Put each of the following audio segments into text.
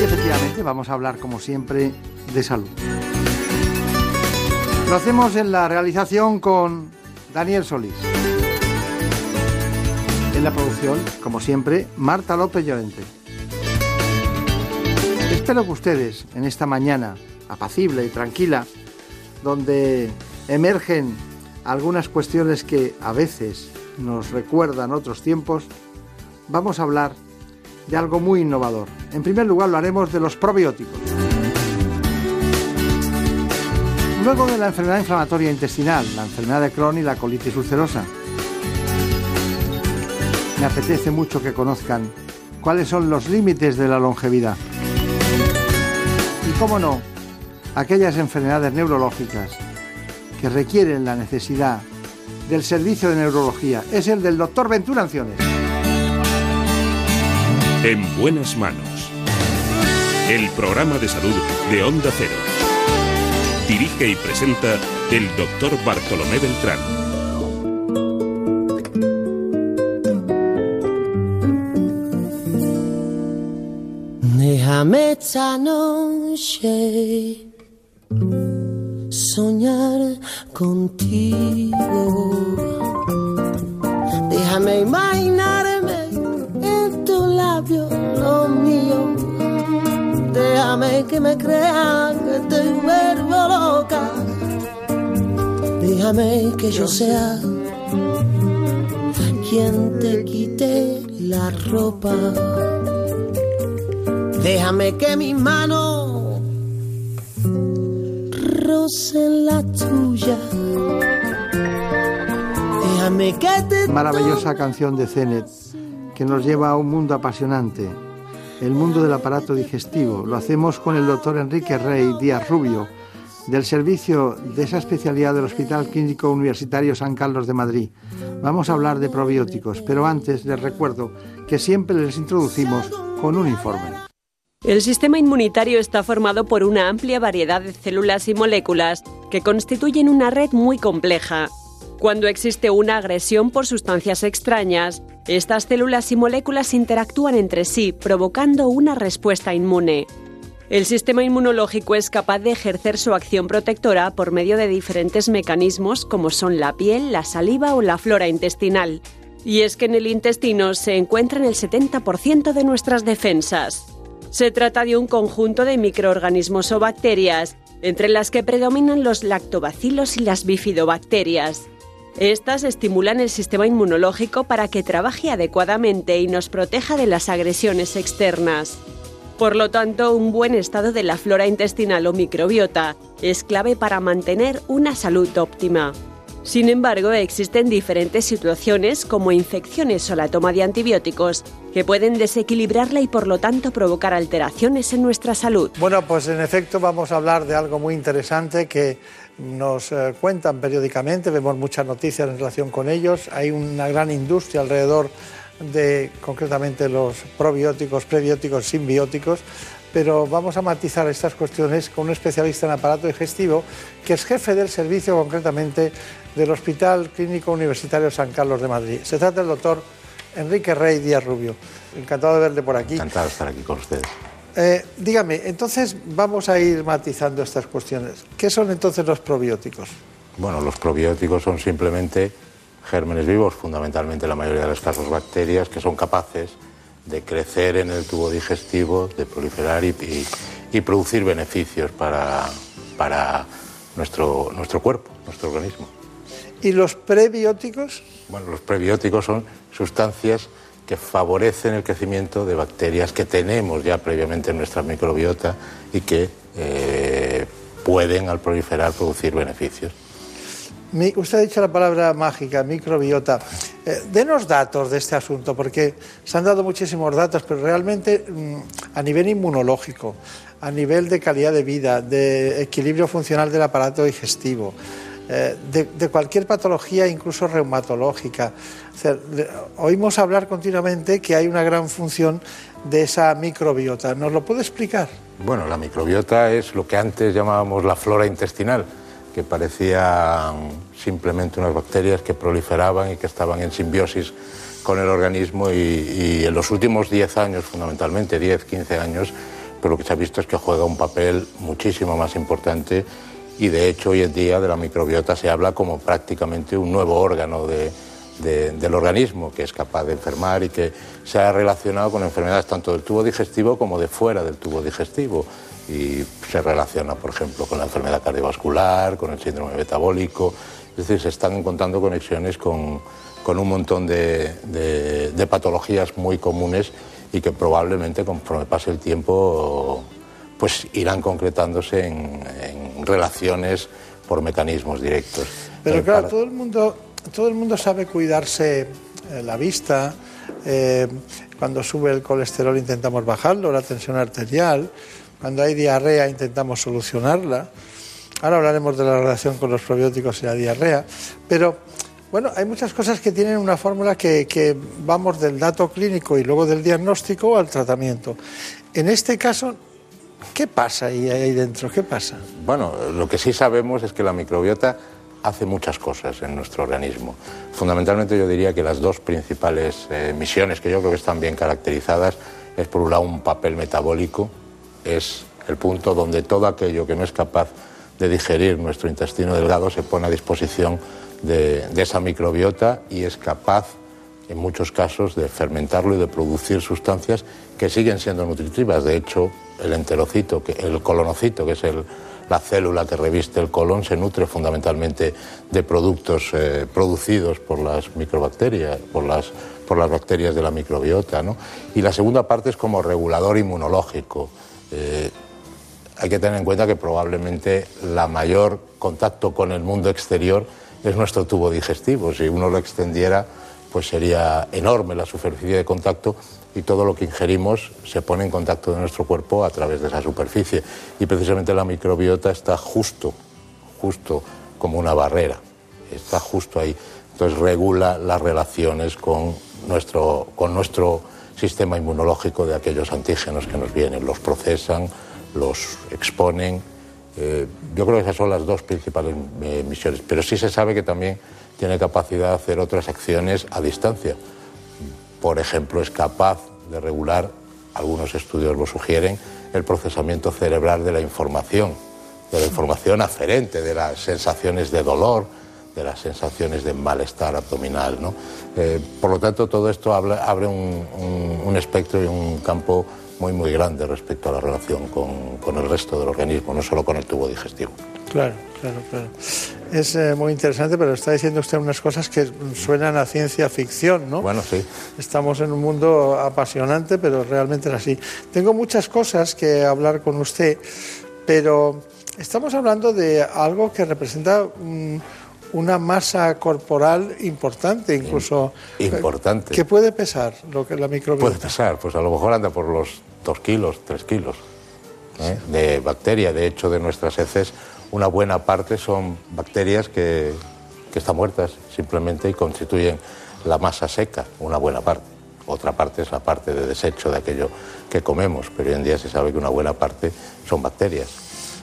Sí, efectivamente, vamos a hablar como siempre de salud. Lo hacemos en la realización con Daniel Solís. En la producción, como siempre, Marta López Llorente. Espero que ustedes, en esta mañana apacible y tranquila, donde emergen algunas cuestiones que a veces nos recuerdan otros tiempos, vamos a hablar de algo muy innovador. En primer lugar, lo haremos de los probióticos. Luego de la enfermedad inflamatoria intestinal, la enfermedad de Crohn y la colitis ulcerosa. Me apetece mucho que conozcan cuáles son los límites de la longevidad. Y cómo no, aquellas enfermedades neurológicas que requieren la necesidad del servicio de neurología. Es el del doctor Ventura Anciones. En buenas manos. El programa de salud de Onda Cero. Dirige y presenta el doctor Bartolomé Beltrán. Esta noche soñar contigo. Déjame imaginarme Déjame que me crean que te vuelvo loca. Déjame que yo sea quien te quite la ropa. Déjame que mis manos rocen la tuya. Déjame que te Maravillosa canción de Zenet que nos lleva a un mundo apasionante, el mundo del aparato digestivo. Lo hacemos con el doctor Enrique Rey Díaz Rubio, del servicio de esa especialidad del Hospital Clínico Universitario San Carlos de Madrid. Vamos a hablar de probióticos, pero antes les recuerdo que siempre les introducimos con un informe. El sistema inmunitario está formado por una amplia variedad de células y moléculas que constituyen una red muy compleja. Cuando existe una agresión por sustancias extrañas, estas células y moléculas interactúan entre sí, provocando una respuesta inmune. El sistema inmunológico es capaz de ejercer su acción protectora por medio de diferentes mecanismos como son la piel, la saliva o la flora intestinal. Y es que en el intestino se encuentran el 70% de nuestras defensas. Se trata de un conjunto de microorganismos o bacterias, entre las que predominan los lactobacilos y las bifidobacterias. Estas estimulan el sistema inmunológico para que trabaje adecuadamente y nos proteja de las agresiones externas. Por lo tanto, un buen estado de la flora intestinal o microbiota es clave para mantener una salud óptima. Sin embargo, existen diferentes situaciones como infecciones o la toma de antibióticos que pueden desequilibrarla y por lo tanto provocar alteraciones en nuestra salud. Bueno, pues en efecto vamos a hablar de algo muy interesante que nos eh, cuentan periódicamente, vemos muchas noticias en relación con ellos, hay una gran industria alrededor de concretamente los probióticos, prebióticos, simbióticos, pero vamos a matizar estas cuestiones con un especialista en aparato digestivo que es jefe del servicio concretamente del Hospital Clínico Universitario San Carlos de Madrid. Se trata del doctor Enrique Rey Díaz Rubio. Encantado de verle por aquí. Encantado de estar aquí con ustedes. Eh, dígame, entonces vamos a ir matizando estas cuestiones. ¿Qué son entonces los probióticos? Bueno, los probióticos son simplemente gérmenes vivos, fundamentalmente la mayoría de los casos bacterias, que son capaces de crecer en el tubo digestivo, de proliferar y, y- y producir beneficios para, para nuestro, nuestro cuerpo, nuestro organismo. ¿Y los prebióticos? Bueno, los prebióticos son sustancias que favorecen el crecimiento de bacterias que tenemos ya previamente en nuestra microbiota y que eh, pueden al proliferar producir beneficios. Usted ha dicho la palabra mágica, microbiota. Eh, denos datos de este asunto, porque se han dado muchísimos datos, pero realmente mm, a nivel inmunológico, a nivel de calidad de vida, de equilibrio funcional del aparato digestivo, eh, de, cualquier patología, incluso reumatológica. oímos hablar continuamente que hay una gran función de esa microbiota. ¿Nos lo puede explicar? Bueno, la microbiota es lo que antes llamábamos la flora intestinal, que parecían simplemente unas bacterias que proliferaban y que estaban en simbiosis con el organismo y, y en los últimos 10 años, fundamentalmente 10, 15 años, pero lo que se ha visto es que juega un papel muchísimo más importante y de hecho hoy en día de la microbiota se habla como prácticamente un nuevo órgano del organismo que es capaz de enfermar y que se ha relacionado con enfermedades tanto del tubo digestivo como de fuera del tubo digestivo. Y se relaciona, por ejemplo, con la enfermedad cardiovascular, con el síndrome metabólico, es decir, se están encontrando conexiones con, un montón de, de patologías muy comunes y que probablemente conforme pase el tiempo pues irán concretándose en, relaciones por mecanismos directos. Pero claro, todo, el mundo, todo el mundo sabe cuidarse eh, la vista, eh, cuando sube el colesterol intentamos bajarlo, la tensión arterial, cuando hay diarrea intentamos solucionarla. Ahora hablaremos de la relación con los probióticos y la diarrea, pero bueno, hay muchas cosas que tienen una fórmula que, vamos del dato clínico y luego del diagnóstico al tratamiento. En este caso, ¿qué pasa ahí, ahí dentro? ¿Qué pasa? Bueno, lo que sí sabemos es que la microbiota hace muchas cosas en nuestro organismo. Fundamentalmente yo diría que las dos principales eh, misiones que yo creo que están bien caracterizadas es por un lado un papel metabólico, es el punto donde todo aquello que no es capaz de digerir nuestro intestino delgado se pone a disposición de, esa microbiota y es capaz, en muchos casos, de fermentarlo y de producir sustancias que siguen siendo nutritivas. De hecho, el enterocito, el colonocito, que es la célula que reviste el colon, se nutre fundamentalmente de productos eh, producidos por las microbacterias, por las, por las bacterias de la microbiota. Y la segunda parte es como regulador inmunológico. Eh, hay que tener en cuenta que probablemente la mayor contacto con el mundo exterior es nuestro tubo digestivo. Si uno lo extendiera, pues sería enorme la superficie de contacto y todo lo que ingerimos se pone en contacto de nuestro cuerpo a través de esa superficie. Y precisamente la microbiota está justo, justo como una barrera, está justo ahí. Entonces regula las relaciones con nuestro, con nuestro sistema inmunológico de aquellos antígenos que nos vienen, los procesan, los exponen eh, yo creo que esas son las dos principales eh, misiones, pero sí se sabe que también tiene capacidad de hacer otras acciones a distancia. Por ejemplo, es capaz de regular, algunos estudios lo sugieren, el procesamiento cerebral de la información, de la información aferente, de las sensaciones de dolor, de las sensaciones de malestar abdominal. Eh, por lo tanto, todo esto abre un espectro y un campo muy, muy grande respecto a la relación con, con, el resto del organismo, no solo con el tubo digestivo. Claro, claro, claro. Es eh, muy interesante, pero está diciendo usted unas cosas que suenan a ciencia ficción, ¿no? Bueno, sí. Estamos en un mundo apasionante, pero realmente es así. Tengo muchas cosas que hablar con usted, pero estamos hablando de algo que representa una masa corporal importante, incluso. Importante. ¿Qué puede pesar lo que la microbiota? Puede pesar, pues a lo mejor anda por los dos kilos, tres kilos ¿eh? de bacteria. De hecho, de nuestras heces, una buena parte son bacterias que, que están muertas simplemente y constituyen la masa seca, una buena parte. Otra parte es la parte de desecho de aquello que comemos, pero hoy en día se sabe que una buena parte son bacterias.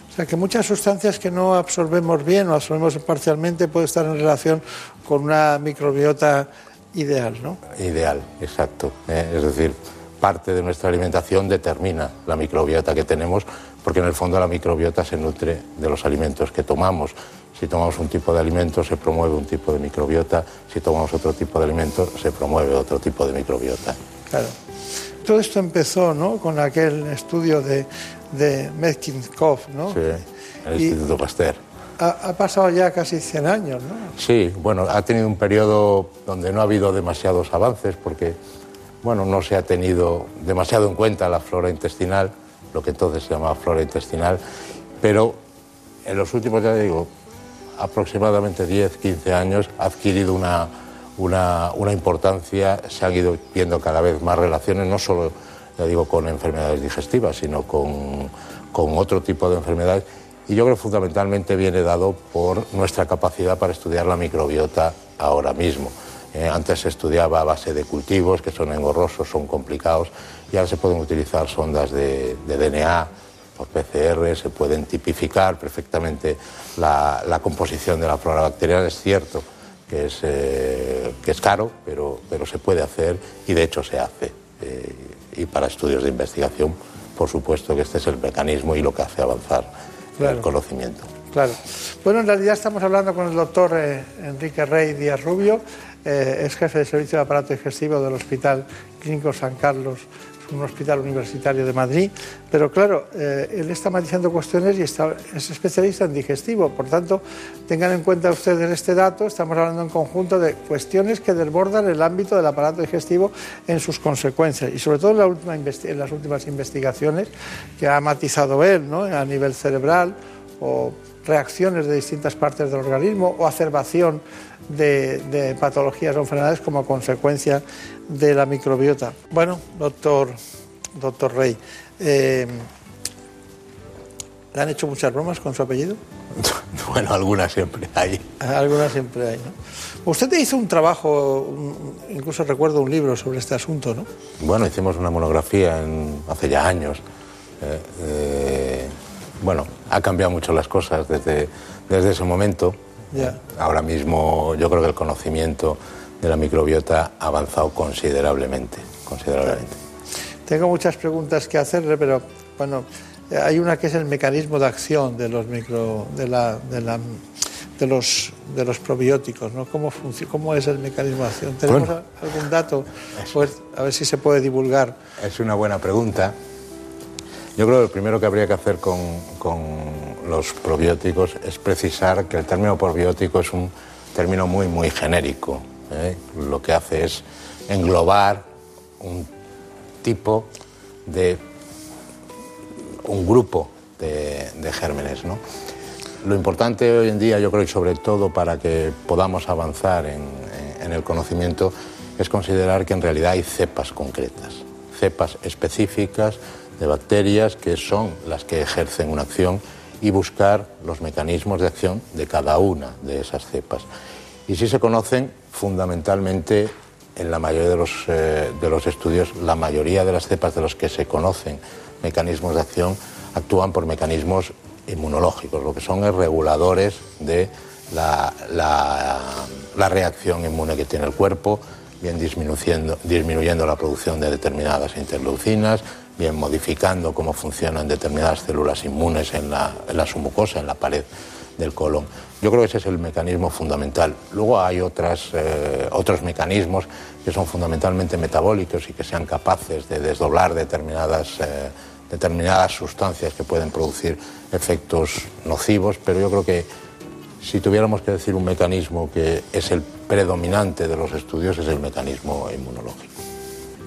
O sea, que muchas sustancias que no absorbemos bien o absorbemos parcialmente pueden estar en relación con una microbiota ideal, ¿no? Ideal, exacto. ¿eh? Es decir, parte de nuestra alimentación determina la microbiota que tenemos, porque en el fondo la microbiota se nutre de los alimentos que tomamos. Si tomamos un tipo de alimento se promueve un tipo de microbiota, si tomamos otro tipo de alimento se promueve otro tipo de microbiota. Claro. Todo esto empezó ¿no? con aquel estudio de, de Metcalfe, ¿no? Sí, el Instituto Pasteur. Ha, ha, pasado ya casi 100 años, ¿no? Sí, bueno, ha tenido un periodo donde no ha habido demasiados avances porque bueno, no se ha tenido demasiado en cuenta la flora intestinal, lo que entonces se llamaba flora intestinal, pero en los últimos, ya digo, aproximadamente 10, 15 años ha adquirido una, una, importancia, se han ido viendo cada vez más relaciones, no solo, ya digo, con enfermedades digestivas, sino con, con otro tipo de enfermedades. Y yo creo que fundamentalmente viene dado por nuestra capacidad para estudiar la microbiota ahora mismo. Eh, antes se estudiaba a base de cultivos, que son engorrosos, son complicados, y ahora se pueden utilizar sondas de, de DNA por PCR, se pueden tipificar perfectamente la, la composición de la flora bacteriana. Es cierto que es, eh, que es caro, pero, pero se puede hacer y de hecho se hace. Eh, y para estudios de investigación, por supuesto que este es el mecanismo y lo que hace avanzar Claro. el conocimiento. Claro. Bueno, en realidad estamos hablando con el doctor eh, Enrique Rey Díaz Rubio, eh, es jefe de servicio de aparato digestivo del Hospital Clínico San Carlos, un hospital universitario de Madrid, pero claro, eh, él está matizando cuestiones y es especialista en digestivo, por tanto, tengan en cuenta ustedes este dato, estamos hablando en conjunto de cuestiones que desbordan el ámbito del aparato digestivo en sus consecuencias. Y sobre todo en las últimas investigaciones que ha matizado él ¿no? a nivel cerebral o reacciones de distintas partes del organismo o acerbación de, de patologías o enfermedades como consecuencia de la microbiota. Bueno, doctor, doctor Rey, eh, ¿le han hecho muchas bromas con su apellido? Bueno, algunas siempre hay. Algunas siempre hay, ¿no? Usted hizo un trabajo, incluso recuerdo un libro sobre este asunto, ¿no? Bueno, hicimos una monografía en- hace ya años. Eh, eh, bueno, ha cambiado mucho las cosas desde, desde ese momento. Ya. Ahora mismo yo creo que el conocimiento de la microbiota ha avanzado considerablemente. considerablemente. Tengo muchas preguntas que hacerle, pero bueno, eh, hay una que es el mecanismo de acción de los micro, de la, de la- de los de los probióticos, ¿no? ¿Cómo cómo es el mecanismo de acción? ¿Tenemos Bueno. algún dato? Pues, a ver si se puede divulgar. Es una buena pregunta. Yo creo que lo primero que habría que hacer con, los probióticos es precisar que el término probiótico es un término muy, muy genérico. ¿eh? Lo que hace es englobar un tipo de un grupo de, gérmenes. Lo importante hoy en día, yo creo, y sobre todo para que podamos avanzar en el conocimiento, es considerar que en realidad hay cepas concretas, cepas específicas de bacterias que son las que ejercen una acción y buscar los mecanismos de acción de cada una de esas cepas. Y sí se conocen fundamentalmente en la mayoría de los, eh, de los estudios, la mayoría de las cepas de los que se conocen mecanismos de acción actúan por mecanismos inmunológicos, lo que son es reguladores de la, la- la reacción inmune que tiene el cuerpo, bien disminuyendo, disminuyendo la producción de determinadas interleucinas, bien modificando cómo funcionan determinadas células inmunes en la, en la su mucosa, en la pared del colon. Yo creo que ese es el mecanismo fundamental. Luego hay otras, eh, otros mecanismos que son fundamentalmente metabólicos y que sean capaces de desdoblar determinadas, eh, determinadas sustancias que pueden producir efectos nocivos, pero yo creo que si tuviéramos que decir un mecanismo que es el predominante de los estudios, es el mecanismo inmunológico.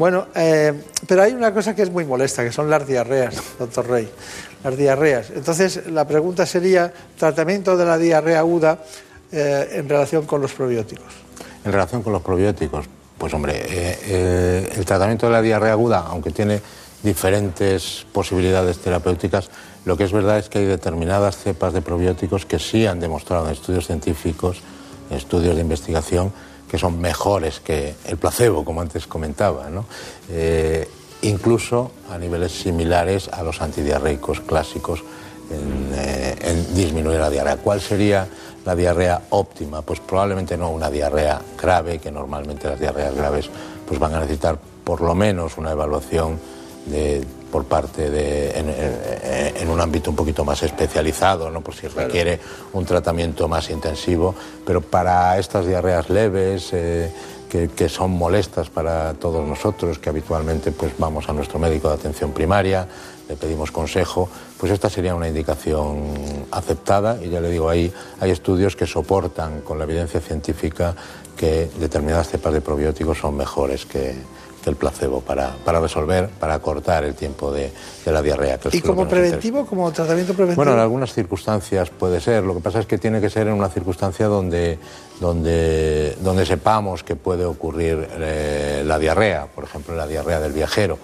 Bueno, eh, pero hay una cosa que es muy molesta, que son las diarreas, doctor Rey. Las diarreas. Entonces, la pregunta sería, tratamiento de la diarrea aguda eh, en relación con los probióticos. En relación con los probióticos, pues hombre, eh, el tratamiento de la diarrea aguda, aunque tiene diferentes posibilidades terapéuticas, lo que es verdad es que hay determinadas cepas de probióticos que sí han demostrado en estudios científicos, en estudios de investigación, que son mejores que el placebo, como antes comentaba. Eh, incluso a niveles similares a los antidiarreicos clásicos en, eh, en disminuir la diarrea. ¿Cuál sería la diarrea óptima? Pues probablemente no una diarrea grave, que normalmente las diarreas graves pues van a necesitar por lo menos una evaluación de, por parte de en, en- en un ámbito un poquito más especializado, ¿no? por si requiere un tratamiento más intensivo, pero para estas diarreas leves eh, que, que son molestas para todos nosotros, que habitualmente pues vamos a nuestro médico de atención primaria, le pedimos consejo, pues esta sería una indicación aceptada. Y ya le digo, ahí hay estudios que soportan con la evidencia científica que determinadas cepas de probióticos son mejores que, que el placebo para, para, resolver, para cortar el tiempo de, de la diarrea. Que ¿Y como preventivo, como tratamiento preventivo? Bueno, en algunas circunstancias puede ser. Lo que pasa es que tiene que ser en una circunstancia donde, donde, donde sepamos que puede ocurrir eh, la diarrea, por ejemplo, la diarrea del viajero.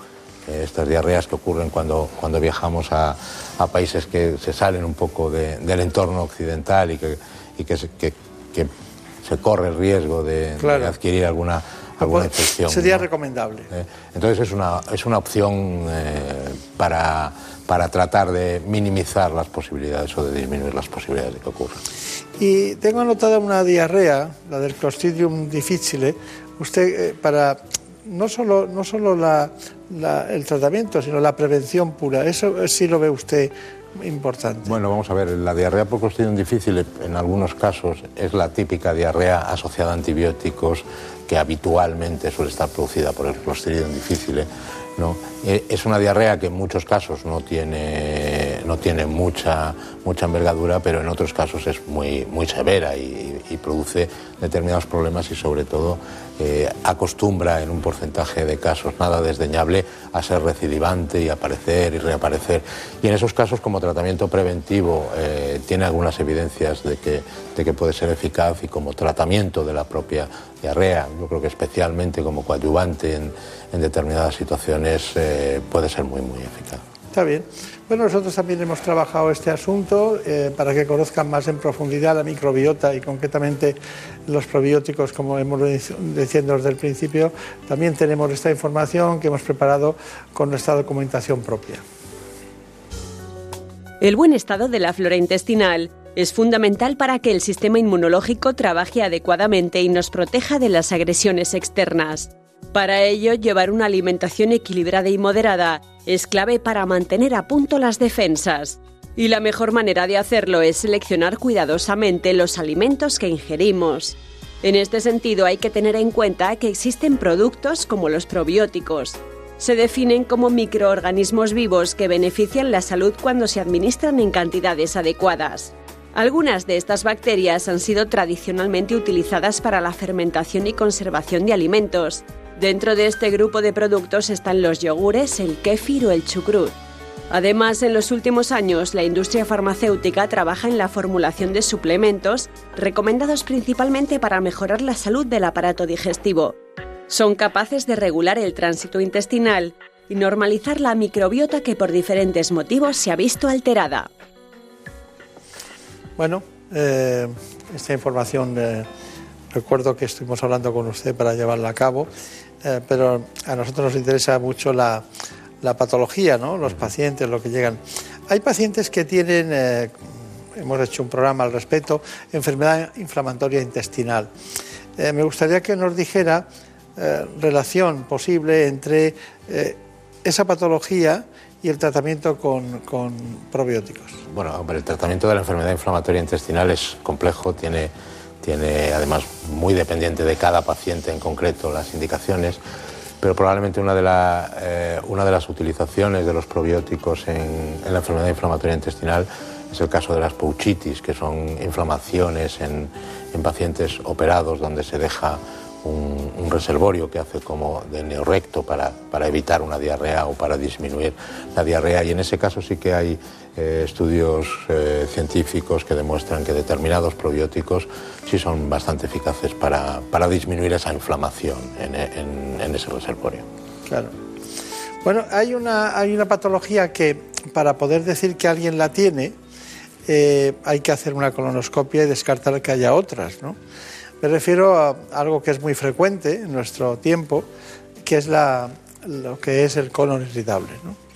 Eh, estas diarreas que ocurren cuando, cuando viajamos a, a países que se salen un poco de, del entorno occidental y que, y que, se, que, que se corre el riesgo de, Claro. de adquirir alguna, alguna infección. Sería ¿no? recomendable. Eh, Entonces es una, es una opción eh, para, para tratar de minimizar las posibilidades o de disminuir las posibilidades de que ocurra. Y tengo anotada una diarrea, la del Clostridium difficile. Usted, eh, para no solo, no solo la- la- el tratamiento, sino la prevención pura, eso sí lo ve usted importante. Bueno, vamos a ver, la diarrea por Clostridium difficile en algunos casos es la típica diarrea asociada a antibióticos que habitualmente suele estar producida por el Clostridium difficile. ¿no? Eh, Es una diarrea que en muchos casos no tiene, no tiene mucha, mucha envergadura, pero en otros casos es muy, muy severa y produce determinados problemas y sobre todo eh, acostumbra en un porcentaje de casos nada desdeñable a ser recidivante y aparecer y reaparecer. Y en esos casos como tratamiento preventivo eh, tiene algunas evidencias de que, de que puede ser eficaz y como tratamiento de la propia diarrea, yo creo que especialmente como coadyuvante en, determinadas situaciones eh, puede ser muy, muy eficaz. Está bien. Bueno, nosotros también hemos trabajado este asunto eh, para que conozcan más en profundidad la microbiota y concretamente los probióticos, como hemos diciendo desde el principio. También tenemos esta información que hemos preparado con nuestra documentación propia. El buen estado de la flora intestinal es fundamental para que el sistema inmunológico trabaje adecuadamente y nos proteja de las agresiones externas. Para ello, llevar una alimentación equilibrada y moderada es clave para mantener a punto las defensas. Y la mejor manera de hacerlo es seleccionar cuidadosamente los alimentos que ingerimos. En este sentido hay que tener en cuenta que existen productos como los probióticos. Se definen como microorganismos vivos que benefician la salud cuando se administran en cantidades adecuadas. Algunas de estas bacterias han sido tradicionalmente utilizadas para la fermentación y conservación de alimentos. Dentro de este grupo de productos están los yogures, el kéfir o el chucrut. Además, en los últimos años, la industria farmacéutica trabaja en la formulación de suplementos recomendados principalmente para mejorar la salud del aparato digestivo. Son capaces de regular el tránsito intestinal y normalizar la microbiota que por diferentes motivos se ha visto alterada. Bueno, eh, esta información eh, recuerdo que estuvimos hablando con usted para llevarla a cabo, eh, pero a nosotros nos interesa mucho la, la patología, ¿no? los pacientes, lo que llegan. Hay pacientes que tienen, hemos hecho un programa al respecto, enfermedad inflamatoria intestinal. Me gustaría que nos dijera relación posible entre esa patología y el tratamiento con, probióticos. Bueno, el tratamiento de la enfermedad inflamatoria intestinal es complejo, tiene, tiene además muy dependiente de cada paciente en concreto las indicaciones, pero probablemente una de, eh, las utilizaciones de los probióticos en, en la enfermedad inflamatoria intestinal es el caso de las pouchitis, que son inflamaciones en, en pacientes operados donde se deja un, reservorio que hace como de neorrecto para, para, evitar una diarrea o para disminuir la diarrea. Y en ese caso sí que hay eh, estudios eh, científicos que demuestran que determinados probióticos sí son bastante eficaces para, para disminuir esa inflamación en, ese reservorio. Claro. Bueno, hay una, hay una patología que para poder decir que alguien la tiene eh, hay que hacer una colonoscopia y descartar que haya otras, ¿no? Me refiero a algo que es muy frecuente en nuestro tiempo, que es la, lo que es el colon irritable, ¿no?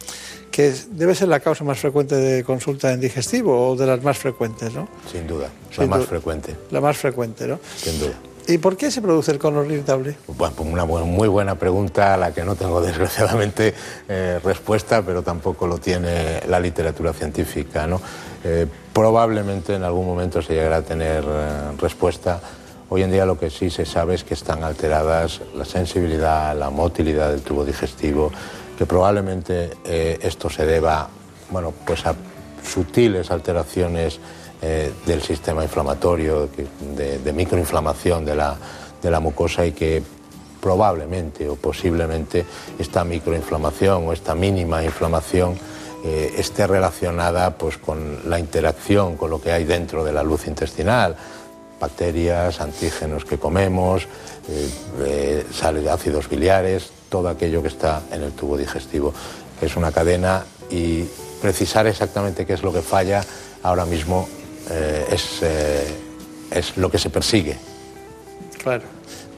que debe ser la causa más frecuente de consulta en digestivo o de las más frecuentes, ¿no? Sin duda, Sin la más frecuente. La más frecuente, ¿no? Sin duda. ¿Y por qué se produce el colon irritable? Bueno, pues una muy buena pregunta a la que no tengo desgraciadamente eh, respuesta, pero tampoco lo tiene la literatura científica, ¿no? Eh, probablemente en algún momento se llegará a tener eh, respuesta. Hoy en día lo que sí se sabe es que están alteradas la sensibilidad, la motilidad del tubo digestivo, que probablemente eh, esto se deba bueno, pues a sutiles alteraciones eh, del sistema inflamatorio, de, microinflamación de la, de la, mucosa y que probablemente o posiblemente esta microinflamación o esta mínima inflamación eh, esté relacionada pues, con la interacción con lo que hay dentro de la luz intestinal, bacterias, antígenos que comemos, eh, eh ácidos biliares, todo aquello que está en el tubo digestivo. Es una cadena y precisar exactamente qué es lo que falla ahora mismo eh, es, es lo que se persigue. Claro,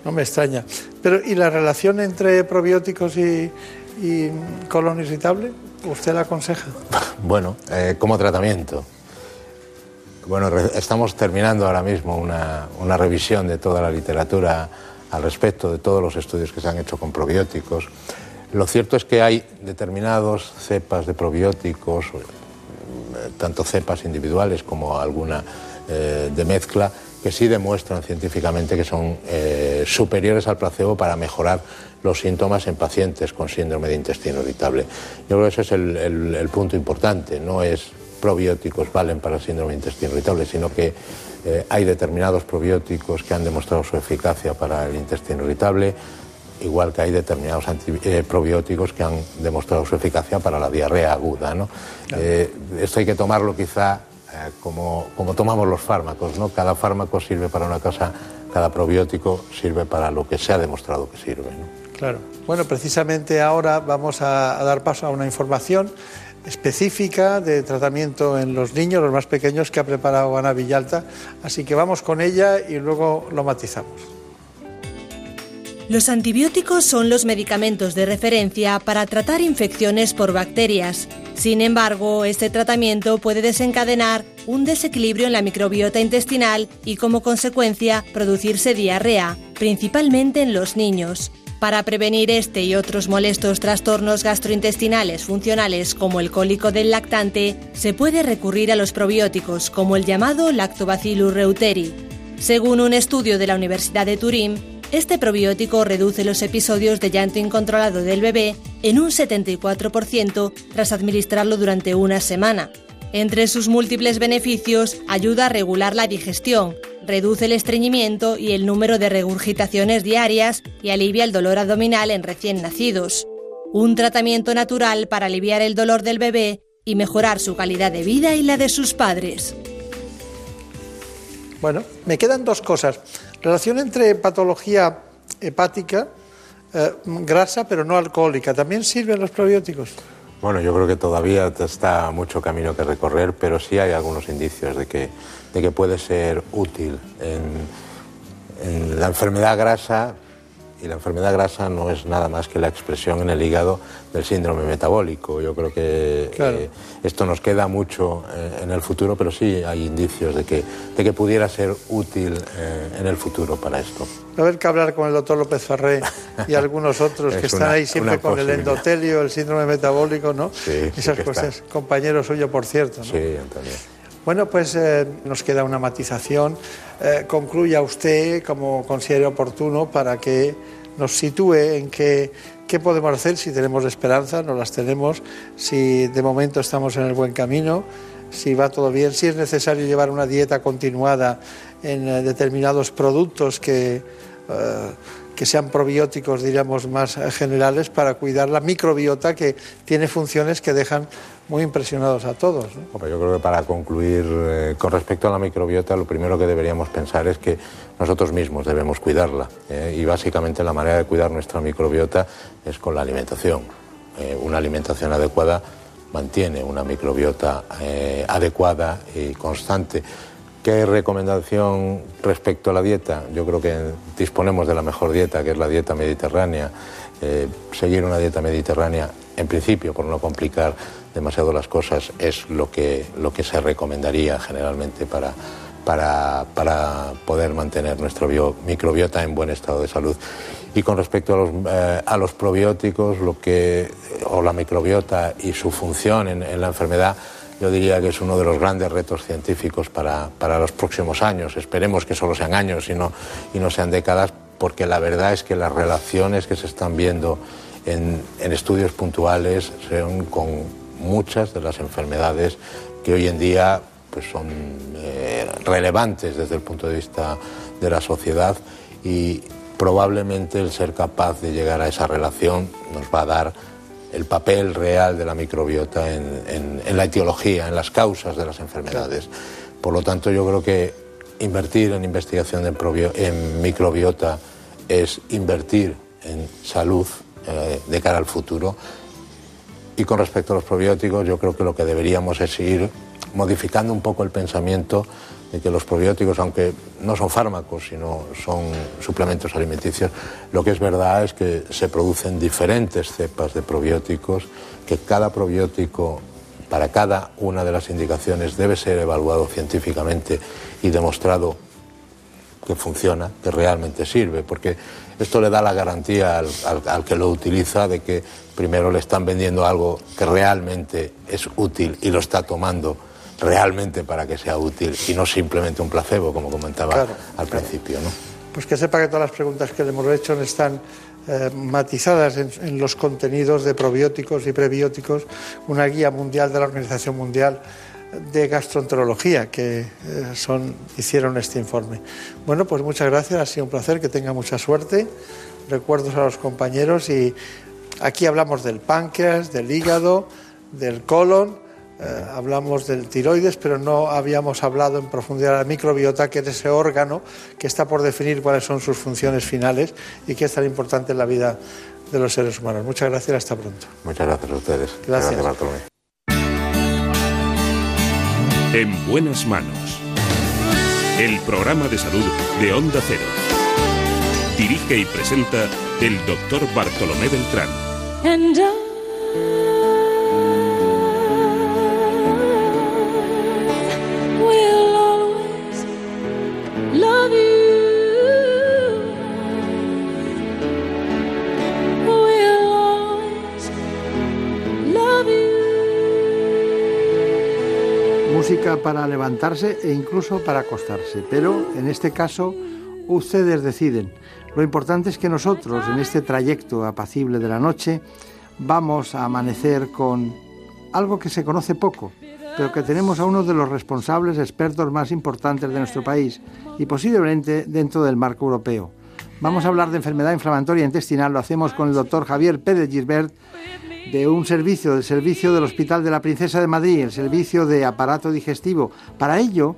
no me extraña. Pero ¿y la relación entre probióticos y, y colon irritable? ¿Usted la aconseja? Bueno, como tratamiento. Bueno, estamos terminando ahora mismo una, revisión de toda la literatura al respecto, de todos los estudios que se han hecho con probióticos. Lo cierto es que hay determinados cepas de probióticos, eh, tanto cepas individuales como alguna eh, de mezcla, que sí demuestran científicamente que son superiores al placebo para mejorar los síntomas en pacientes con síndrome de intestino irritable. Yo creo que ese es el, punto importante, no es probióticos valen para el síndrome de intestino irritable, sino que eh, hay determinados probióticos que han demostrado su eficacia para el intestino irritable, igual que hay determinados eh, probióticos que han demostrado su eficacia para la diarrea aguda. Eh, esto hay que tomarlo quizá como, como, tomamos los fármacos, ¿no? Cada fármaco sirve para una cosa, cada probiótico sirve para lo que se ha demostrado que sirve. Claro. Bueno, precisamente ahora vamos a, dar paso a una información específica de tratamiento en los niños, los más pequeños, que ha preparado Ana Villalta. Así que vamos con ella y luego lo matizamos. Los antibióticos son los medicamentos de referencia para tratar infecciones por bacterias. Sin embargo, este tratamiento puede desencadenar un desequilibrio en la microbiota intestinal y como consecuencia producirse diarrea, principalmente en los niños. Para prevenir este y otros molestos trastornos gastrointestinales funcionales como el cólico del lactante, se puede recurrir a los probióticos como el llamado Lactobacillus reuteri. Según un estudio de la Universidad de Turín, este probiótico reduce los episodios de llanto incontrolado del bebé en un 74% tras administrarlo durante una semana. Entre sus múltiples beneficios, ayuda a regular la digestión, reduce el estreñimiento y el número de regurgitaciones diarias y alivia el dolor abdominal en recién nacidos. Un tratamiento natural para aliviar el dolor del bebé y mejorar su calidad de vida y la de sus padres. Bueno, me quedan dos cosas. Relación entre patología hepática, eh, grasa pero no alcohólica, ¿también sirven los probióticos? Bueno, yo creo que todavía está mucho camino que recorrer, pero sí hay algunos indicios de que, de que puede ser útil en, en la enfermedad grasa y la enfermedad grasa no es nada más que la expresión en el hígado del síndrome metabólico. Yo creo que eh, esto nos queda mucho eh, en el futuro, pero sí hay indicios de que, de que pudiera ser útil eh, en el futuro para esto. A ver que hablar con el doctor López Ferré y algunos otros que están ahí siempre con el endotelio, el síndrome metabólico, ¿no? Sí, Esas cosas. Compañero suyo, por cierto. ¿no? Sí, Antonio. Bueno, pues nos queda una matización. concluya usted como considere oportuno para que nos sitúe en qué, qué podemos hacer si tenemos esperanza, no las tenemos, si de momento estamos en el buen camino, si va todo bien, si es necesario llevar una dieta continuada en eh, determinados productos que, eh, que sean probióticos, diríamos, más generales para cuidar la microbiota que tiene funciones que dejan muy impresionados a todos. yo creo que para concluir, eh, con respecto a la microbiota, lo primero que deberíamos pensar es que nosotros mismos debemos cuidarla. Eh, y básicamente la manera de cuidar nuestra microbiota es con la alimentación. Eh, una alimentación adecuada mantiene una microbiota adecuada y constante. ¿Qué recomendación respecto a la dieta? Yo creo que disponemos de la mejor dieta, que es la dieta mediterránea. seguir una dieta mediterránea, en principio, por no complicar demasiado las cosas es lo que, lo que se recomendaría generalmente para, para, para poder mantener nuestro microbiota en buen estado de salud. Y con respecto a los, eh, a los probióticos, lo que, o la microbiota y su función en, la enfermedad, yo diría que es uno de los grandes retos científicos para, para los próximos años. Esperemos que solo sean años y no, y no sean décadas, porque la verdad es que las relaciones que se están viendo en, en estudios puntuales son con muchas de las enfermedades que hoy en día pues, son eh, relevantes desde el punto de vista de la sociedad y probablemente el ser capaz de llegar a esa relación nos va a dar el papel real de la microbiota en, la etiología, en las causas de las enfermedades. Por lo tanto, yo creo que invertir en investigación en microbiota es invertir en salud eh, de cara al futuro. Y con respecto a los probióticos, yo creo que lo que deberíamos es ir modificando un poco el pensamiento de que los probióticos, aunque no son fármacos, sino son suplementos alimenticios, lo que es verdad es que se producen diferentes cepas de probióticos, que cada probiótico para cada una de las indicaciones debe ser evaluado científicamente y demostrado que funciona, que realmente sirve, porque esto le da la garantía al, que lo utiliza de que primero le están vendiendo algo que realmente es útil y lo está tomando realmente para que sea útil y no simplemente un placebo, como comentaba al principio. ¿no? Pues que sepa que todas las preguntas que le hemos hecho están eh, matizadas en, los contenidos de probióticos y prebióticos, una guía mundial de la Organización Mundial de Gastroenterología que eh, son, hicieron este informe. Bueno, pues muchas gracias, ha sido un placer, que tenga mucha suerte. Recuerdos a los compañeros y aquí hablamos del páncreas, del hígado, del colon eh, hablamos del tiroides, pero no habíamos hablado en profundidad de la microbiota, que es ese órgano que está por definir cuáles son sus funciones finales y que es tan importante en la vida de los seres humanos. Muchas gracias, hasta pronto. Muchas gracias a ustedes. Gracias, gracias En buenas manos. El programa de salud de Onda Cero. Dirige y presenta el doctor Bartolomé Beltrán. Para levantarse e incluso para acostarse, pero en este caso ustedes deciden. Lo importante es que nosotros en este trayecto apacible de la noche vamos a amanecer con algo que se conoce poco, pero que tenemos a uno de los responsables expertos más importantes de nuestro país y posiblemente dentro del marco europeo. Vamos a hablar de enfermedad inflamatoria intestinal, lo hacemos con el doctor Javier Pérez Gisbert, de un servicio, del servicio del Hospital de la Princesa de Madrid, el servicio de aparato digestivo. Para ello,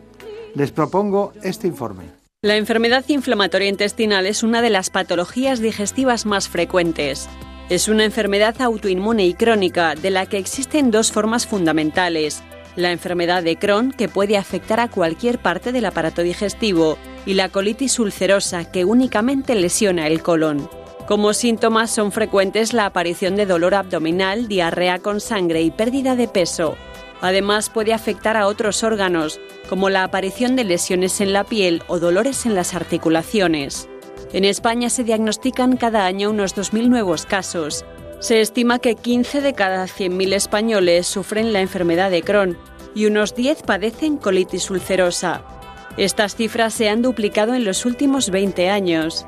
les propongo este informe. La enfermedad inflamatoria intestinal es una de las patologías digestivas más frecuentes. Es una enfermedad autoinmune y crónica de la que existen dos formas fundamentales. La enfermedad de Crohn, que puede afectar a cualquier parte del aparato digestivo, y la colitis ulcerosa, que únicamente lesiona el colon. Como síntomas son frecuentes la aparición de dolor abdominal, diarrea con sangre y pérdida de peso. Además puede afectar a otros órganos, como la aparición de lesiones en la piel o dolores en las articulaciones. En España se diagnostican cada año unos 2.000 nuevos casos. Se estima que 15 de cada 100.000 españoles sufren la enfermedad de Crohn y unos 10 padecen colitis ulcerosa. Estas cifras se han duplicado en los últimos 20 años.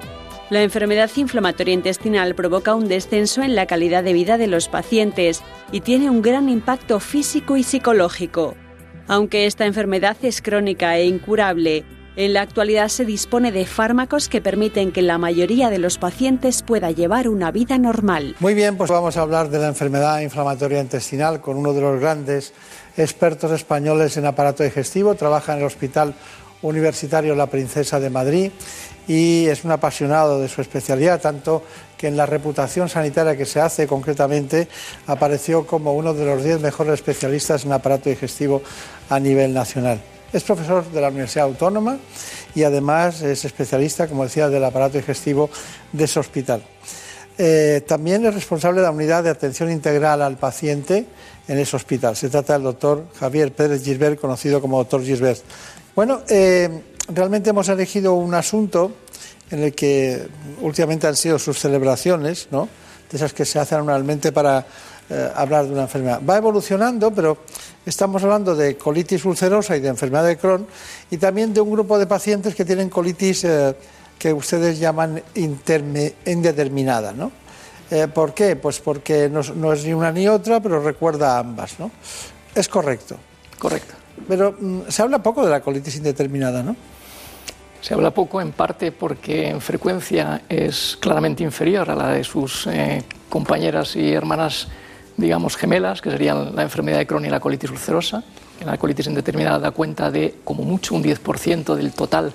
La enfermedad inflamatoria intestinal provoca un descenso en la calidad de vida de los pacientes y tiene un gran impacto físico y psicológico. Aunque esta enfermedad es crónica e incurable, en la actualidad se dispone de fármacos que permiten que la mayoría de los pacientes pueda llevar una vida normal. Muy bien, pues vamos a hablar de la enfermedad inflamatoria intestinal con uno de los grandes expertos españoles en aparato digestivo. Trabaja en el Hospital Universitario La Princesa de Madrid y es un apasionado de su especialidad, tanto que en la reputación sanitaria que se hace concretamente apareció como uno de los diez mejores especialistas en aparato digestivo a nivel nacional. Es profesor de la Universidad Autónoma y además es especialista, como decía, del aparato digestivo de ese hospital. Eh, también es responsable de la unidad de atención integral al paciente en ese hospital. Se trata del doctor Javier Pérez Gisbert, conocido como doctor Gisbert. Bueno, eh, realmente hemos elegido un asunto en el que últimamente han sido sus celebraciones, ¿no? de esas que se hacen anualmente para eh, hablar de una enfermedad. Va evolucionando, pero estamos hablando de colitis ulcerosa y de enfermedad de Crohn y también de un grupo de pacientes que tienen colitis eh, que ustedes llaman indeterminada. ¿no? Eh, ¿Por qué? Pues porque no, no, es ni una ni otra, pero recuerda a ambas. ¿no? Es correcto. Correcto. Pero mm, se habla poco de la colitis indeterminada, ¿no? Se habla poco en parte porque en frecuencia es claramente inferior a la de sus eh, compañeras y hermanas, digamos, gemelas, que serían la enfermedad de Crohn y la colitis ulcerosa. La colitis indeterminada da cuenta de como mucho un 10% del total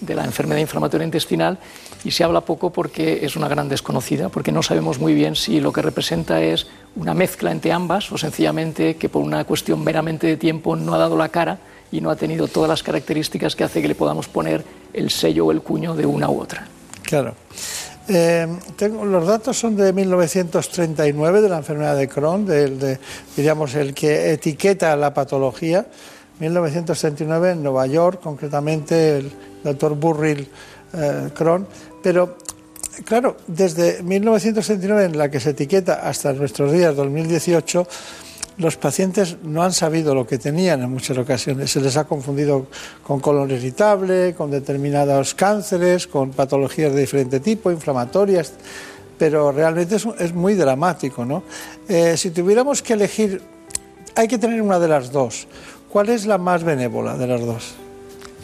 de la enfermedad inflamatoria intestinal y se habla poco porque es una gran desconocida, porque no sabemos muy bien si lo que representa es una mezcla entre ambas o sencillamente que por una cuestión meramente de tiempo no ha dado la cara y no ha tenido todas las características que hace que le podamos poner el sello o el cuño de una u otra. Claro. Eh, tengo, los datos son de 1939 de la enfermedad de Crohn, de, diríamos el que etiqueta la patología. 1939 en Nueva York, concretamente el doctor Burrill eh, Crohn. Pero claro, desde 1939 en la que se etiqueta hasta nuestros días, 2018, los pacientes no han sabido lo que tenían en muchas ocasiones. Se les ha confundido con colon irritable, con determinados cánceres, con patologías de diferente tipo, inflamatorias, pero realmente es, muy dramático. ¿no? Eh, si tuviéramos que elegir, hay que tener una de las dos. ¿Cuál es la más benévola de las dos?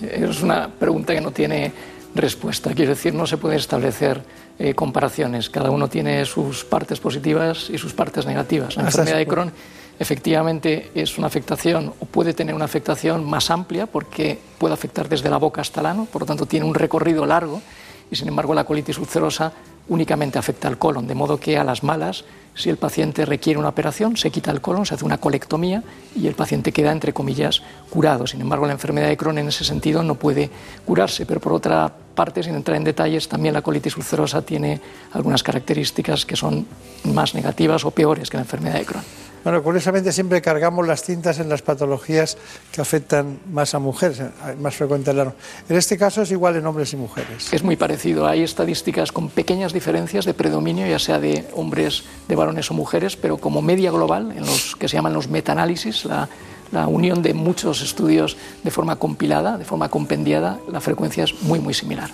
Es una pregunta que no tiene respuesta. Quiero decir, no se puede establecer eh, comparaciones. Cada uno tiene sus partes positivas y sus partes negativas. La enfermedad de Crohn efectivamente es una afectación o puede tener una afectación más amplia porque puede afectar desde la boca hasta el ano, por lo tanto tiene un recorrido largo y sin embargo la colitis ulcerosa únicamente afecta al colon, de modo que a las malas, si el paciente requiere una operación, se quita el colon, se hace una colectomía y el paciente queda, entre comillas, curado. Sin embargo, la enfermedad de Crohn en ese sentido no puede curarse, pero por otra parte, sin entrar en detalles, también la colitis ulcerosa tiene algunas características que son más negativas o peores que la enfermedad de Crohn. Bueno, curiosamente siempre cargamos las cintas en las patologías que afectan más a mujeres, más frecuente En este caso es igual en hombres y mujeres. Es muy parecido. Hay estadísticas con pequeñas diferencias de predominio, ya sea de hombres, de varones o mujeres, pero como media global, en los que se llaman los metaanálisis, la, la unión de muchos estudios de forma compilada, de forma compendiada, la frecuencia es muy, muy similar.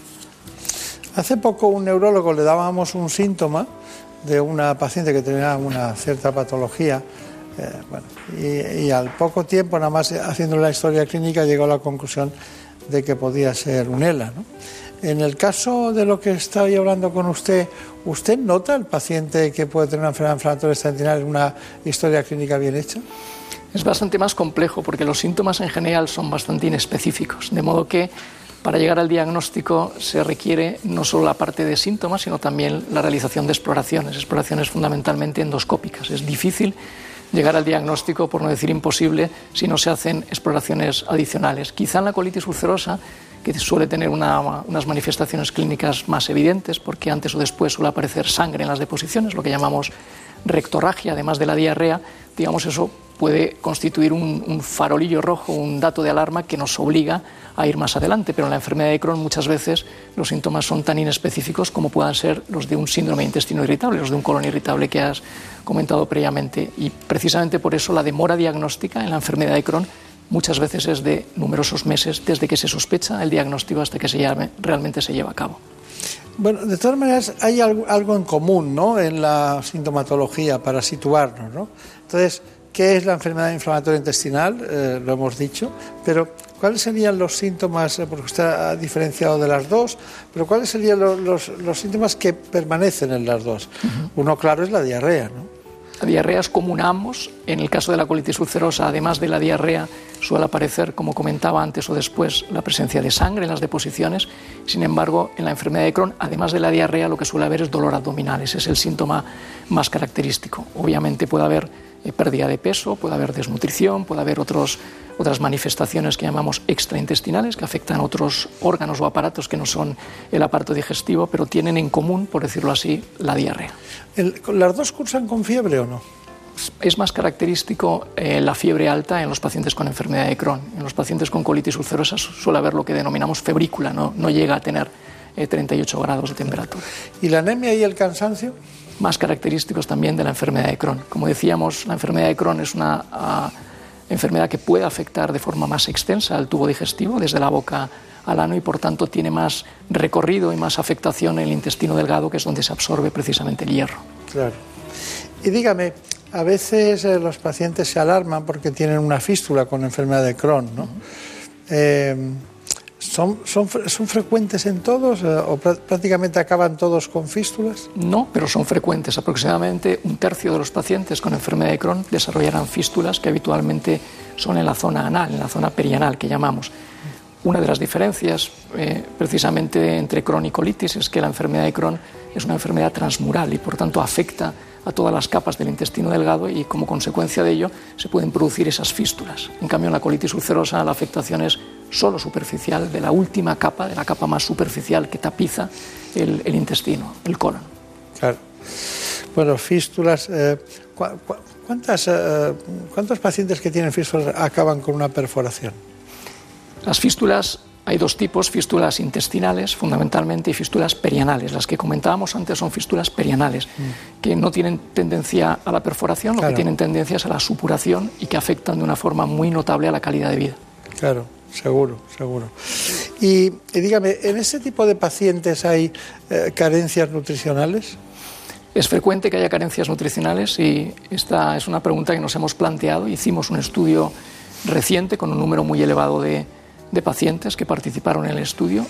Hace poco un neurólogo le dábamos un síntoma de una paciente que tenía una cierta patología. Eh, y, al poco tiempo, nada más haciendo la historia clínica, llegó a la conclusión de que podía ser un ELA. En el caso de lo que estaba hablando con usted, ¿usted nota al paciente que puede tener una enfermedad inflamatoria intestinal en una historia clínica bien hecha? Es bastante más complejo porque los síntomas en general son bastante inespecíficos, de modo que para llegar al diagnóstico se requiere no solo la parte de síntomas, sino también la realización de exploraciones, exploraciones fundamentalmente endoscópicas. Es difícil llegar al diagnóstico, por no decir imposible, si no se hacen exploraciones adicionales. Quizá en la colitis ulcerosa, que suele tener unas manifestaciones clínicas más evidentes, porque antes o después suele aparecer sangre en las deposiciones, lo que llamamos rectorragia, además de la diarrea, digamos, eso puede constituir un, farolillo rojo, un dato de alarma que nos obliga a ir más adelante. Pero en la enfermedad de Crohn muchas veces los síntomas son tan inespecíficos como puedan ser los de un síndrome de intestino irritable, los de un colon irritable que has comentado previamente. Y precisamente por eso la demora diagnóstica en la enfermedad de Crohn muchas veces es de numerosos meses desde que se sospecha el diagnóstico hasta que se realmente se lleva a cabo. Bueno, de todas maneras hay algo, en común ¿no? en la sintomatología para situarnos. ¿no? Entonces, ¿qué es la enfermedad inflamatoria intestinal? Eh, lo hemos dicho, pero ¿cuáles serían los síntomas? Eh, porque usted ha diferenciado de las dos, pero ¿cuáles serían los, síntomas que permanecen en las dos? Uno, claro, es la diarrea. ¿no? La diarrea es común a ambos. En el caso de la colitis ulcerosa, además de la diarrea, suele aparecer, como comentaba antes o después, la presencia de sangre en las deposiciones. Sin embargo, en la enfermedad de Crohn, además de la diarrea, lo que suele haber es dolor abdominal. Ese es el síntoma más característico. Obviamente puede haber pérdida de peso, puede haber desnutrición, puede haber otros, otras manifestaciones que llamamos extraintestinales, que afectan a otros órganos o aparatos que no son el aparato digestivo, pero tienen en común, por decirlo así, la diarrea. ¿Las dos cursan con fiebre o no? Es más característico eh, la fiebre alta en los pacientes con enfermedad de Crohn. En los pacientes con colitis ulcerosa suele haber lo que denominamos febrícula, no, no llega a tener 38 eh, grados de temperatura. ¿Y la anemia y el cansancio? Más característicos también de la enfermedad de Crohn. Como decíamos, la enfermedad de Crohn es una ah, enfermedad que puede afectar de forma más extensa al tubo digestivo, desde la boca al ano, y por tanto tiene más recorrido y más afectación en el intestino delgado, que es donde se absorbe precisamente el hierro. Claro. Y dígame, a veces eh, los pacientes se alarman porque tienen una fístula con enfermedad de Crohn, ¿no? Eh, ¿Son, son, son frecuentes en todos eh, o prácticamente acaban todos con fístulas? No, pero son frecuentes. Aproximadamente un tercio de los pacientes con enfermedad de Crohn desarrollarán fístulas que habitualmente son en la zona anal, en la zona perianal que llamamos. Una de las diferencias eh, precisamente entre Crohn y colitis es que la enfermedad de Crohn es una enfermedad transmural y por tanto afecta a todas las capas del intestino delgado y como consecuencia de ello se pueden producir esas fístulas. En cambio, en la colitis ulcerosa la afectación es solo superficial de la última capa, de la capa más superficial que tapiza el, intestino, el colon. Claro. Bueno, fístulas. Eh, ¿cuántas, eh, ¿Cuántos pacientes que tienen fístulas acaban con una perforación? Las fístulas hay dos tipos, fístulas intestinales fundamentalmente y fístulas perianales. Las que comentábamos antes son fístulas perianales, mm. que no tienen tendencia a la perforación, lo que tienen tendencia es a la supuración y que afectan de una forma muy notable a la calidad de vida. Claro, seguro, seguro. Y, dígame, ¿en ese tipo de pacientes hay eh, carencias nutricionales? Es frecuente que haya carencias nutricionales y esta es una pregunta que nos hemos planteado. Hicimos un estudio reciente con un número muy elevado de, de pacientes que participaron en el estudio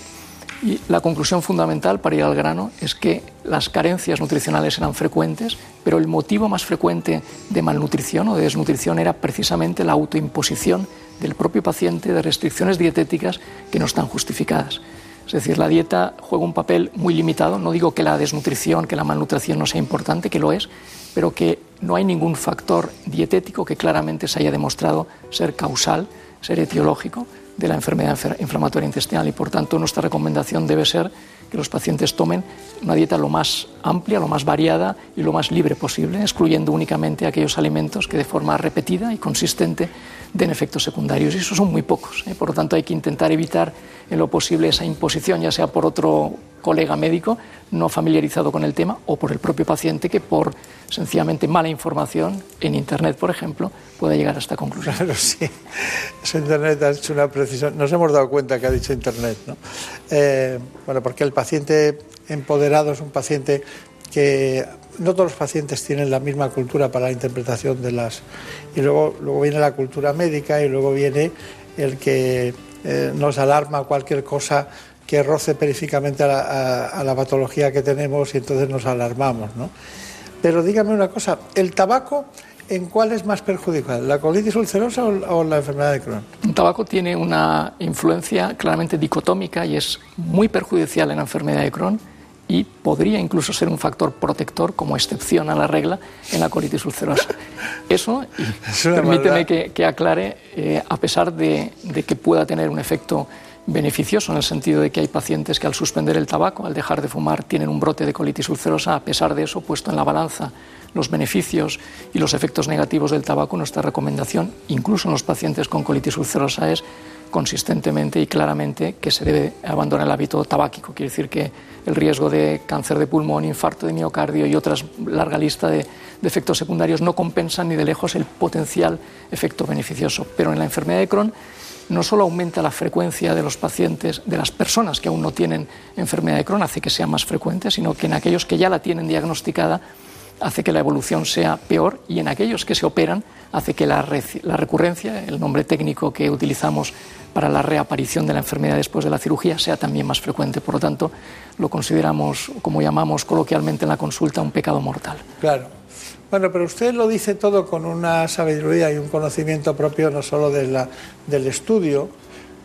y la conclusión fundamental para ir al grano es que las carencias nutricionales eran frecuentes, pero el motivo más frecuente de malnutrición o de desnutrición era precisamente la autoimposición del propio paciente de restricciones dietéticas que no están justificadas. Es decir, la dieta juega un papel muy limitado. No digo que la desnutrición, que la malnutrición no sea importante, que lo es, pero que no hay ningún factor dietético que claramente se haya demostrado ser causal, ser etiológico de la enfermedad inflamatoria intestinal y por tanto nuestra recomendación debe ser que los pacientes tomen una dieta lo más amplia, lo más variada y lo más libre posible, excluyendo únicamente aquellos alimentos que de forma repetida y consistente den efectos secundarios. Y esos son muy pocos. ¿eh? Por lo tanto, hay que intentar evitar en lo posible esa imposición, ya sea por otro colega médico no familiarizado con el tema o por el propio paciente que por sencillamente mala información en Internet, por ejemplo, pueda llegar a esta conclusión. Claro, sí. Eso Internet ha hecho una precisión. Nos hemos dado cuenta que ha dicho Internet, ¿no? Eh, bueno, porque el paciente empoderado es un paciente que no todos los pacientes tienen la misma cultura para la interpretación de las... Y luego, luego viene la cultura médica y luego viene el que eh, nos alarma cualquier cosa que roce periféricamente a la, patología que tenemos y entonces nos alarmamos. ¿no? Pero dígame una cosa, ¿el tabaco en cuál es más perjudicial, la colitis ulcerosa o, la enfermedad de Crohn? El tabaco tiene una influencia claramente dicotómica y es muy perjudicial en la enfermedad de Crohn y podría incluso ser un factor protector como excepción a la regla en la colitis ulcerosa. Eso, permíteme que, aclare, eh, a pesar de, de que pueda tener un efecto beneficioso en el sentido de que hay pacientes que al suspender el tabaco, al dejar de fumar, tienen un brote de colitis ulcerosa. A pesar de eso, puesto en la balanza los beneficios y los efectos negativos del tabaco, nuestra recomendación, incluso en los pacientes con colitis ulcerosa, es consistentemente y claramente que se debe abandonar el hábito tabáquico. Quiere decir que el riesgo de cáncer de pulmón, infarto de miocardio y otras larga lista de, de efectos secundarios no compensan ni de lejos el potencial efecto beneficioso. Pero en la enfermedad de Crohn no solo aumenta la frecuencia de los pacientes, de las personas que aún no tienen enfermedad de Crohn, hace que sea más frecuente, sino que en aquellos que ya la tienen diagnosticada hace que la evolución sea peor y en aquellos que se operan hace que la, recurrencia, el nombre técnico que utilizamos para la reaparición de la enfermedad después de la cirugía, sea también más frecuente. Por lo tanto, lo consideramos, como llamamos coloquialmente en la consulta, un pecado mortal. Claro. Bueno, pero usted lo dice todo con una sabiduría y un conocimiento propio no solo de la, del estudio,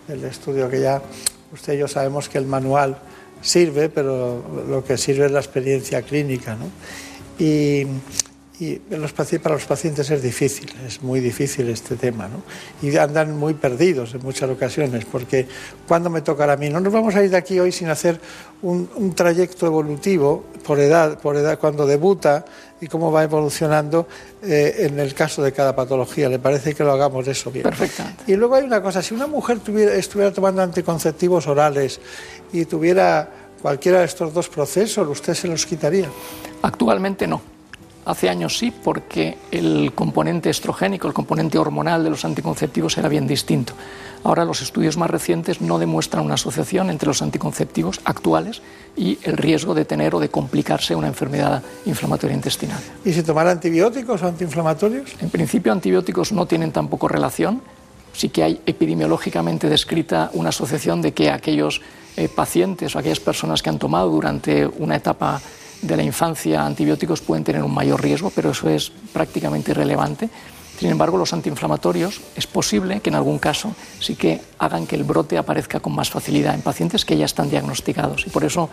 del estudio que ya usted y yo sabemos que el manual sirve, pero lo que sirve es la experiencia clínica. ¿no? Y, y para los pacientes es difícil, es muy difícil este tema, ¿no? Y andan muy perdidos en muchas ocasiones, porque ¿cuándo me tocará a mí? No nos vamos a ir de aquí hoy sin hacer un, trayecto evolutivo por edad, por edad, cuando debuta y cómo va evolucionando eh, en el caso de cada patología. ¿Le parece que lo hagamos eso bien? Perfecto. Y luego hay una cosa, si una mujer tuviera, estuviera tomando anticonceptivos orales y tuviera cualquiera de estos dos procesos, ¿usted se los quitaría? Actualmente no. Hace años sí, porque el componente estrogénico, el componente hormonal de los anticonceptivos era bien distinto. Ahora los estudios más recientes no demuestran una asociación entre los anticonceptivos actuales y el riesgo de tener o de complicarse una enfermedad inflamatoria intestinal. ¿Y si tomar antibióticos o antiinflamatorios? En principio antibióticos no tienen tampoco relación sí que hay epidemiológicamente descrita una asociación de que aquellos eh, pacientes o aquellas personas que han tomado durante una etapa de la infancia antibióticos pueden tener un mayor riesgo, pero eso es prácticamente irrelevante. Sin embargo, los antiinflamatorios es posible que en algún caso sí que hagan que el brote aparezca con más facilidad en pacientes que ya están diagnosticados. Y por eso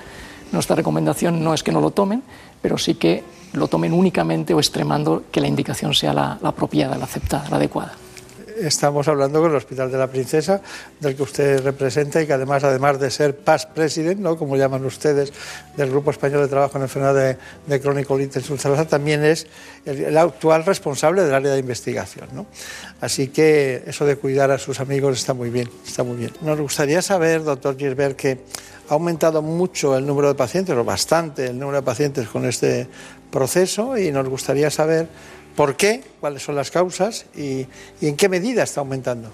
nuestra recomendación no es que no lo tomen, pero sí que lo tomen únicamente o extremando que la indicación sea la, la apropiada, la aceptada, la adecuada estamos hablando con el Hospital de la Princesa, del que usted representa y que además, además de ser past president, ¿no? como llaman ustedes, del Grupo Español de Trabajo en Enfermedad de, de crónico-colitis ulcerosa, también es el, actual responsable del área de investigación. ¿no? Así que eso de cuidar a sus amigos está muy bien, está muy bien. Nos gustaría saber, doctor Gilbert, que ha aumentado mucho el número de pacientes, o bastante el número de pacientes con este proceso, y nos gustaría saber ¿Por qué? ¿Cuáles son las causas? ¿Y, en qué medida está aumentando?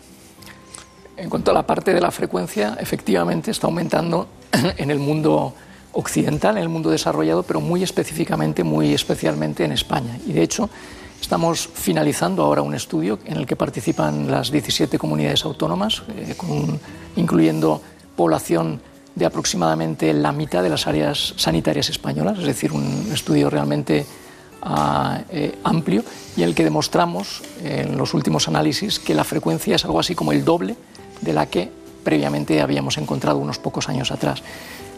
En cuanto a la parte de la frecuencia, efectivamente está aumentando en el mundo occidental, en el mundo desarrollado, pero muy específicamente, muy especialmente en España. Y de hecho, estamos finalizando ahora un estudio en el que participan las 17 comunidades autónomas, eh, incluyendo población de aproximadamente la mitad de las áreas sanitarias españolas, es decir, un estudio realmente eh, amplio y en el que demostramos en los últimos análisis que la frecuencia es algo así como el doble de la que previamente habíamos encontrado unos pocos años atrás.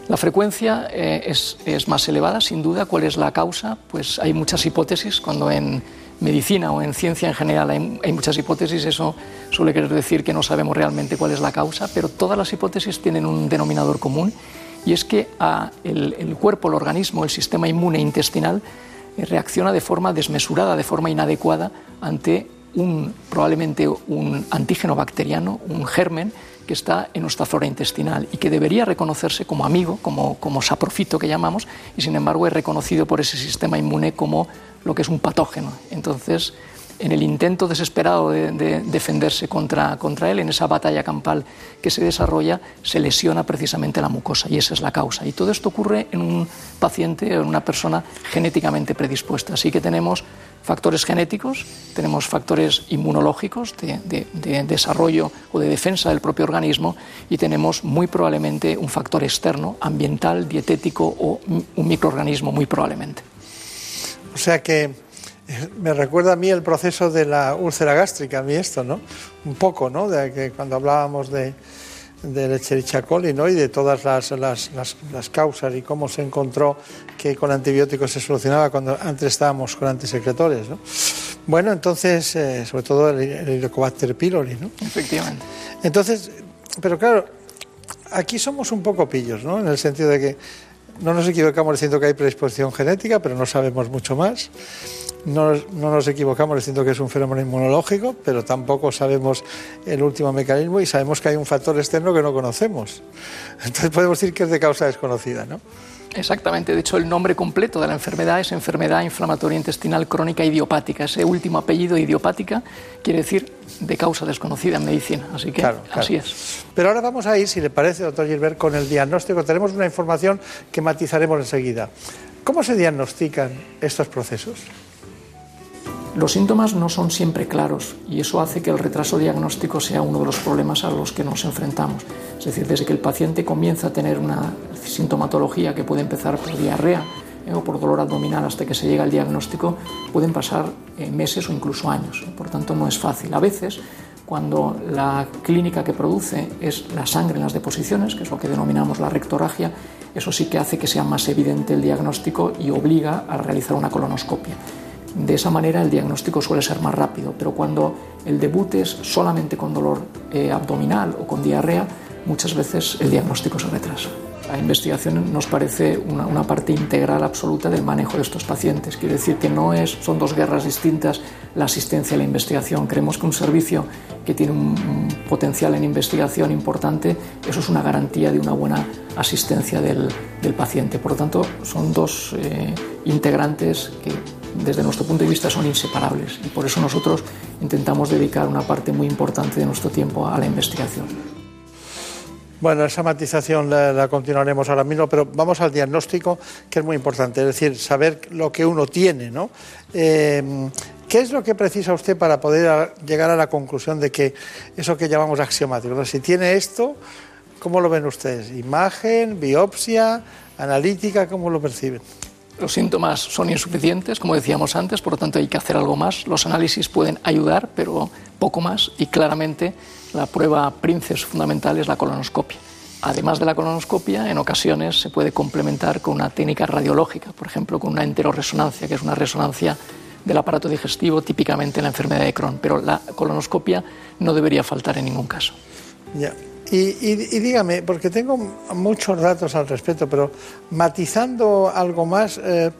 La frecuencia eh, es, más elevada, sin duda. ¿Cuál es la causa? Pues hay muchas hipótesis. Cuando en medicina o en ciencia en general hay, muchas hipótesis, eso suele querer decir que no sabemos realmente cuál es la causa, pero todas las hipótesis tienen un denominador común y es que a el, el cuerpo, el organismo, el sistema inmune intestinal reacciona de forma desmesurada, de forma inadecuada ante un, probablemente un antígeno bacteriano, un germen que está en nuestra flora intestinal y que debería reconocerse como amigo, como, como saprofito que llamamos, y sin embargo es reconocido por ese sistema inmune como lo que es un patógeno. Entonces, en el intento desesperado de, defenderse contra, contra, él, en esa batalla campal que se desarrolla, se lesiona precisamente la mucosa y esa es la causa. Y todo esto ocurre en un paciente en una persona genéticamente predispuesta. Así que tenemos factores genéticos, tenemos factores inmunológicos de, de desarrollo o de defensa del propio organismo y tenemos muy probablemente un factor externo, ambiental, dietético o un microorganismo muy probablemente. O sea que me recuerda a mí el proceso de la úlcera gástrica, a mí esto, ¿no? Un poco, ¿no? De que cuando hablábamos de, de Echerichia coli, ¿no? Y de todas las, las, las, causas y cómo se encontró que con antibióticos se solucionaba cuando antes estábamos con antisecretores, ¿no? Bueno, entonces, eh, sobre todo el, el Helicobacter pylori, ¿no? Efectivamente. Entonces, pero claro, aquí somos un poco pillos, ¿no? En el sentido de que no nos equivocamos diciendo que hay predisposición genética, pero no sabemos mucho más. No, nos equivocamos diciendo que es un fenómeno inmunológico, pero tampoco sabemos el último mecanismo y sabemos que hay un factor externo que no conocemos. Entonces podemos decir que es de causa desconocida, ¿no? Exactamente, de hecho el nombre completo de la enfermedad es enfermedad inflamatoria intestinal crónica idiopática. Ese último apellido idiopática quiere decir de causa desconocida en medicina, así que así es. Pero ahora vamos a ir, si le parece, doctor Gilbert, con el diagnóstico. Tenemos una información que matizaremos enseguida. ¿Cómo se diagnostican estos procesos? Los síntomas no son siempre claros y eso hace que el retraso diagnóstico sea uno de los problemas a los que nos enfrentamos. Es decir, desde que el paciente comienza a tener una sintomatología que puede empezar por diarrea eh, o por dolor abdominal hasta que se llega al diagnóstico, pueden pasar eh, meses o incluso años. Por tanto, no es fácil. A veces, cuando la clínica que produce es la sangre en las deposiciones, que es lo que denominamos la rectorragia, eso sí que hace que sea más evidente el diagnóstico y obliga a realizar una colonoscopia. De esa manera el diagnóstico suele ser más rápido, pero cuando el debut es solamente con dolor eh, abdominal o con diarrea, muchas veces el diagnóstico se retrasa. La investigación nos parece una, parte integral absoluta del manejo de estos pacientes. Quiere decir que no es, son dos guerras distintas la asistencia y la investigación. Creemos que un servicio que tiene un, potencial en investigación importante, eso es una garantía de una buena asistencia del, paciente. Por lo tanto, son dos eh, integrantes que desde nuestro punto de vista son inseparables y por eso nosotros intentamos dedicar una parte muy importante de nuestro tiempo a la investigación. Bueno, esa matización la, continuaremos ahora mismo, pero vamos al diagnóstico, que es muy importante, es decir, saber lo que uno tiene, ¿no? Eh, ¿Qué es lo que precisa usted para poder llegar a la conclusión de que eso que llamamos axiomático, si tiene esto, ¿cómo lo ven ustedes? ¿Imagen, biopsia, analítica, cómo lo perciben? Los síntomas son insuficientes, como decíamos antes, por lo tanto hay que hacer algo más. Los análisis pueden ayudar, pero poco más, y claramente la prueba princes fundamental es la colonoscopia. Además de la colonoscopia, en ocasiones se puede complementar con una técnica radiológica, por ejemplo, con una enteroresonancia, que es una resonancia del aparato digestivo, típicamente en la enfermedad de Crohn. Pero la colonoscopia no debería faltar en ningún caso. Ya. Y, dígame, porque tengo muchos datos al respecto, pero matizando algo más, eh,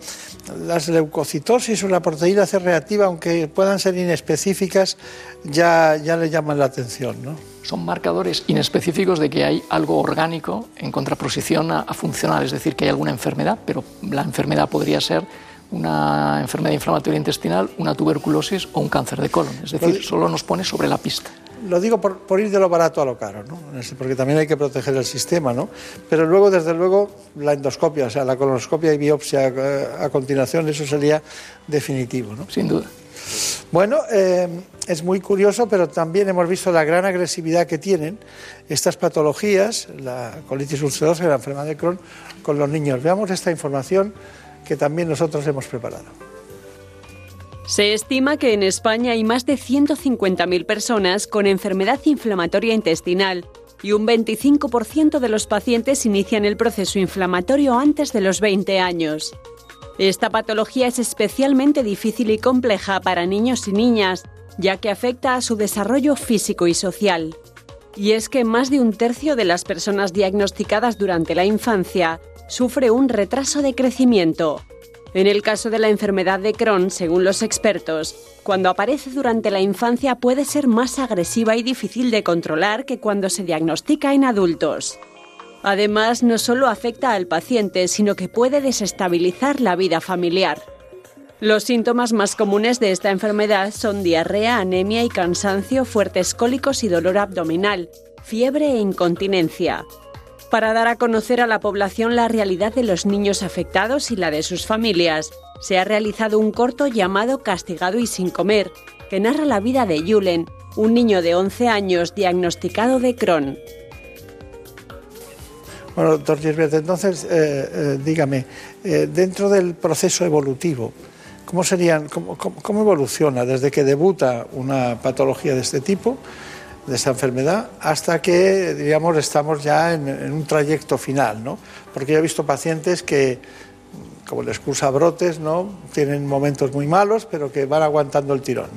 las leucocitosis o la proteína C reactiva, aunque puedan ser inespecíficas, ya, ya le llaman la atención, ¿no? son marcadores inespecíficos de que hay algo orgánico en contraposición a, funcional, es decir, que hay alguna enfermedad, pero la enfermedad podría ser una enfermedad inflamatoria intestinal, una tuberculosis o un cáncer de colon. Es decir, solo nos pone sobre la pista. Lo digo por, ir de lo barato a lo caro, ¿no? porque también hay que proteger el sistema, ¿no? Pero luego, desde luego, la endoscopia, o sea, la colonoscopia y biopsia eh, a continuación, eso sería definitivo, ¿no? Sin duda. Bueno, eh, es muy curioso, pero también hemos visto la gran agresividad que tienen estas patologías, la colitis ulcerosa y la enfermedad de Crohn, con los niños. Veamos esta información que también nosotros hemos preparado. Se estima que en España hay más de 150.000 personas con enfermedad inflamatoria intestinal y un 25% de los pacientes inician el proceso inflamatorio antes de los 20 años. Esta patología es especialmente difícil y compleja para niños y niñas, ya que afecta a su desarrollo físico y social. Y es que más de un tercio de las personas diagnosticadas durante la infancia sufre un retraso de crecimiento. En el caso de la enfermedad de Crohn, según los expertos, cuando aparece durante la infancia puede ser más agresiva y difícil de controlar que cuando se diagnostica en adultos. Además, no solo afecta al paciente, sino que puede desestabilizar la vida familiar. Los síntomas más comunes de esta enfermedad son diarrea, anemia y cansancio, fuertes cólicos y dolor abdominal, fiebre e incontinencia. Para dar a conocer a la población la realidad de los niños afectados y la de sus familias, se ha realizado un corto llamado Castigado y sin comer, que narra la vida de Julen, un niño de 11 años diagnosticado de Crohn. Bueno, doctor entonces, eh, eh, dígame, eh, dentro del proceso evolutivo, ¿cómo, serían, cómo, evoluciona desde que debuta una patología de este tipo, de esta enfermedad, hasta que, digamos, estamos ya en, un trayecto final, ¿no? Porque yo he visto pacientes que, como les cursa brotes, ¿no? Tienen momentos muy malos, pero que van aguantando el tirón.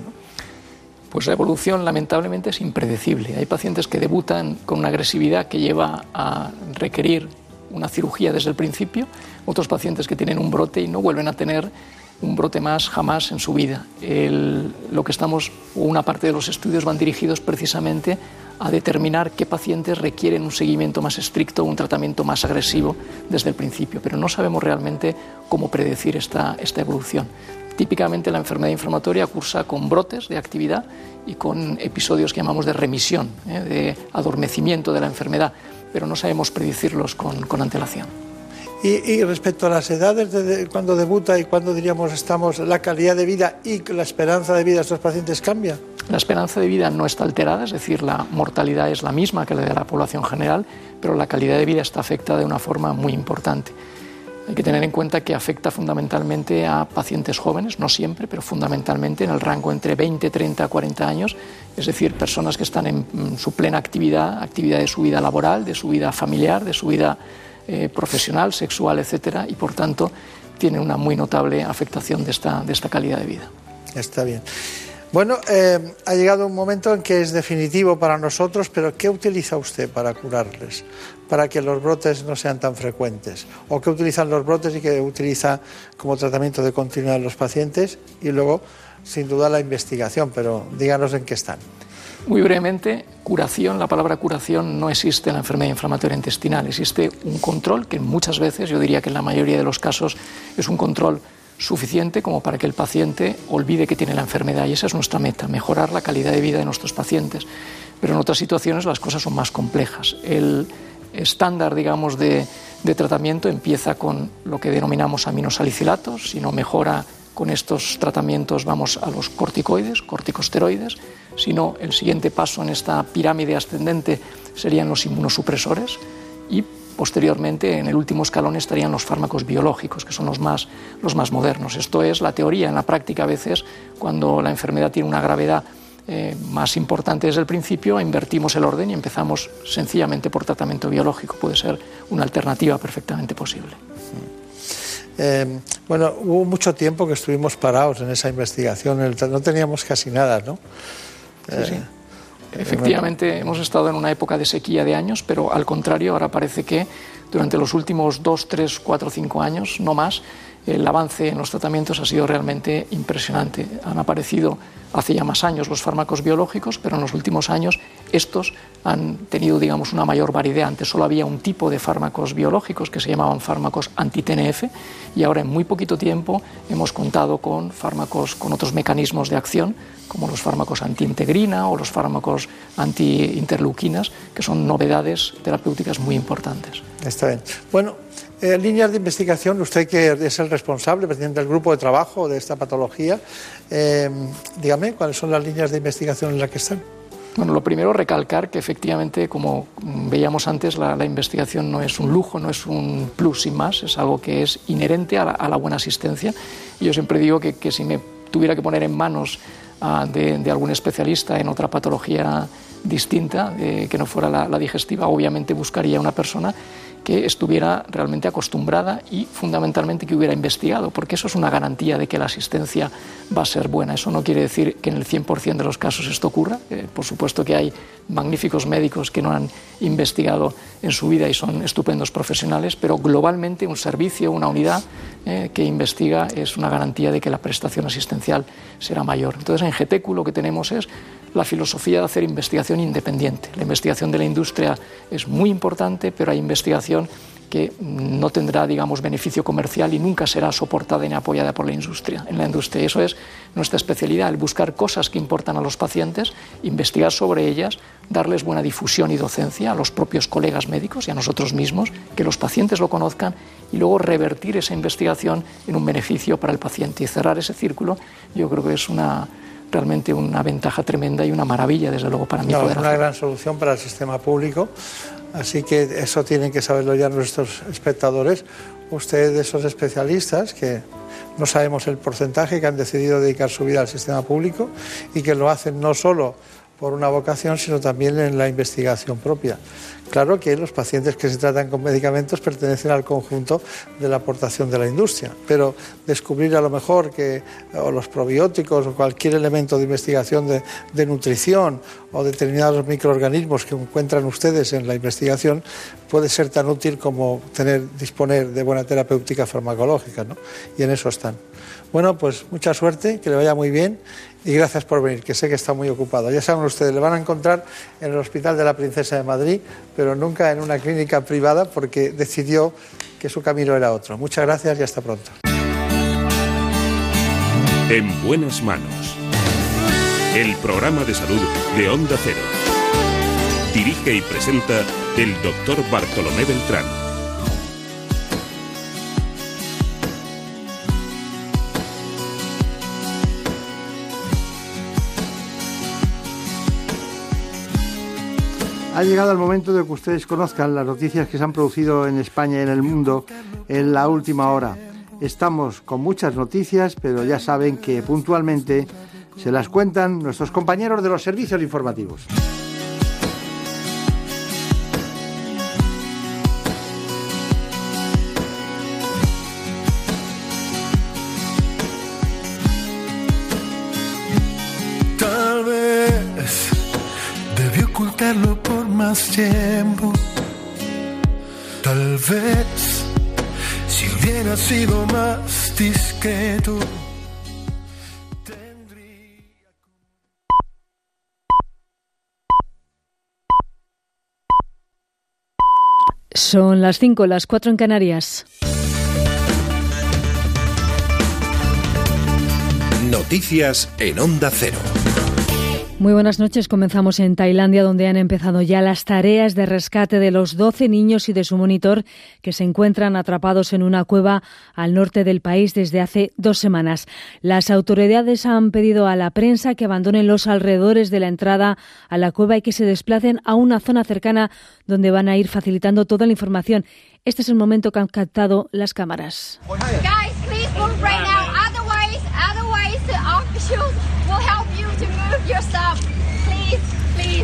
Pues la evolución lamentablemente es impredecible. Hay pacientes que debutan con una agresividad que lleva a requerir una cirugía desde el principio, otros pacientes que tienen un brote y no vuelven a tener un brote más jamás en su vida. lo que estamos, una parte de los estudios van dirigidos precisamente a determinar qué pacientes requieren un seguimiento más estricto, un tratamiento más agresivo desde el principio, pero no sabemos realmente cómo predecir esta, evolución. Típicamente la enfermedad inflamatoria cursa con brotes de actividad y con episodios que llamamos de remisión, ¿eh? de adormecimiento de la enfermedad, pero no sabemos predecirlos con antelación. Y, respecto a las edades de, cuando debuta y cuando diríamos estamos, la calidad de vida y la esperanza de vida de estos pacientes cambia. La esperanza de vida no está alterada, es decir, la mortalidad es la misma que la de la población general, pero la calidad de vida está afectada de una forma muy importante. Hay que tener en cuenta que afecta fundamentalmente a pacientes jóvenes, no siempre, pero fundamentalmente en el rango entre 20, 30, 40 años, es decir, personas que están en su plena actividad, actividad de su vida laboral, de su vida familiar, de su vida eh, profesional, sexual, etcétera, y por tanto tiene una muy notable afectación de esta, de esta calidad de vida. Está bien. Bueno, eh, ha llegado un momento en que es definitivo para nosotros, pero ¿qué utiliza usted para curarles? Para que los brotes no sean tan frecuentes. ¿O qué utilizan los brotes y qué utiliza como tratamiento de continuidad en los pacientes? Y luego, sin duda, la investigación, pero díganos en qué están. Muy brevemente, curación, la palabra curación no existe en la enfermedad inflamatoria intestinal, existe un control que muchas veces, yo diría que en la mayoría de los casos, es un control suficiente como para que el paciente olvide que tiene la enfermedad. Y esa es nuestra meta, mejorar la calidad de vida de nuestros pacientes. Pero en otras situaciones las cosas son más complejas. El estándar, digamos, de, tratamiento empieza con lo que denominamos aminosalicilatos, si no mejora con estos tratamientos vamos a los corticoides, corticosteroides, sino el siguiente paso en esta pirámide ascendente serían los inmunosupresores y posteriormente en el último escalón estarían los fármacos biológicos, que son los más, los más modernos. Esto es la teoría. En la práctica, a veces, cuando la enfermedad tiene una gravedad eh, más importante desde el principio, invertimos el orden y empezamos sencillamente por tratamiento biológico. Puede ser una alternativa perfectamente posible. Eh, bueno, hubo mucho tiempo que estuvimos parados en esa investigación, no teníamos casi nada, ¿no? sí. Eh, Efectivamente, hemos estado en una época de sequía de años, pero al contrario, ahora parece que durante los últimos dos, tres, cuatro, cinco años, no más, el avance en los tratamientos ha sido realmente impresionante. Han aparecido hace ya más años los fármacos biológicos, pero en los últimos años estos han tenido, digamos, una mayor variedad. Antes solo había un tipo de fármacos biológicos que se llamaban fármacos anti-TNF y ahora en muy poquito tiempo hemos contado con fármacos con otros mecanismos de acción, como los fármacos anti-integrina o los fármacos anti-interleuquinas, que son novedades terapéuticas muy importantes. Está bien. Bueno, eh, líneas de investigación, usted que es el responsable, presidente del grupo de trabajo de esta patología, eh, dígame cuáles son las líneas de investigación en las que están. Bueno, lo primero, recalcar que efectivamente, como veíamos antes, la, investigación no es un lujo, no es un plus sin más, es algo que es inherente a la, buena asistencia. Y yo siempre digo que, si me tuviera que poner en manos ah, de, algún especialista en otra patología distinta, eh, que no fuera la digestiva, obviamente buscaría una persona que estuviera realmente acostumbrada y fundamentalmente que hubiera investigado, porque eso es una garantía de que la asistencia va a ser buena. Eso no quiere decir que en el 100% de los casos esto ocurra. Eh, por supuesto que hay magníficos médicos que no han investigado en su vida y son estupendos profesionales, pero globalmente un servicio, una unidad eh, que investiga es una garantía de que la prestación asistencial será mayor. Entonces en GTQ lo que tenemos es la filosofía de hacer investigación independiente. La investigación de la industria es muy importante, pero hay investigación que no tendrá, digamos, beneficio comercial y nunca será soportada ni apoyada por la industria. En la industria eso es nuestra especialidad, el buscar cosas que importan a los pacientes, investigar sobre ellas, darles buena difusión y docencia a los propios colegas médicos y a nosotros mismos, que los pacientes lo conozcan y luego revertir esa investigación en un beneficio para el paciente y cerrar ese círculo, yo creo que es una realmente una ventaja tremenda y una maravilla, desde luego, para mí. No, es una gran solución para el sistema público, así que eso tienen que saberlo ya nuestros espectadores. Ustedes, esos especialistas que no sabemos el porcentaje que han decidido dedicar su vida al sistema público y que lo hacen no solo por una vocación, sino también en la investigación propia. Claro que los pacientes que se tratan con medicamentos pertenecen al conjunto de la aportación de la industria, pero descubrir a lo mejor que los probióticos o cualquier elemento de investigación de, de, nutrición o determinados microorganismos que encuentran ustedes en la investigación puede ser tan útil como tener, disponer de buena terapéutica farmacológica, ¿no? Y en eso están. Bueno, pues mucha suerte, que le vaya muy bien y gracias por venir, que sé que está muy ocupado. Ya saben ustedes, le van a encontrar en el Hospital de la Princesa de Madrid, pero nunca en una clínica privada porque decidió que su camino era otro. Muchas gracias y hasta pronto. En buenas manos. El programa de salud de Onda Cero. Dirige y presenta el doctor Bartolomé Beltrán. Ha llegado el momento de que ustedes conozcan las noticias que se han producido en España y en el mundo en la última hora. Estamos con muchas noticias, pero ya saben que puntualmente se las cuentan nuestros compañeros de los servicios informativos. Si hubiera sido más discreto. Son las 5, las 4 en Canarias. Noticias en Onda Cero. Muy buenas noches. Comenzamos en Tailandia, donde han empezado ya las tareas de rescate de los 12 niños y de su monitor que se encuentran atrapados en una cueva al norte del país desde hace dos semanas. Las autoridades han pedido a la prensa que abandonen los alrededores de la entrada a la cueva y que se desplacen a una zona cercana donde van a ir facilitando toda la información. Este es el momento que han captado las cámaras.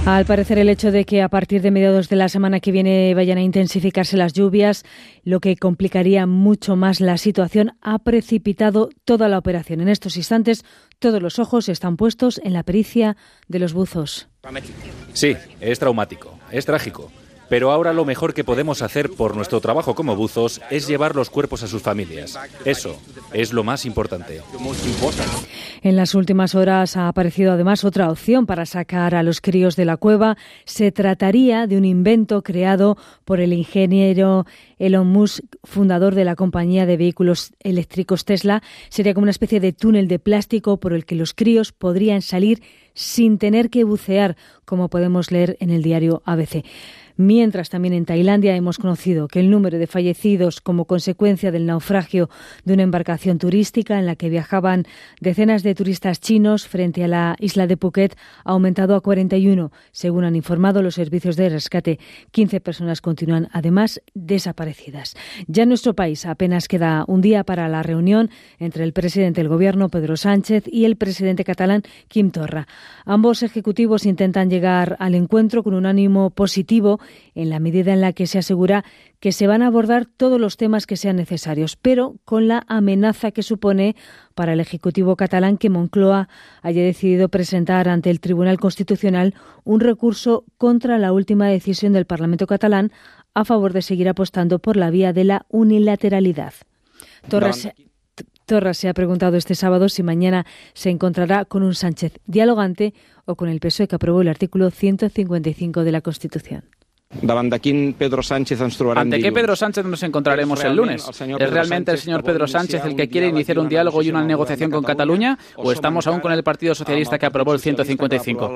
Al parecer, el hecho de que a partir de mediados de la semana que viene vayan a intensificarse las lluvias, lo que complicaría mucho más la situación, ha precipitado toda la operación. En estos instantes, todos los ojos están puestos en la pericia de los buzos. Sí, es traumático, es trágico. Pero ahora lo mejor que podemos hacer por nuestro trabajo como buzos es llevar los cuerpos a sus familias. Eso es lo más importante. En las últimas horas ha aparecido además otra opción para sacar a los críos de la cueva. Se trataría de un invento creado por el ingeniero Elon Musk, fundador de la compañía de vehículos eléctricos Tesla. Sería como una especie de túnel de plástico por el que los críos podrían salir sin tener que bucear, como podemos leer en el diario ABC. Mientras también en Tailandia hemos conocido que el número de fallecidos como consecuencia del naufragio de una embarcación turística en la que viajaban decenas de turistas chinos frente a la isla de Phuket ha aumentado a 41, según han informado los servicios de rescate. 15 personas continúan además desaparecidas. Ya en nuestro país apenas queda un día para la reunión entre el presidente del gobierno Pedro Sánchez y el presidente catalán Quim Torra. Ambos ejecutivos intentan llegar al encuentro con un ánimo positivo en la medida en la que se asegura que se van a abordar todos los temas que sean necesarios, pero con la amenaza que supone para el Ejecutivo catalán que Moncloa haya decidido presentar ante el Tribunal Constitucional un recurso contra la última decisión del Parlamento catalán a favor de seguir apostando por la vía de la unilateralidad. Torres, Torres se ha preguntado este sábado si mañana se encontrará con un Sánchez dialogante o con el PSOE que aprobó el artículo 155 de la Constitución. ¿Ante qué Pedro Sánchez nos encontraremos el lunes? ¿Es realmente el señor Pedro Sánchez el que quiere iniciar un diálogo y una negociación con Cataluña? ¿O estamos aún con el Partido Socialista que aprobó el 155?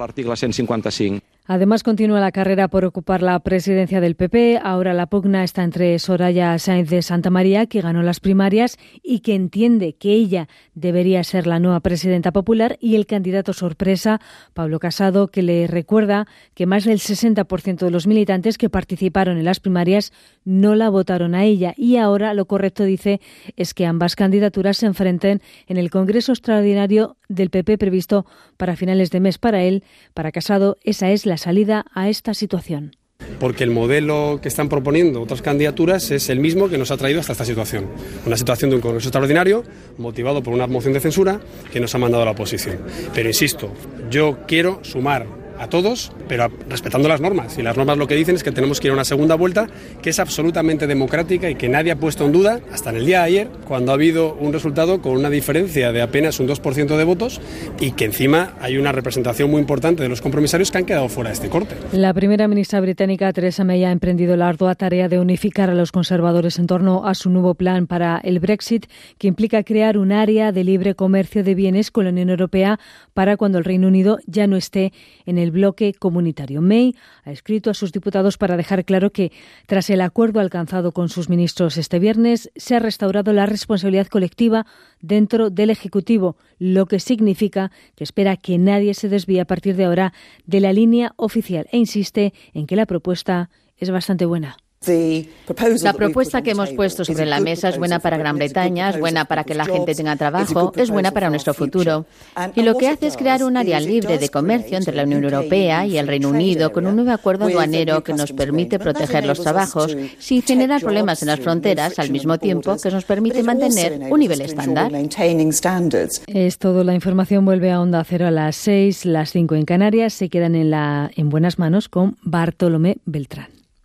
Además, continúa la carrera por ocupar la presidencia del PP. Ahora la pugna está entre Soraya Sáenz de Santa María, que ganó las primarias y que entiende que ella debería ser la nueva presidenta popular, y el candidato sorpresa, Pablo Casado, que le recuerda que más del 60% de los militantes que participaron en las primarias no la votaron a ella. Y ahora lo correcto, dice, es que ambas candidaturas se enfrenten en el Congreso Extraordinario del PP previsto para finales de mes para él. Para Casado, esa es la salida a esta situación porque el modelo que están proponiendo otras candidaturas es el mismo que nos ha traído hasta esta situación. Una situación de un Congreso extraordinario motivado por una moción de censura que nos ha mandado la oposición. Pero insisto, yo quiero sumar a todos, pero respetando las normas. Y las normas lo que dicen es que tenemos que ir a una segunda vuelta que es absolutamente democrática y que nadie ha puesto en duda hasta en el día de ayer, cuando ha habido un resultado con una diferencia de apenas un 2% de votos y que encima hay una representación muy importante de los compromisarios que han quedado fuera de este corte. La primera ministra británica, Theresa May, ha emprendido la ardua tarea de unificar a los conservadores en torno a su nuevo plan para el Brexit, que implica crear un área de libre comercio de bienes con la Unión Europea para cuando el Reino Unido ya no esté en el bloque comunitario. May ha escrito a sus diputados para dejar claro que, tras el acuerdo alcanzado con sus ministros este viernes, se ha restaurado la responsabilidad colectiva dentro del Ejecutivo, lo que significa que espera que nadie se desvíe a partir de ahora de la línea oficial e insiste en que la propuesta es bastante buena. La propuesta que hemos puesto sobre la mesa es buena para Gran Bretaña, es buena para que la gente tenga trabajo, es buena para nuestro futuro. Y lo que hace es crear un área libre de comercio entre la Unión Europea y el Reino Unido con un nuevo acuerdo aduanero que nos permite proteger los trabajos sin generar problemas en las fronteras al mismo tiempo que nos permite mantener un nivel estándar. Es todo. La información vuelve a Onda Cero a las 6, las 5 en Canarias. Se quedan en, la, en buenas manos con Bartolomé Beltrán.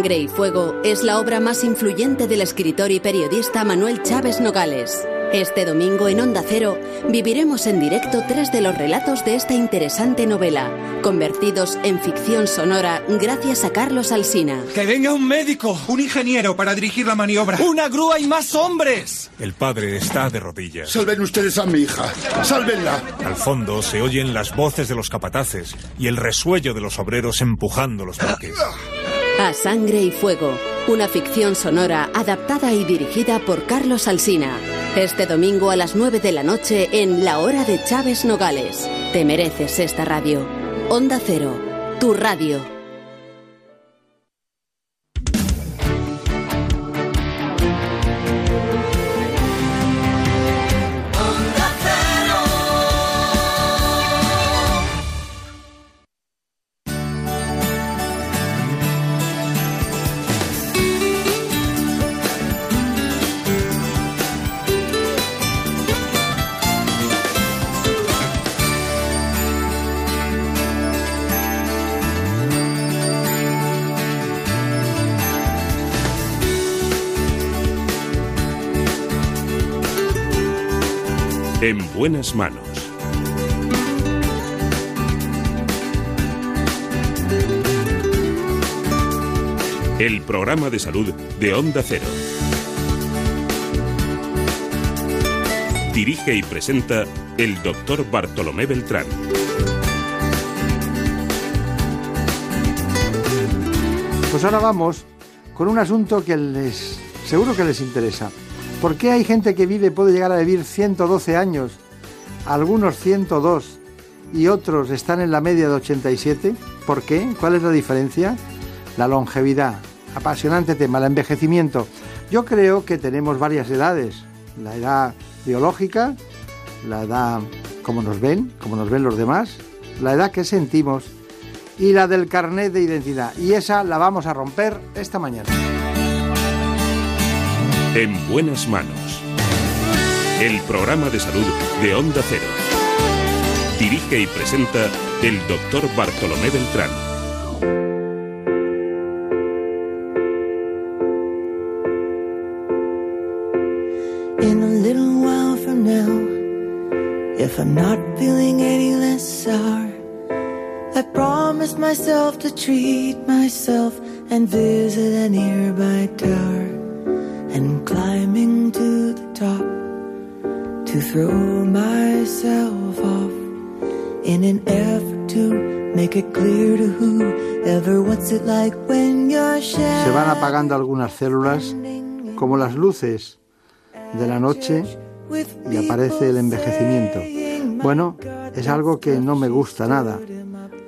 Sangre y Fuego es la obra más influyente del escritor y periodista Manuel Chávez Nogales. Este domingo en Onda Cero viviremos en directo tres de los relatos de esta interesante novela, convertidos en ficción sonora gracias a Carlos Alsina. Que venga un médico, un ingeniero para dirigir la maniobra, una grúa y más hombres. El padre está de rodillas. Salven ustedes a mi hija, sálvenla. Al fondo se oyen las voces de los capataces y el resuello de los obreros empujando los bloques. A Sangre y Fuego, una ficción sonora adaptada y dirigida por Carlos Alsina. Este domingo a las 9 de la noche en La Hora de Chávez Nogales. Te mereces esta radio. Onda Cero, tu radio. En buenas manos. El programa de salud de Onda Cero. Dirige y presenta el doctor Bartolomé Beltrán. Pues ahora vamos con un asunto que les seguro que les interesa. ¿Por qué hay gente que vive, puede llegar a vivir 112 años, algunos 102 y otros están en la media de 87? ¿Por qué? ¿Cuál es la diferencia? La longevidad. Apasionante tema, el envejecimiento. Yo creo que tenemos varias edades. La edad biológica, la edad como nos ven, como nos ven los demás, la edad que sentimos y la del carnet de identidad. Y esa la vamos a romper esta mañana. En buenas manos. El programa de salud de Onda Cero. Dirige y presenta el doctor Bartolomé Beltrán. In a little while from now, if I'm not feeling any less sour, I promised myself to treat myself and visit a nearby tower. And climbing to the top to throw myself off in an effort to make it clear to whoever what's it like when you're sharing. Se van apagando algunas células como las luces de la noche y aparece el envejecimiento. Bueno, es algo que no me gusta nada.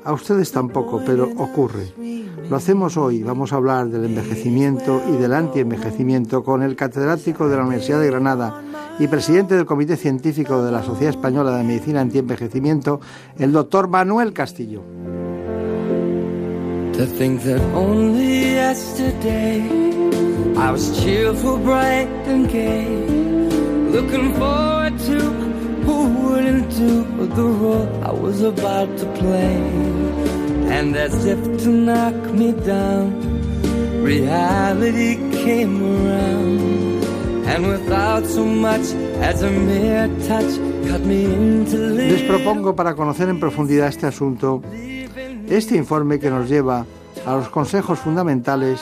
A ustedes tampoco, pero ocurre. Lo hacemos hoy. Vamos a hablar del envejecimiento y del antienvejecimiento con el catedrático de la Universidad de Granada y presidente del Comité Científico de la Sociedad Española de Medicina Antienvejecimiento, el doctor Manuel Castillo. Les propongo para conocer en profundidad este asunto este informe que nos lleva a los consejos fundamentales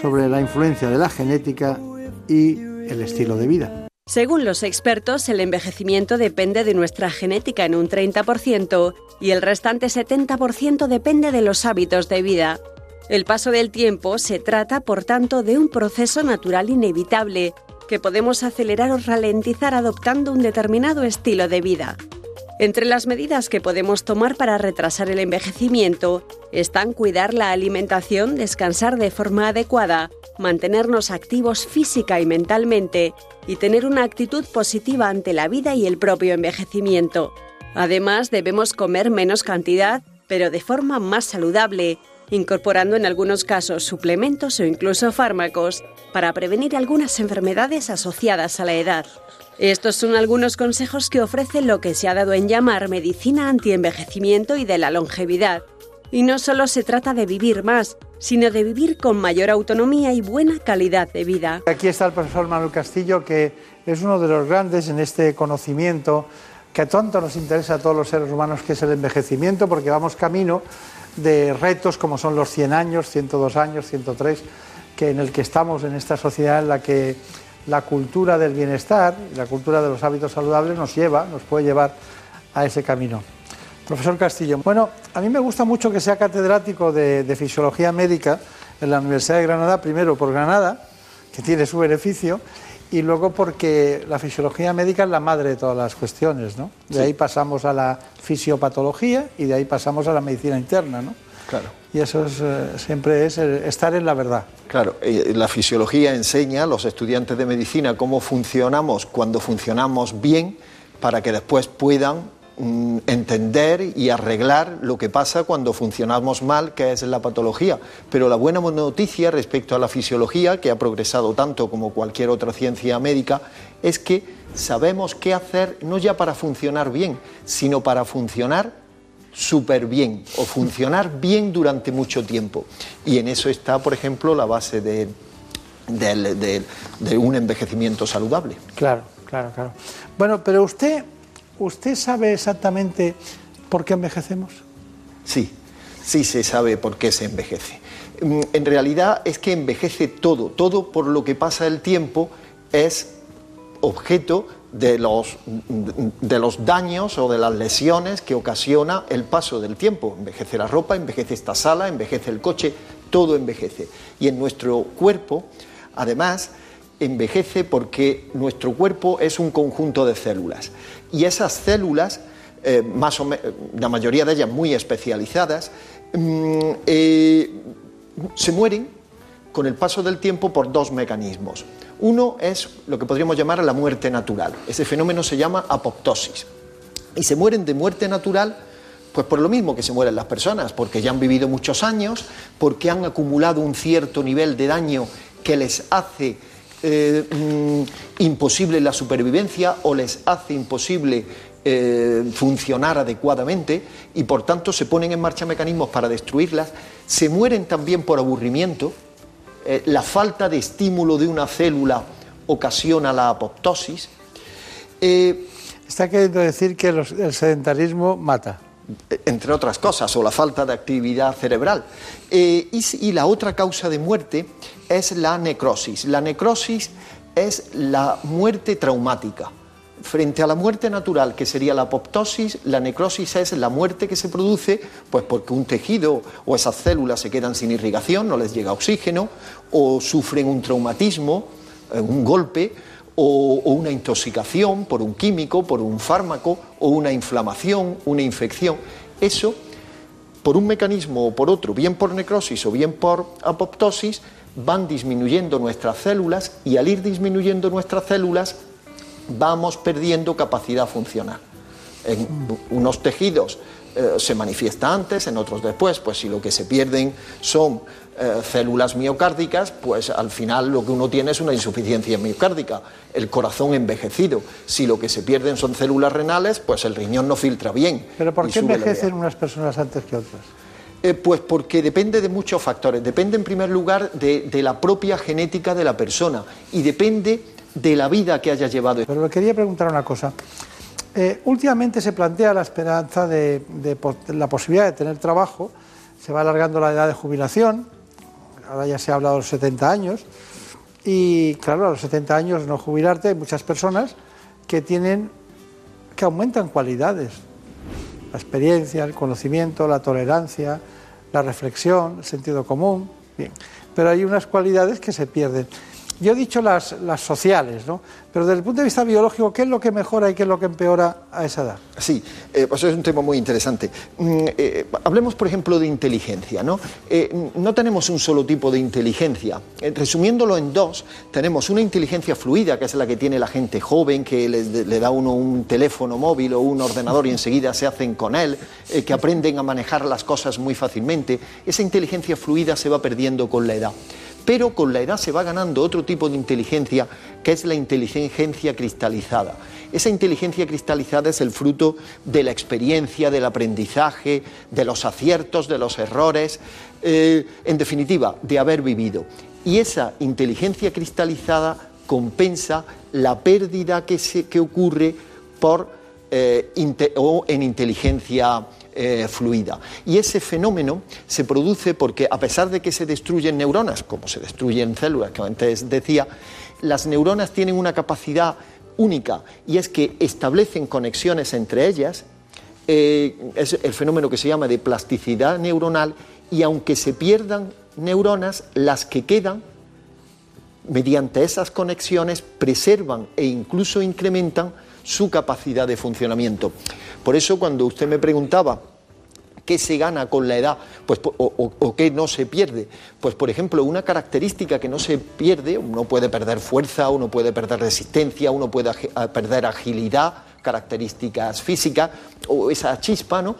sobre la influencia de la genética y el estilo de vida. Según los expertos, el envejecimiento depende de nuestra genética en un 30% y el restante 70% depende de los hábitos de vida. El paso del tiempo se trata, por tanto, de un proceso natural inevitable que podemos acelerar o ralentizar adoptando un determinado estilo de vida. Entre las medidas que podemos tomar para retrasar el envejecimiento están cuidar la alimentación, descansar de forma adecuada, mantenernos activos física y mentalmente y tener una actitud positiva ante la vida y el propio envejecimiento. Además, debemos comer menos cantidad, pero de forma más saludable, incorporando en algunos casos suplementos o incluso fármacos para prevenir algunas enfermedades asociadas a la edad. Estos son algunos consejos que ofrece lo que se ha dado en llamar medicina antienvejecimiento y de la longevidad. Y no solo se trata de vivir más, sino de vivir con mayor autonomía y buena calidad de vida. Aquí está el profesor Manuel Castillo, que es uno de los grandes en este conocimiento que tanto nos interesa a todos los seres humanos, que es el envejecimiento, porque vamos camino de retos como son los 100 años, 102 años, 103, que en el que estamos en esta sociedad en la que la cultura del bienestar, la cultura de los hábitos saludables nos lleva, nos puede llevar a ese camino. Profesor Castillo, bueno, a mí me gusta mucho que sea catedrático de, fisiología médica en la Universidad de Granada, primero por Granada, que tiene su beneficio, y luego porque la fisiología médica es la madre de todas las cuestiones, ¿no? De ahí pasamos a la fisiopatología y de ahí pasamos a la medicina interna, ¿no? Claro. Y eso eh, siempre es estar en la verdad. Claro, eh, la fisiología enseña a los estudiantes de medicina cómo funcionamos cuando funcionamos bien para que después puedan entender y arreglar lo que pasa cuando funcionamos mal, que es la patología. Pero la buena noticia respecto a la fisiología, que ha progresado tanto como cualquier otra ciencia médica, es que sabemos qué hacer no ya para funcionar bien, sino para funcionar súper bien o funcionar bien durante mucho tiempo. Y en eso está, por ejemplo, la base de, de un envejecimiento saludable. Claro, claro, claro. Bueno, pero usted ¿Usted sabe exactamente por qué envejecemos? Sí, sí se sabe por qué se envejece. Mm, en realidad es que envejece todo, todo por lo que pasa el tiempo es objeto de los, de los daños o de las lesiones que ocasiona el paso del tiempo. Envejece la ropa, envejece esta sala, envejece el coche, todo envejece. Y en nuestro cuerpo, además, envejece porque nuestro cuerpo es un conjunto de células y esas células, eh, más o la mayoría de ellas muy especializadas, mm, eh, se mueren con el paso del tiempo por dos mecanismos. Uno es lo que podríamos llamar la muerte natural. Ese fenómeno se llama apoptosis. Y se mueren de muerte natural pues por lo mismo que se mueren las personas, porque ya han vivido muchos años, porque han acumulado un cierto nivel de daño que les hace eh, mm, imposible la supervivencia o les hace imposible eh, funcionar adecuadamente y por tanto se ponen en marcha mecanismos para destruirlas, se mueren también por aburrimiento, eh, la falta de estímulo de una célula ocasiona la apoptosis. Está queriendo decir que el sedentarismo mata entre otras cosas, o la falta de actividad cerebral. y, y, la otra causa de muerte es la necrosis. La necrosis es la muerte traumática. Frente a la muerte natural, que sería la apoptosis, la necrosis es la muerte que se produce pues porque un tejido o esas células se quedan sin irrigación, no les llega oxígeno, o sufren un traumatismo, eh, un golpe, o, una intoxicación por un químico, por un fármaco, o una inflamación, una infección. Eso, por un mecanismo o por otro, bien por necrosis o bien por apoptosis, van disminuyendo nuestras células y al ir disminuyendo nuestras células vamos perdiendo capacidad funcional. En unos tejidos eh, se manifiesta antes, en otros después, pues si lo que se pierden son eh, células miocárdicas, pues al final lo que uno tiene es una insuficiencia miocárdica, el corazón envejecido. Si lo que se pierden son células renales, pues el riñón no filtra bien. ¿Pero por qué envejecen unas personas antes que otras? Eh, pues porque depende de muchos factores. Depende en primer lugar de, la propia genética de la persona y depende de la vida que haya llevado. Pero le quería preguntar una cosa. Eh, últimamente se plantea la esperanza de, la posibilidad de tener trabajo, se va alargando la edad de jubilación, ahora ya se ha hablado de los 70 años, y claro, a los 70 años no jubilarte hay muchas personas que tienen, que aumentan cualidades, la experiencia, el conocimiento, la tolerancia, la reflexión, el sentido común. Bien. Pero hay unas cualidades que se pierden. Yo he dicho las, las sociales, ¿no? Pero desde el punto de vista biológico, ¿qué es lo que mejora y qué es lo que empeora a esa edad? Sí, eh, pues es un tema muy interesante. Mm, eh, hablemos, por ejemplo, de inteligencia. ¿no? Eh, no tenemos un solo tipo de inteligencia. resumiéndolo en dos, tenemos una inteligencia fluida, que es la que tiene la gente joven, que le, da uno un teléfono móvil o un ordenador y enseguida se hacen con él, que aprenden a manejar las cosas muy fácilmente. Esa inteligencia fluida se va perdiendo con la edad. Pero con la edad se va ganando otro tipo de inteligencia que es la inteligencia cristalizada. Esa inteligencia cristalizada es el fruto de la experiencia, del aprendizaje, de los aciertos, de los errores, eh, en definitiva, de haber vivido. Y esa inteligencia cristalizada compensa la pérdida que, se, que ocurre por, eh, o en inteligencia eh, fluida. Y ese fenómeno se produce porque, a pesar de que se destruyen neuronas, como se destruyen células, que antes decía, las neuronas tienen una capacidad única y es que establecen conexiones entre ellas, eh, es el fenómeno que se llama de plasticidad neuronal y aunque se pierdan neuronas, las que quedan, mediante esas conexiones, preservan e incluso incrementan su capacidad de funcionamiento. Por eso cuando usted me preguntaba qué se gana con la edad pues, o, qué no se pierde. Pues, por ejemplo, una característica que no se pierde, uno puede perder fuerza, uno puede perder resistencia, uno puede perder agilidad, características físicas o esa chispa, ¿no?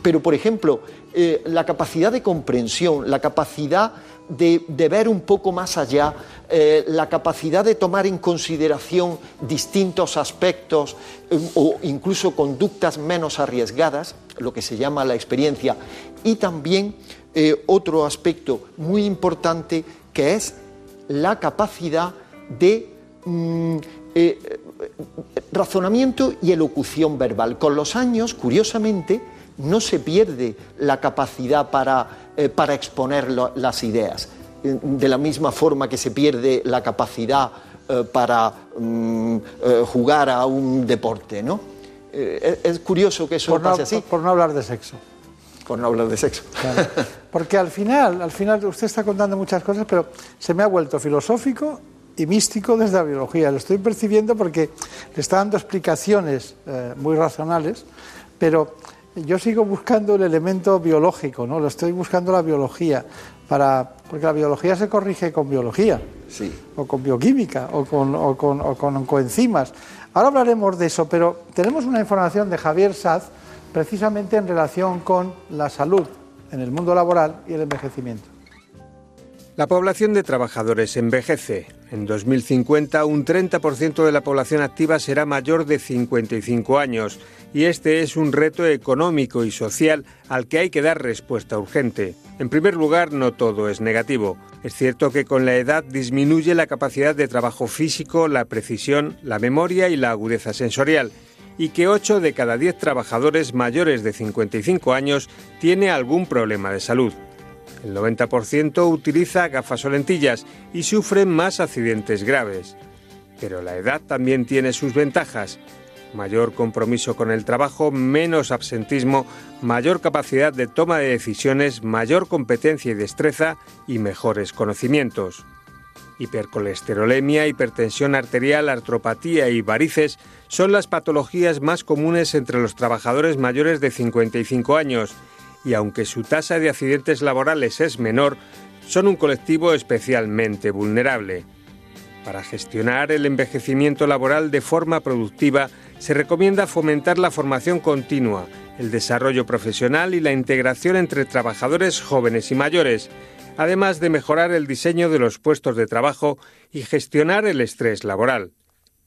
Pero, por ejemplo, eh, la capacidad de comprensión, la capacidad de, ver un poco más allá, eh, la capacidad de tomar en consideración distintos aspectos eh, o incluso conductas menos arriesgadas, lo que se llama la experiencia, y también eh, otro aspecto muy importante que es la capacidad de mm, razonamiento y elocución verbal. Con los años, curiosamente, no se pierde la capacidad para eh, para exponer las ideas. Eh, de la misma forma que se pierde la capacidad eh, para mm, jugar a un deporte, ¿no? es curioso que eso pase así. Por, no hablar de sexo. Por no hablar de sexo. Porque al final, al final usted está contando muchas cosas, pero se me ha vuelto filosófico y místico desde la biología. Lo estoy percibiendo porque le está dando explicaciones muy racionales, pero yo sigo buscando el elemento biológico, ¿no? Lo estoy buscando la biología, para, porque la biología se corrige con biología, sí. o con bioquímica, o con, o con, o con coenzimas. Ahora hablaremos de eso, pero tenemos una información de Javier Saz precisamente en relación con la salud en el mundo laboral y el envejecimiento. La población de trabajadores envejece. En 2050 un 30% de la población activa será mayor de 55 años y este es un reto económico y social al que hay que dar respuesta urgente. En primer lugar, no todo es negativo. Es cierto que con la edad disminuye la capacidad de trabajo físico, la precisión, la memoria y la agudeza sensorial y que 8 de cada 10 trabajadores mayores de 55 años tiene algún problema de salud. El 90% utiliza gafas o lentillas y sufre más accidentes graves. Pero la edad también tiene sus ventajas mayor compromiso con el trabajo, menos absentismo, mayor capacidad de toma de decisiones, mayor competencia y destreza y mejores conocimientos. Hipercolesterolemia, hipertensión arterial, artropatía y varices son las patologías más comunes entre los trabajadores mayores de 55 años y aunque su tasa de accidentes laborales es menor, son un colectivo especialmente vulnerable. Para gestionar el envejecimiento laboral de forma productiva, se recomienda fomentar la formación continua, el desarrollo profesional y la integración entre trabajadores jóvenes y mayores, además de mejorar el diseño de los puestos de trabajo y gestionar el estrés laboral.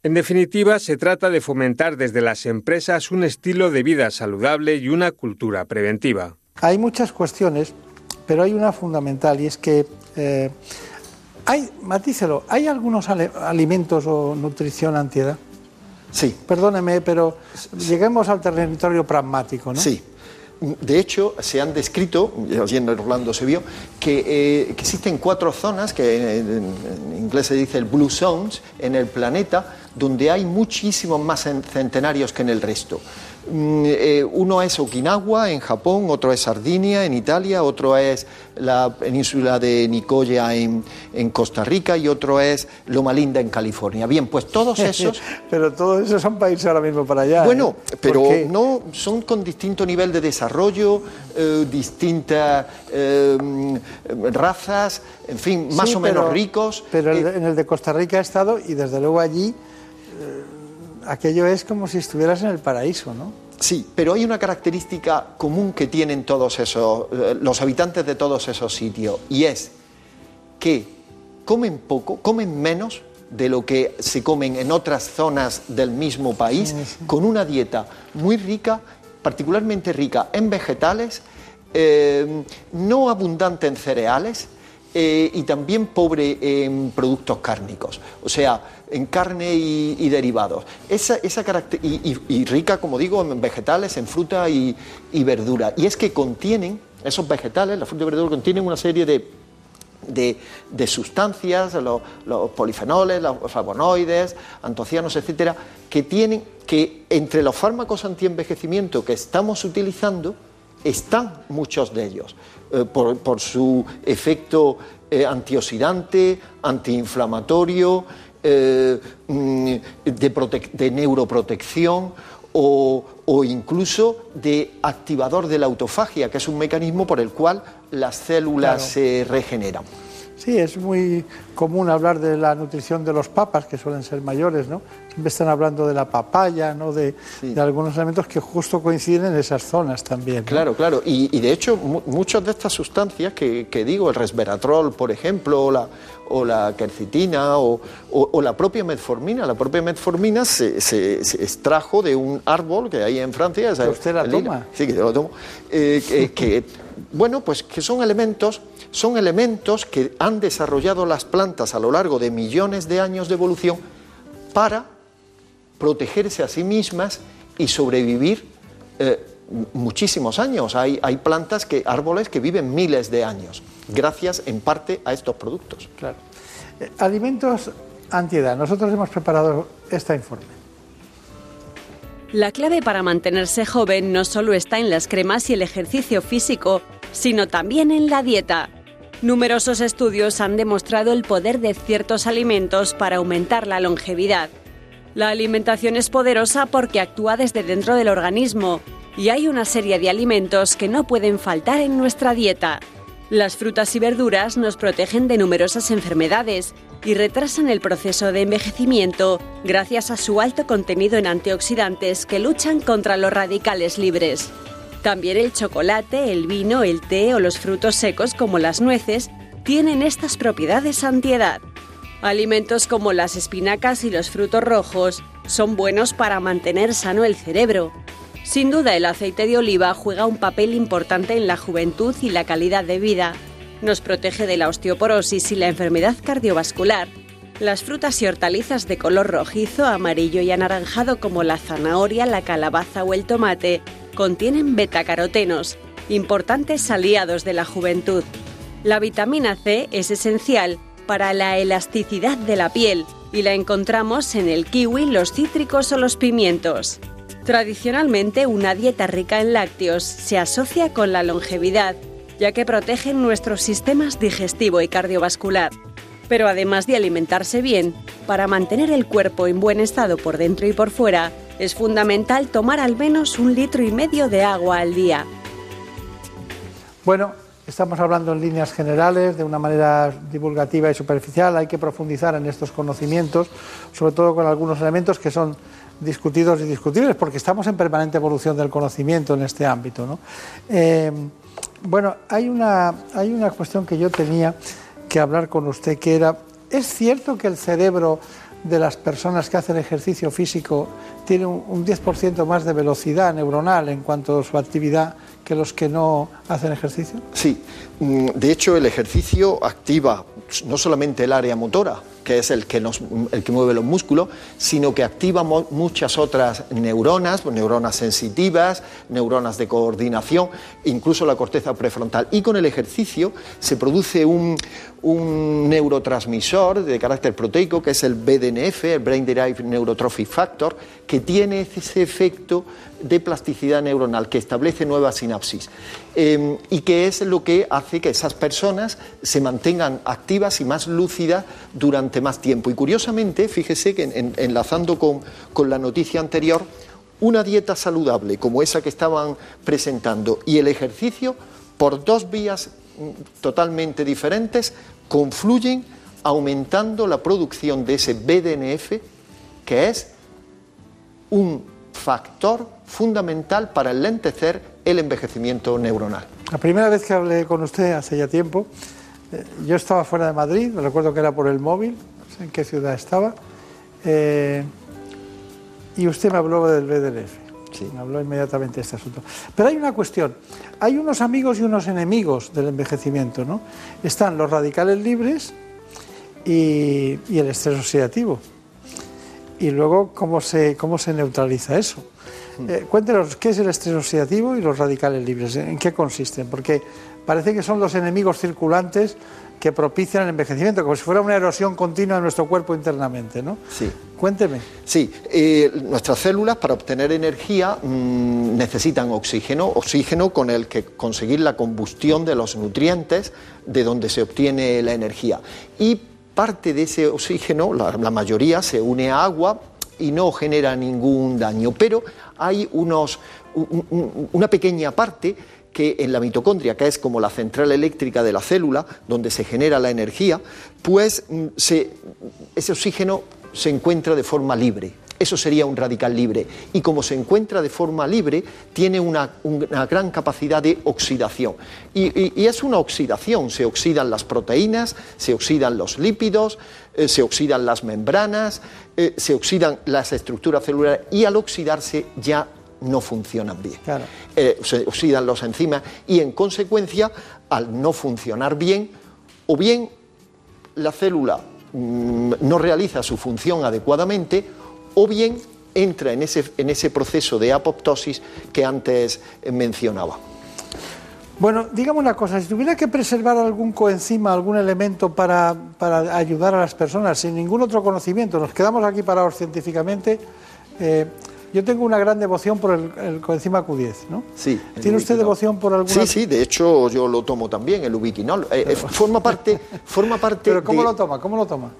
En definitiva, se trata de fomentar desde las empresas un estilo de vida saludable y una cultura preventiva. Hay muchas cuestiones, pero hay una fundamental y es que eh, hay, matícelo, ¿hay algunos alimentos o nutrición antiedad? Sí. Perdóneme, pero lleguemos al territorio pragmático, ¿no? Sí. De hecho, se han descrito, allí en Orlando se vio, que, eh, que existen cuatro zonas, que en, inglés se dice el Blue Zones, en el planeta, donde hay muchísimos más centenarios que en el resto. Mm, eh, uno es Okinawa en Japón, otro es Sardinia en Italia, otro es la península de Nicoya en, Costa Rica y otro es Loma Linda en California. Bien, pues todos esos... pero todos esos son países ahora mismo para allá. Bueno, ¿eh? pero no son con distinto nivel de desarrollo, eh, distintas razas, en fin, más o menos ricos. Pero en el de Costa Rica he estado y desde luego allí aquello es como si estuvieras en el paraíso, ¿no? Sí, pero hay una característica común que tienen todos esos, eh, los habitantes de todos esos sitios, y es que comen poco, comen menos de lo que se comen en otras zonas del mismo país, con una dieta muy rica, particularmente rica en vegetales, eh, no abundante en cereales, eh, y también pobre en productos cárnicos, o sea, en carne y, derivados. Esa, esa y, rica, como digo, en vegetales, en fruta y, verdura. Y es que contienen, esos vegetales, la fruta y verdura, contienen una serie de de, sustancias, los, polifenoles, los flavonoides, antocianos, etcétera, que tienen que entre los fármacos antienvejecimiento que estamos utilizando están muchos de ellos. Eh, por, su efecto eh, antioxidante, antiinflamatorio, eh, mm, de, neuroprotección o, incluso de activador de la autofagia, que es un mecanismo por el cual las células se regeneran. Sí, es muy común hablar de la nutrición de los papas, que suelen ser mayores, ¿no? Siempre están hablando de la papaya, ¿no? De, algunos elementos que justo coinciden en esas zonas también. Claro, claro. Y, de hecho, muchas de estas sustancias que, digo, el resveratrol, por ejemplo, o la, o la quercitina, o, la propia metformina. La propia metformina se, extrajo de un árbol que hay en Francia. usted la toma? Sí, que yo lo tomo. Eh, que bueno, pues que son elementos, son elementos que han desarrollado las plantas a lo largo de millones de años de evolución para protegerse a sí mismas y sobrevivir eh, muchísimos años. Hay, hay, plantas que, árboles que viven miles de años, gracias en parte a estos productos. Claro. Eh, alimentos antiedad. Nosotros hemos preparado este informe. La clave para mantenerse joven no solo está en las cremas y el ejercicio físico, sino también en la dieta. Numerosos estudios han demostrado el poder de ciertos alimentos para aumentar la longevidad. La alimentación es poderosa porque actúa desde dentro del organismo y hay una serie de alimentos que no pueden faltar en nuestra dieta. Las frutas y verduras nos protegen de numerosas enfermedades y retrasan el proceso de envejecimiento gracias a su alto contenido en antioxidantes que luchan contra los radicales libres. También el chocolate, el vino, el té o los frutos secos como las nueces tienen estas propiedades antiedad. Alimentos como las espinacas y los frutos rojos son buenos para mantener sano el cerebro. Sin duda el aceite de oliva juega un papel importante en la juventud y la calidad de vida nos protege de la osteoporosis y la enfermedad cardiovascular. Las frutas y hortalizas de color rojizo, amarillo y anaranjado como la zanahoria, la calabaza o el tomate contienen betacarotenos, importantes aliados de la juventud. La vitamina C es esencial para la elasticidad de la piel y la encontramos en el kiwi, los cítricos o los pimientos. Tradicionalmente, una dieta rica en lácteos se asocia con la longevidad ya que protegen nuestros sistemas digestivo y cardiovascular. Pero además de alimentarse bien, para mantener el cuerpo en buen estado por dentro y por fuera, es fundamental tomar al menos un litro y medio de agua al día. Bueno, estamos hablando en líneas generales, de una manera divulgativa y superficial. Hay que profundizar en estos conocimientos, sobre todo con algunos elementos que son discutidos y discutibles, porque estamos en permanente evolución del conocimiento en este ámbito. ¿no? Eh, bueno, hay una, hay una cuestión que yo tenía que hablar con usted, que era, ¿es cierto que el cerebro de las personas que hacen ejercicio físico tiene un, un 10% más de velocidad neuronal en cuanto a su actividad que los que no hacen ejercicio? Sí, mm, de hecho el ejercicio activa no solamente el área motora, que es el que, nos, el que mueve los músculos, sino que activa muchas otras neuronas, pues, neuronas sensitivas, neuronas de coordinación, incluso la corteza prefrontal. Y con el ejercicio se produce un, un neurotransmisor de carácter proteico, que es el BDNF, el Brain Derived Neurotrophic Factor, que tiene ese efecto de plasticidad neuronal, que establece nuevas sinapsis em, y que es lo que hace que esas personas se mantengan activas y más lúcidas durante más tiempo. Y curiosamente, fíjese que enlazando con, con la noticia anterior, una dieta saludable como esa que estaban presentando y el ejercicio, por dos vías totalmente diferentes, confluyen aumentando la producción de ese BDNF, que es un factor fundamental para enlentecer el envejecimiento neuronal. La primera vez que hablé con usted hace ya tiempo, Eh, yo estaba fuera de Madrid, me recuerdo que era por el móvil, no sé en qué ciudad estaba, eh, y usted me habló del BDLF. Sí. Habló inmediatamente de este asunto. Pero hay una cuestión. Hay unos amigos y unos enemigos del envejecimiento, ¿no? Están los radicales libres y, y el estrés oxidativo. Y luego, ¿cómo se, cómo se neutraliza eso? Eh, cuéntenos, ¿qué es el estrés oxidativo y los radicales libres? ¿En qué consisten? Porque parece que son los enemigos circulantes que propician el envejecimiento, como si fuera una erosión continua de nuestro cuerpo internamente, ¿no? Sí. Cuénteme. Sí, eh, nuestras células para obtener energía mm, necesitan oxígeno, oxígeno con el que conseguir la combustión de los nutrientes de donde se obtiene la energía. Y parte de ese oxígeno, la, la mayoría, se une a agua y no genera ningún daño, pero hay unos, un- un- una pequeña parte que en la mitocondria, que es como la central eléctrica de la célula, donde se genera la energía, pues mm, se- ese oxígeno se encuentra de forma libre. Eso sería un radical libre. Y como se encuentra de forma libre, tiene una, una gran capacidad de oxidación. Y es una oxidación. Se oxidan las proteínas, se oxidan los lípidos, eh, se oxidan las membranas, eh, se oxidan las estructuras celulares y al oxidarse ya no funcionan bien. Claro. Eh, se oxidan los enzimas y en consecuencia, al no funcionar bien, o bien la célula mm, no realiza su función adecuadamente, o bien entra en ese, en ese proceso de apoptosis que antes mencionaba. Bueno, dígame una cosa, si tuviera que preservar algún coenzima, algún elemento para, para ayudar a las personas sin ningún otro conocimiento, nos quedamos aquí parados científicamente, eh, yo tengo una gran devoción por el, el coenzima Q10, ¿no? Sí. ¿Tiene usted ubiquinol. devoción por alguna? Sí, sí, de hecho yo lo tomo también, el ubiquinol. Eh, eh, forma parte, forma parte ¿Pero cómo de- lo toma? ¿Cómo lo toma?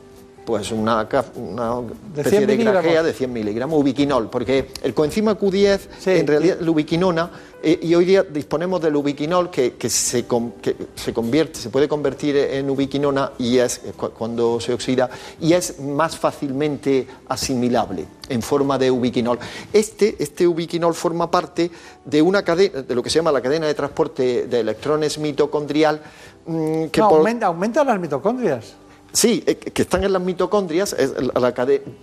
Pues una, una De especie 100 de miligramos. grajea de 100 miligramos, ubiquinol, porque el coenzima Q10, en realidad, la ubiquinona, eh, y hoy día disponemos del ubiquinol que, que se, que se convierte, se puede convertir en ubiquinona y es cu- cuando se oxida, y es más fácilmente asimilable en forma de ubiquinol. Este, este ubiquinol forma parte de una cadena, de lo que se llama la cadena de transporte de electrones mitocondrial, mm, que No, por- aumenta, aumenta las mitocondrias. Sí, eh, que están en las mitocondrias, es la-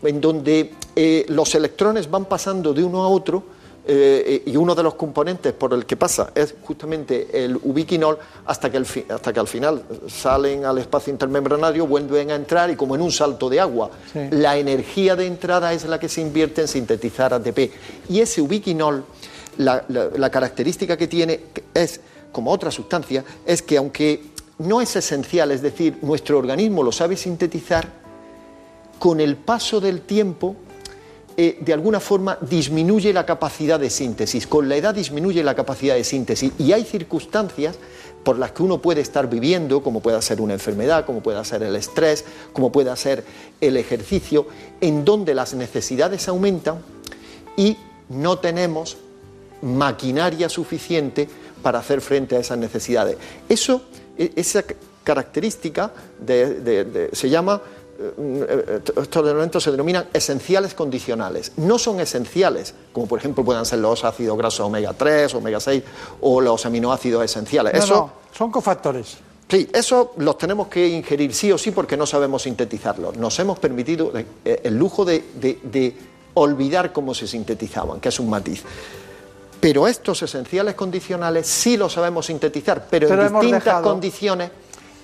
en donde eh, los electrones van pasando de uno a otro eh, y uno de los componentes por el que pasa es justamente el ubiquinol hasta que, el hasta que al final salen al espacio intermembranario, vuelven a entrar y como en un salto de agua. Sí. La energía de entrada es la que se invierte en sintetizar ATP. Y ese ubiquinol, la, la- la característica que tiene es, como otra sustancia, es que aunque no es esencial, es decir, nuestro organismo lo sabe sintetizar, con el paso del tiempo, eh, de alguna forma disminuye la capacidad de síntesis. Con la edad disminuye la capacidad de síntesis. Y hay circunstancias por las que uno puede estar viviendo, como pueda ser una enfermedad, como pueda ser el estrés, como pueda ser el ejercicio, en donde las necesidades aumentan y no tenemos maquinaria suficiente para hacer frente a esas necesidades. Eso, esa c- característica de- de- de- se llama, eh, eh, estos elementos se denominan esenciales condicionales. No son esenciales, como por ejemplo puedan ser los ácidos grasos omega 3, omega 6 o los aminoácidos esenciales. No, Eso, no, son cofactores. Sí, eso los tenemos que ingerir sí o sí porque no sabemos sintetizarlos. Nos hemos permitido eh, el lujo de, de- de olvidar cómo se sintetizaban, que es un matiz. Pero estos esenciales condicionales sí los sabemos sintetizar, pero, Pero en distintas dejado- condiciones,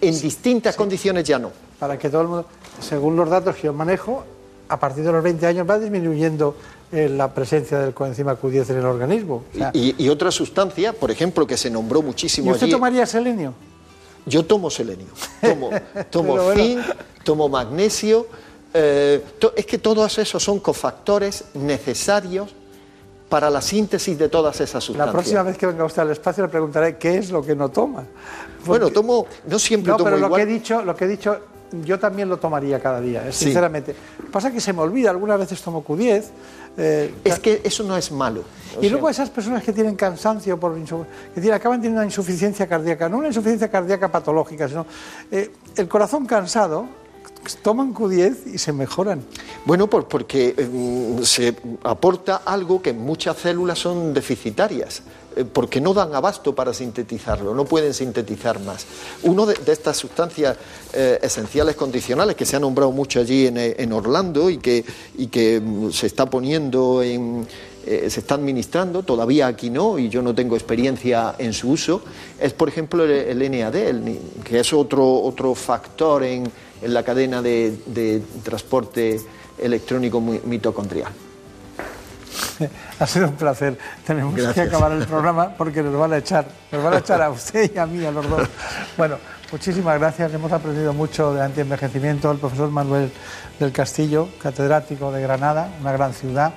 en distintas condiciones ya no. Para que todo el mundo, según los datos que yo manejo, a partir de los 20 años va disminuyendo eh, la presencia del coenzima Q10 en el organismo. O sea, Y, y otra sustancia, por ejemplo, que se nombró ¿Y muchísimo usted allí. tomaría selenio? Yo tomo selenio, tomo, tomo bueno. zinc, tomo magnesio. eh, to- es que todos esos son cofactores necesarios para la síntesis de todas esas La sustancias. próxima vez que venga usted al espacio le preguntaré qué es lo que no toma. Bueno, tomo, no siempre No, tomo pero lo igual. que he dicho, lo que he dicho, yo también lo tomaría cada día, eh, Sí. sinceramente. Pasa que se me olvida, algunas veces tomo Q10. eh, Es que eso no es malo. Y sea, luego esas personas que tienen cansancio, por insu- que tienen- acaban teniendo una insuficiencia cardíaca, no una insuficiencia cardíaca patológica, sino eh, el corazón cansado, toman Q10 y se mejoran. Bueno, pues porque mm, se aporta algo que muchas células son deficitarias eh, porque no dan abasto para sintetizarlo, no pueden sintetizar más. Una de, estas sustancias eh, esenciales condicionales que se ha nombrado mucho allí en, Orlando y que, y que mm, se está poniendo en, eh, se está administrando, todavía aquí no, y yo no tengo experiencia en su uso, es por ejemplo el, NAD, que es otro, otro factor en, la cadena de, transporte electrónico mitocondrial. Ha sido un placer. Tenemos que acabar el programa porque nos van a echar, nos van a echar a usted y a mí, a los dos. Bueno, muchísimas gracias. Hemos aprendido mucho de antienvejecimiento. El profesor Manuel del Castillo, catedrático de Granada, una gran ciudad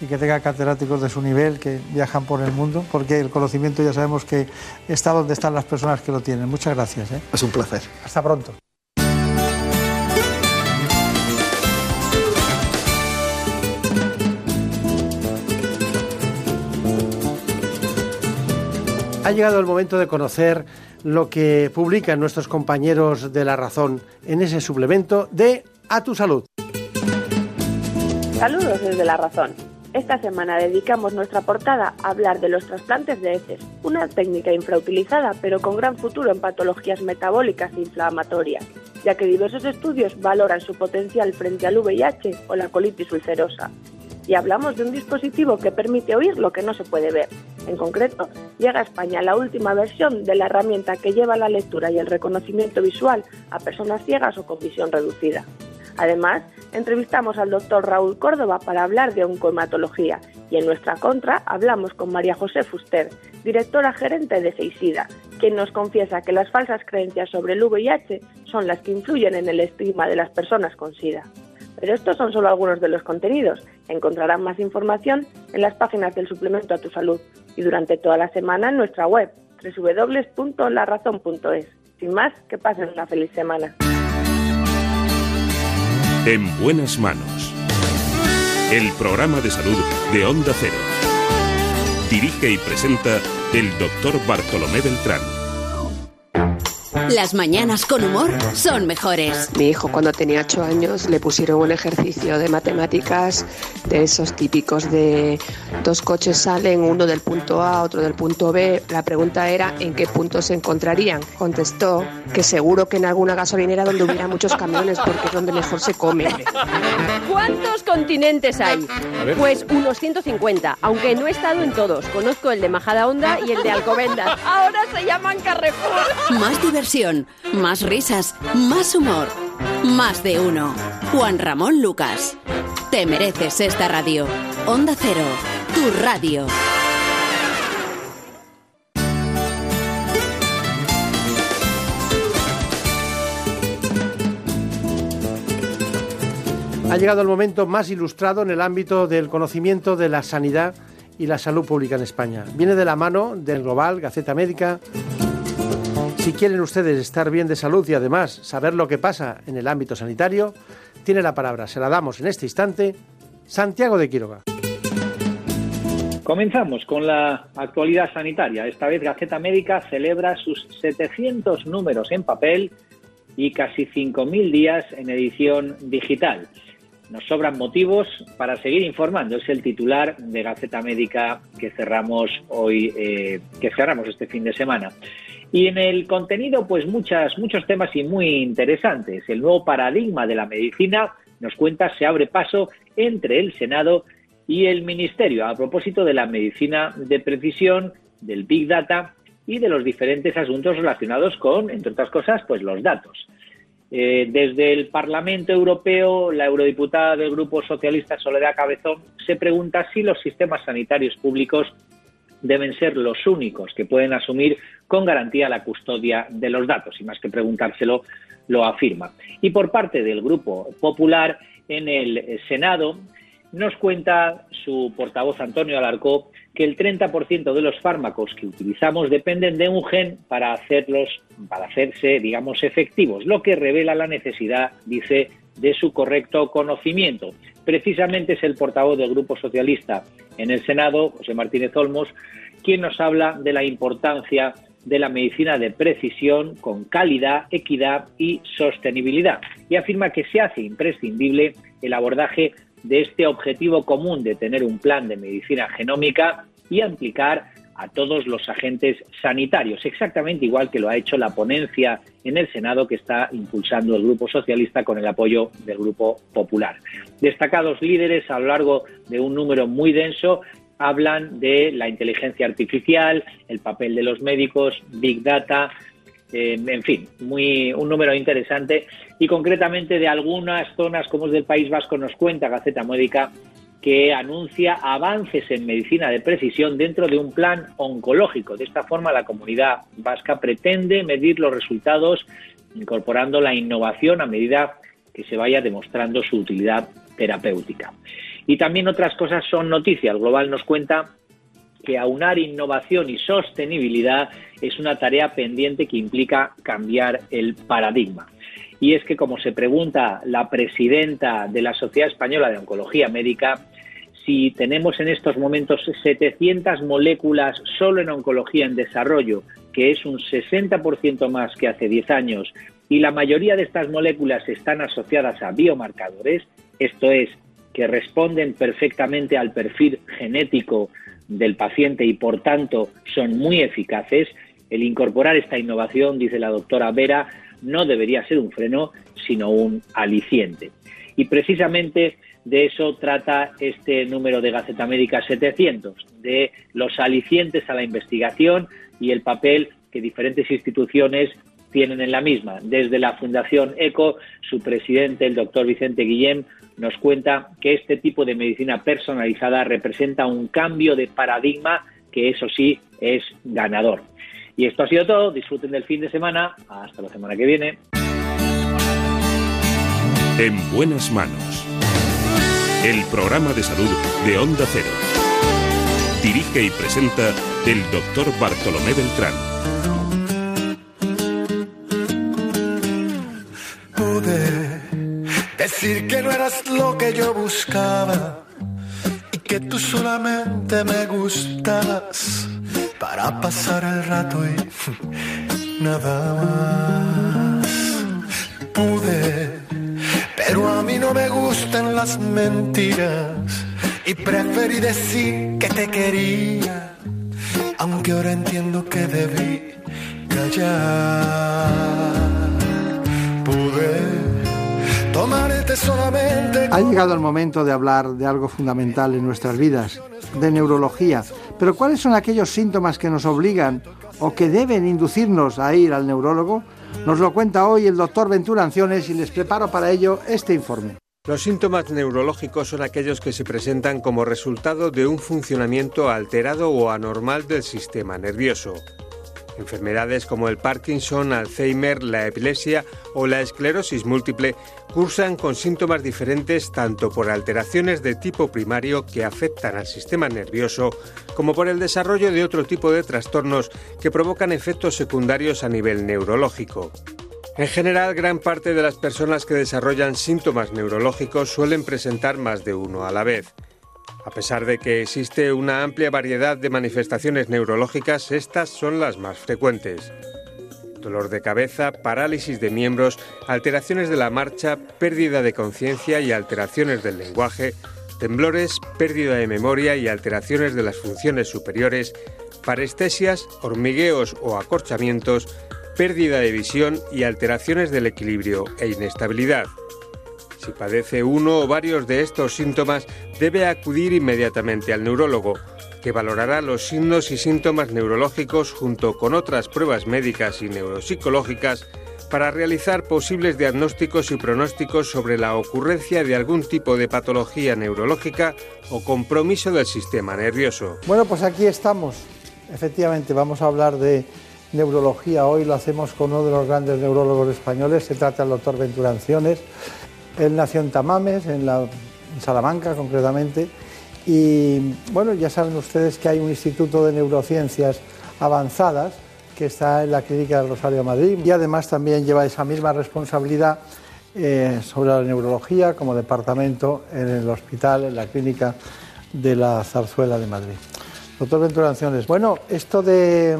y que tenga catedráticos de su nivel que viajan por el mundo, porque el conocimiento ya sabemos que está donde están las personas que lo tienen. Muchas gracias. ¿eh? Es un placer. Hasta pronto. Ha llegado el momento de conocer lo que publican nuestros compañeros de La Razón en ese suplemento de A tu Salud. Saludos desde La Razón. Esta semana dedicamos nuestra portada a hablar de los trasplantes de heces, una técnica infrautilizada pero con gran futuro en patologías metabólicas e inflamatorias, ya que diversos estudios valoran su potencial frente al VIH o la colitis ulcerosa. Y hablamos de un dispositivo que permite oír lo que no se puede ver. En concreto, llega a España la última versión de la herramienta que lleva la lectura y el reconocimiento visual a personas ciegas o con visión reducida. Además, entrevistamos al doctor Raúl Córdoba para hablar de oncohematología y en nuestra contra hablamos con María José Fuster, directora gerente de Seisida, quien nos confiesa que las falsas creencias sobre el VIH son las que influyen en el estigma de las personas con SIDA. Pero estos son solo algunos de los contenidos. Encontrarán más información en las páginas del suplemento a tu salud y durante toda la semana en nuestra web www.larazón.es. Sin más, que pasen una feliz semana. En buenas manos. El programa de salud de Onda Cero. Dirige y presenta el doctor Bartolomé Beltrán. Las mañanas con humor son mejores. Mi hijo cuando tenía 8 años le pusieron un ejercicio de matemáticas de esos típicos de dos coches salen, uno del punto A, otro del punto B. La pregunta era en qué punto se encontrarían. Contestó que seguro que en alguna gasolinera donde hubiera muchos camiones porque es donde mejor se come. ¿Cuántos continentes hay? Pues unos 150, aunque no he estado en todos. Conozco el de Majada Honda y el de Alcobendas. Ahora se llaman Carrefour. Más más risas, más humor. Más de uno. Juan Ramón Lucas. Te mereces esta radio. Onda Cero, tu radio. Ha llegado el momento más ilustrado en el ámbito del conocimiento de la sanidad y la salud pública en España. Viene de la mano del Global, Gaceta Médica, si quieren ustedes estar bien de salud y además saber lo que pasa en el ámbito sanitario, tiene la palabra, se la damos en este instante, Santiago de Quiroga. Comenzamos con la actualidad sanitaria. Esta vez Gaceta Médica celebra sus 700 números en papel y casi 5.000 días en edición digital. Nos sobran motivos para seguir informando. Es el titular de Gaceta Médica que cerramos hoy, eh, que cerramos este fin de semana. Y en el contenido, pues muchas, muchos temas y muy interesantes. El nuevo paradigma de la medicina, nos cuenta, se abre paso entre el Senado y el Ministerio a propósito de la medicina de precisión, del Big Data y de los diferentes asuntos relacionados con, entre otras cosas, pues los datos. Eh, desde el Parlamento Europeo, la eurodiputada del Grupo Socialista Soledad Cabezón se pregunta si los sistemas sanitarios públicos deben ser los únicos que pueden asumir con garantía la custodia de los datos, y más que preguntárselo, lo afirma. Y por parte del Grupo Popular, en el Senado, nos cuenta su portavoz Antonio Alarcó que el 30% de los fármacos que utilizamos dependen de un gen para hacerlos, para hacerse, digamos, efectivos, lo que revela la necesidad, dice, de su correcto conocimiento. Precisamente es el portavoz del Grupo Socialista en el Senado, José Martínez Olmos, quien nos habla de la importancia de la medicina de precisión con calidad, equidad y sostenibilidad. Y afirma que se hace imprescindible el abordaje de este objetivo común de tener un plan de medicina genómica y aplicar a todos los agentes sanitarios, exactamente igual que lo ha hecho la ponencia en el Senado que está impulsando el Grupo Socialista con el apoyo del Grupo Popular. Destacados líderes a lo largo de un número muy denso hablan de la inteligencia artificial, el papel de los médicos, Big Data, eh, en fin, muy, un número interesante y concretamente de algunas zonas como es del País Vasco nos cuenta Gaceta Médica que anuncia avances en medicina de precisión dentro de un plan oncológico. De esta forma, la comunidad vasca pretende medir los resultados incorporando la innovación a medida que se vaya demostrando su utilidad terapéutica. Y también otras cosas son noticias. Global nos cuenta que aunar innovación y sostenibilidad es una tarea pendiente que implica cambiar el paradigma. Y es que, como se pregunta la presidenta de la Sociedad Española de Oncología Médica, si tenemos en estos momentos 700 moléculas solo en oncología en desarrollo, que es un 60% más que hace 10 años, y la mayoría de estas moléculas están asociadas a biomarcadores, esto es, que responden perfectamente al perfil genético del paciente y por tanto son muy eficaces, el incorporar esta innovación, dice la doctora Vera, no debería ser un freno, sino un aliciente. Y precisamente de eso trata este número de Gaceta Médica 700, de los alicientes a la investigación y el papel que diferentes instituciones tienen en la misma. Desde la Fundación ECO, su presidente, el doctor Vicente Guillén, nos cuenta que este tipo de medicina personalizada representa un cambio de paradigma que eso sí es ganador. Y esto ha sido todo. Disfruten del fin de semana. Hasta la semana que viene. En buenas manos. El programa de salud de Onda Cero. Dirige y presenta el doctor Bartolomé Beltrán. Pude decir que no eras lo que yo buscaba y que tú solamente me gustabas para pasar el rato y nada más. Pude, pero a mí no me gustan las mentiras y preferí decir que te quería, aunque ahora entiendo que debí callar. Pude tomarte solamente. Ha llegado el momento de hablar de algo fundamental en nuestras vidas, de neurología pero ¿cuáles son aquellos síntomas que nos obligan o que deben inducirnos a ir al neurólogo? Nos lo cuenta hoy el doctor Ventura Anciones y les preparo para ello este informe. Los síntomas neurológicos son aquellos que se presentan como resultado de un funcionamiento alterado o anormal del sistema nervioso. Enfermedades como el Parkinson, Alzheimer, la epilepsia o la esclerosis múltiple cursan con síntomas diferentes tanto por alteraciones de tipo primario que afectan al sistema nervioso como por el desarrollo de otro tipo de trastornos que provocan efectos secundarios a nivel neurológico. En general, gran parte de las personas que desarrollan síntomas neurológicos suelen presentar más de uno a la vez. A pesar de que existe una amplia variedad de manifestaciones neurológicas, estas son las más frecuentes. Dolor de cabeza, parálisis de miembros, alteraciones de la marcha, pérdida de conciencia y alteraciones del lenguaje, temblores, pérdida de memoria y alteraciones de las funciones superiores, parestesias, hormigueos o acorchamientos, pérdida de visión y alteraciones del equilibrio e inestabilidad. Si padece uno o varios de estos síntomas, debe acudir inmediatamente al neurólogo, que valorará los signos y síntomas neurológicos junto con otras pruebas médicas y neuropsicológicas para realizar posibles diagnósticos y pronósticos sobre la ocurrencia de algún tipo de patología neurológica o compromiso del sistema nervioso. Bueno, pues aquí estamos. Efectivamente, vamos a hablar de neurología. Hoy lo hacemos con uno de los grandes neurólogos españoles. Se trata del doctor Ventura él nació en Tamames, en, Salamanca concretamente, y bueno, ya saben ustedes que hay un instituto de neurociencias avanzadas que está en la Clínica del Rosario Madrid y además también lleva esa misma responsabilidad eh, sobre la neurología como departamento en el hospital, en la Clínica de la Zarzuela de Madrid. Doctor Ventura Anciones, bueno, esto de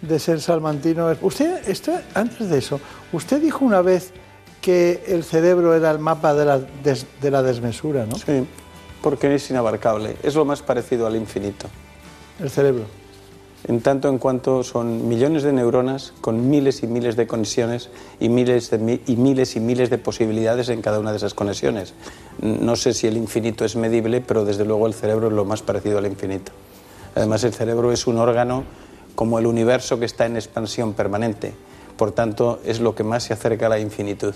de ser salmantino. Usted, está, antes de eso, usted dijo una vez que el cerebro era el mapa de la, de la desmesura, ¿no? Sí, porque es inabarcable, es lo más parecido al infinito. El cerebro. En tanto en cuanto son millones de neuronas con miles y miles de conexiones y miles, y miles y miles de posibilidades en cada una de esas conexiones. No sé si el infinito es medible, pero desde luego el cerebro es lo más parecido al infinito. Además, el cerebro es un órgano como el universo que está en expansión permanente. Por tanto, es lo que más se acerca a la infinitud.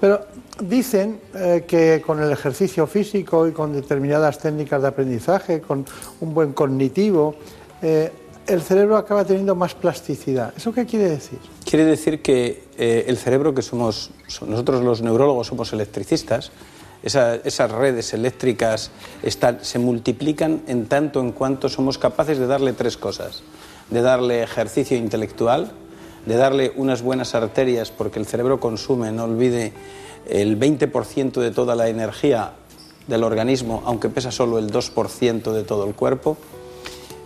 Pero dicen eh, que con el ejercicio físico y con determinadas técnicas de aprendizaje, con un buen cognitivo, eh, el cerebro acaba teniendo más plasticidad. ¿Eso qué quiere decir? Quiere decir que eh, el cerebro, que somos nosotros los neurólogos somos electricistas, esas redes eléctricas se multiplican en tanto en cuanto somos capaces de darle tres cosas. De darle ejercicio intelectual, de darle unas buenas arterias, porque el cerebro consume, no olvide, el 20% de toda la energía del organismo, aunque pesa solo el 2% de todo el cuerpo,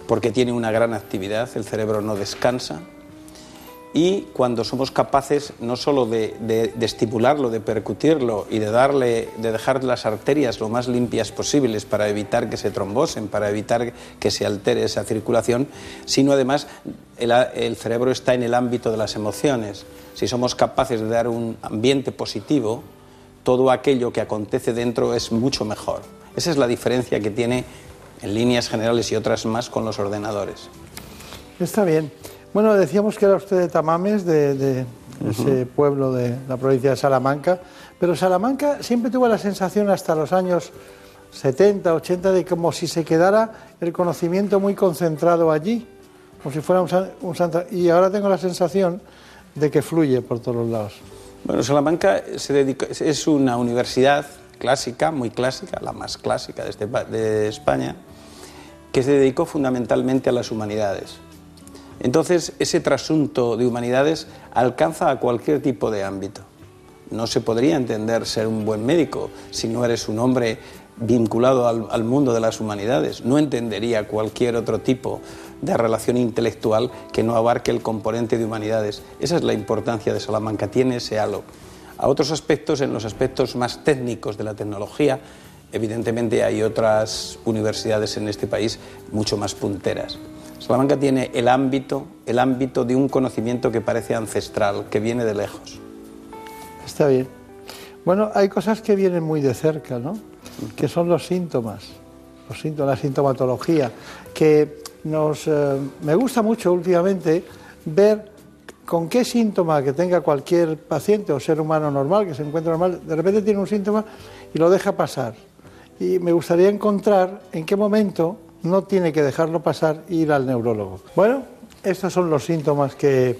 porque tiene una gran actividad, el cerebro no descansa, y cuando somos capaces no solo de, estimularlo, de percutirlo y de darle, de dejar las arterias lo más limpias posibles para evitar que se trombosen, para evitar que se altere esa circulación, sino además el, el cerebro está en el ámbito de las emociones. Si somos capaces de dar un ambiente positivo, todo aquello que acontece dentro es mucho mejor. Esa es la diferencia que tiene en líneas generales y otras más con los ordenadores. Está bien. Bueno, decíamos que era usted de Tamames, de, ese pueblo de la provincia de Salamanca, pero Salamanca siempre tuvo la sensación hasta los años 70, 80 de como si se quedara el conocimiento muy concentrado allí, como si fuera un, un Y ahora tengo la sensación de que fluye por todos los lados. Bueno, Salamanca se dedica, es una universidad clásica, muy clásica, la más clásica de, este, de España, que se dedicó fundamentalmente a las humanidades entonces, ese trasunto de humanidades alcanza a cualquier tipo de ámbito. No se podría entender ser un buen médico si no eres un hombre vinculado al, mundo de las humanidades. No entendería cualquier otro tipo de relación intelectual que no abarque el componente de humanidades. Esa es la importancia de Salamanca, tiene ese halo. A otros aspectos, en los aspectos más técnicos de la tecnología, evidentemente hay otras universidades en este país mucho más punteras. Salamanca tiene el ámbito, el ámbito de un conocimiento que parece ancestral, que viene de lejos. Está bien. Bueno, hay cosas que vienen muy de cerca, ¿no? Que son los síntomas, los la sintomatología, que nos, eh, me gusta mucho últimamente ver con qué síntoma que tenga cualquier paciente o ser humano normal, que se encuentra normal, de repente tiene un síntoma y lo deja pasar. Y me gustaría encontrar en qué momento no tiene que dejarlo pasar e ir al neurólogo. Bueno, estos son los síntomas que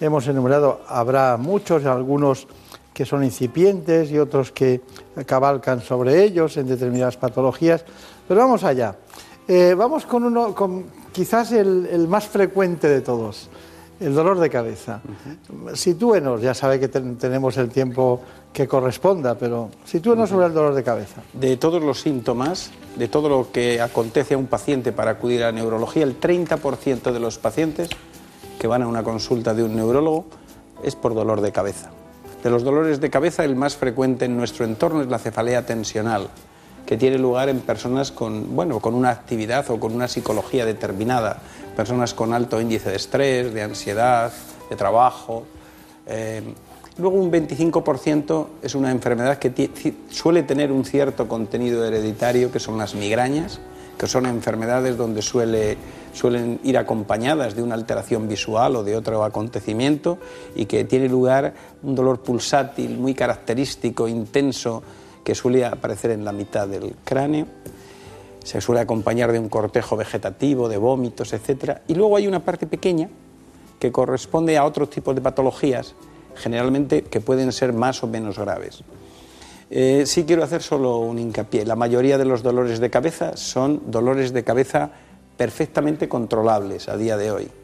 hemos enumerado. Habrá muchos, algunos que son incipientes y otros que cabalcan sobre ellos en determinadas patologías. Pero vamos allá. Eh, vamos con uno, con quizás el más frecuente de todos, el dolor de cabeza. Sitúenos, ya sabe que tenemos el tiempo que corresponda, pero sitúenos sobre el dolor de cabeza. De todos los síntomas, de todo lo que acontece a un paciente para acudir a neurología, el 30% de los pacientes que van a una consulta de un neurólogo es por dolor de cabeza. De los dolores de cabeza, el más frecuente en nuestro entorno es la cefalea tensional, que tiene lugar en personas con, bueno, con una actividad o con una psicología determinada, personas con alto índice de estrés, de ansiedad, de trabajo. Eh, luego un 25% es una enfermedad que suele tener un cierto contenido hereditario, que son las migrañas, que son enfermedades donde suele, suelen ir acompañadas de una alteración visual o de otro acontecimiento y que tiene lugar un dolor pulsátil muy característico, intenso, que suele aparecer en la mitad del cráneo, se suele acompañar de un cortejo vegetativo, de vómitos, etc. Y luego hay una parte pequeña que corresponde a otros tipos de patologías, generalmente que pueden ser más o menos graves. Eh, sí quiero hacer solo un hincapié. La mayoría de los dolores de cabeza son dolores de cabeza perfectamente controlables a día de hoy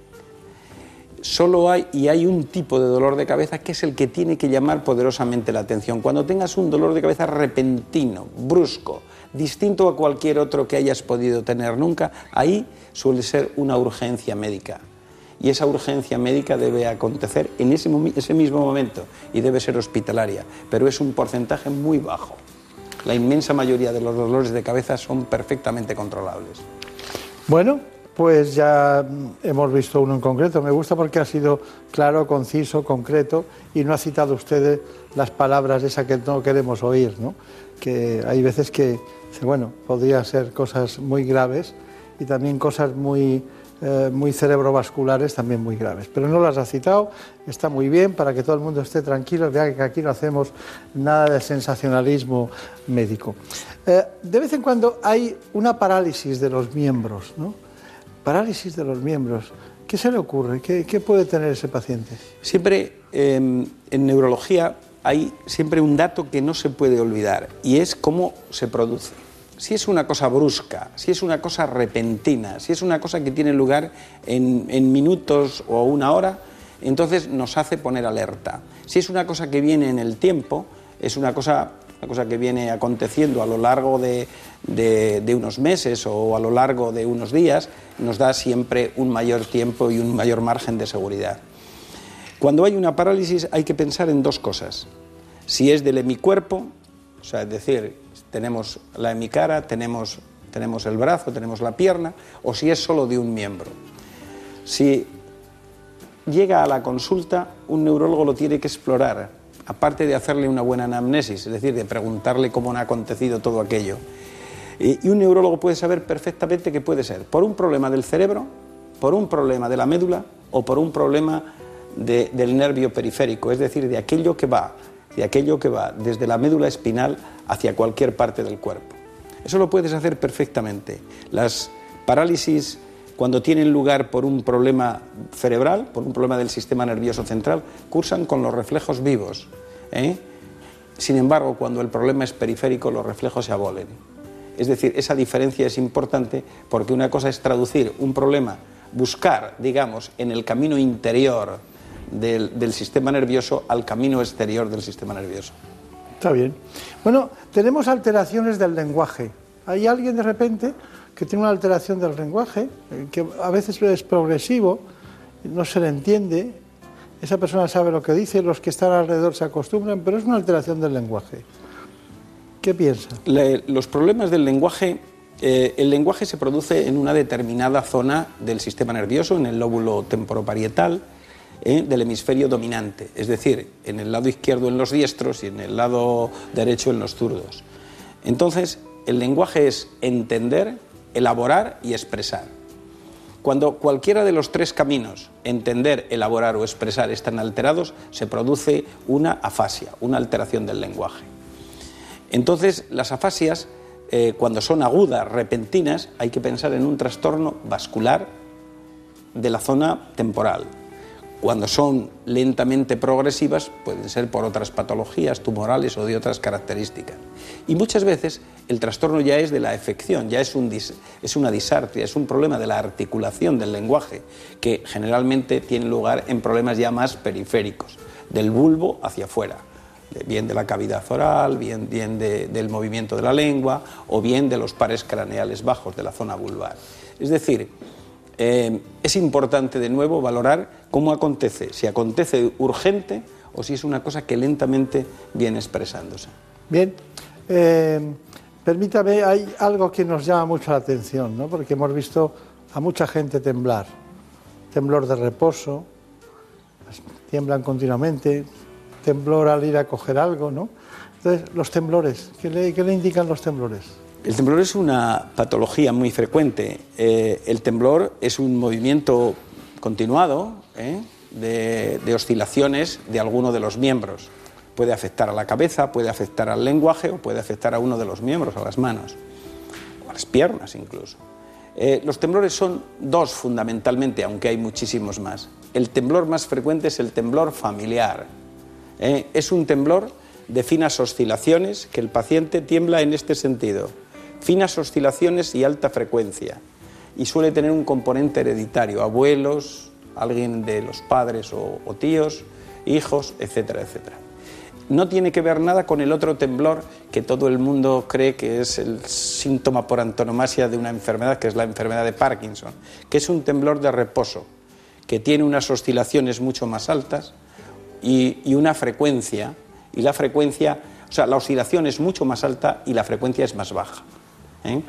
solo hay y hay un tipo de dolor de cabeza que es el que tiene que llamar poderosamente la atención. Cuando tengas un dolor de cabeza repentino, brusco, distinto a cualquier otro que hayas podido tener nunca, ahí suele ser una urgencia médica. y esa urgencia médica debe acontecer en ese, ese mismo momento y debe ser hospitalaria, pero es un porcentaje muy bajo. La inmensa mayoría de los dolores de cabeza son perfectamente controlables. Bueno, pues ya hemos visto uno en concreto. Me gusta porque ha sido claro, conciso, concreto y no ha citado usted las palabras esas que no queremos oír, ¿no? Que hay veces que, bueno, podría ser cosas muy graves y también cosas muy, eh, muy cerebrovasculares también muy graves. Pero no las ha citado, está muy bien para que todo el mundo esté tranquilo, vea que aquí no hacemos nada de sensacionalismo médico. Eh, de vez en cuando hay una parálisis de los miembros, ¿no? Parálisis de los miembros. ¿Qué se le ocurre? ¿Qué, puede tener ese paciente? Siempre em, en neurología hay siempre un dato que no se puede olvidar y es cómo se produce. Si es una cosa brusca, si es una cosa repentina, si es una cosa que tiene lugar en, en minutos o una hora, entonces nos hace poner alerta. Si es una cosa que viene en el tiempo, es una cosa una cosa que viene aconteciendo a lo largo de, unos meses o a lo largo de unos días, nos da siempre un mayor tiempo y un mayor margen de seguridad. Cuando hay una parálisis hay que pensar en dos cosas. Si es del hemicuerpo, o sea, es decir, tenemos la hemicara, tenemos, tenemos el brazo, tenemos la pierna, o si es solo de un miembro. Si llega a la consulta, un neurólogo lo tiene que explorar aparte de hacerle una buena anamnesis, es decir, de preguntarle cómo ha acontecido todo aquello. Y un neurólogo puede saber perfectamente que puede ser por un problema del cerebro, por un problema de la médula o por un problema del nervio periférico, es decir, de aquello que va, de aquello que va desde la médula espinal hacia cualquier parte del cuerpo. Eso lo puedes hacer perfectamente. Las parálisis cuando tienen lugar por un problema cerebral, por un problema del sistema nervioso central, cursan con los reflejos vivos. ¿eh? Sin embargo, cuando el problema es periférico, los reflejos se abolen. Es decir, esa diferencia es importante porque una cosa es traducir un problema, buscar, digamos, en el camino interior del, del sistema nervioso al camino exterior del sistema nervioso. Está bien. Bueno, tenemos alteraciones del lenguaje. Hay alguien de repente que tiene una alteración del lenguaje, eh, que a veces es progresivo, no se le entiende, esa persona sabe lo que dice, los que están alrededor se acostumbran, pero es una alteración del lenguaje. ¿Qué piensa? los problemas del lenguaje, eh, el lenguaje se produce en una determinada zona del sistema nervioso, en el lóbulo temporoparietal, eh, del hemisferio dominante, es decir, en el lado izquierdo en los diestros y en el lado derecho en los zurdos. Entonces, el lenguaje es entender, elaborar y expresar. Cuando cualquiera de los tres caminos, entender, elaborar o expresar, están alterados, se produce una afasia, una alteración del lenguaje. Entonces, las afasias, eh, cuando son agudas, repentinas, hay que pensar en un trastorno vascular de la zona temporal, cuando son lentamente progresivas, pueden ser por otras patologías tumorales o de otras características. Y muchas veces el trastorno ya es de la afección, ya es, un es una disartria, es un problema de la articulación del lenguaje, que generalmente tiene lugar en problemas ya más periféricos, del bulbo hacia afuera, bien de la cavidad oral, bien, bien del movimiento de la lengua o bien de los pares craneales bajos de la zona vulvar. Es decir, eh, es importante de nuevo valorar cómo acontece, si acontece urgente o si es una cosa que lentamente viene expresándose. Bien, eh, permítame, hay algo que nos llama mucho la atención, ¿no? porque hemos visto a mucha gente temblar, temblor de reposo, tiemblan continuamente, temblor al ir a coger algo, ¿no? Entonces, los temblores, ¿qué le indican los temblores? El temblor es una patología muy frecuente. Eh, el temblor es un movimiento continuado ¿eh? de, oscilaciones de alguno de los miembros. Puede afectar a la cabeza, puede afectar al lenguaje o puede afectar a uno de los miembros, a las manos, o a las piernas incluso. Eh, los temblores son dos fundamentalmente, aunque hay muchísimos más. El temblor más frecuente es el temblor familiar. Es un temblor de finas oscilaciones que el paciente tiembla en este sentido finas oscilaciones y alta frecuencia. Y suele tener un componente hereditario, abuelos, alguien de los padres o, tíos, hijos, etcétera, etcétera. No tiene que ver nada con el otro temblor que todo el mundo cree que es el síntoma por antonomasia de una enfermedad, que es la enfermedad de Parkinson, que es un temblor de reposo, que tiene unas oscilaciones mucho más altas y, una frecuencia, y la frecuencia, o sea, la oscilación es mucho más alta y la frecuencia es más baja. ¿Eh?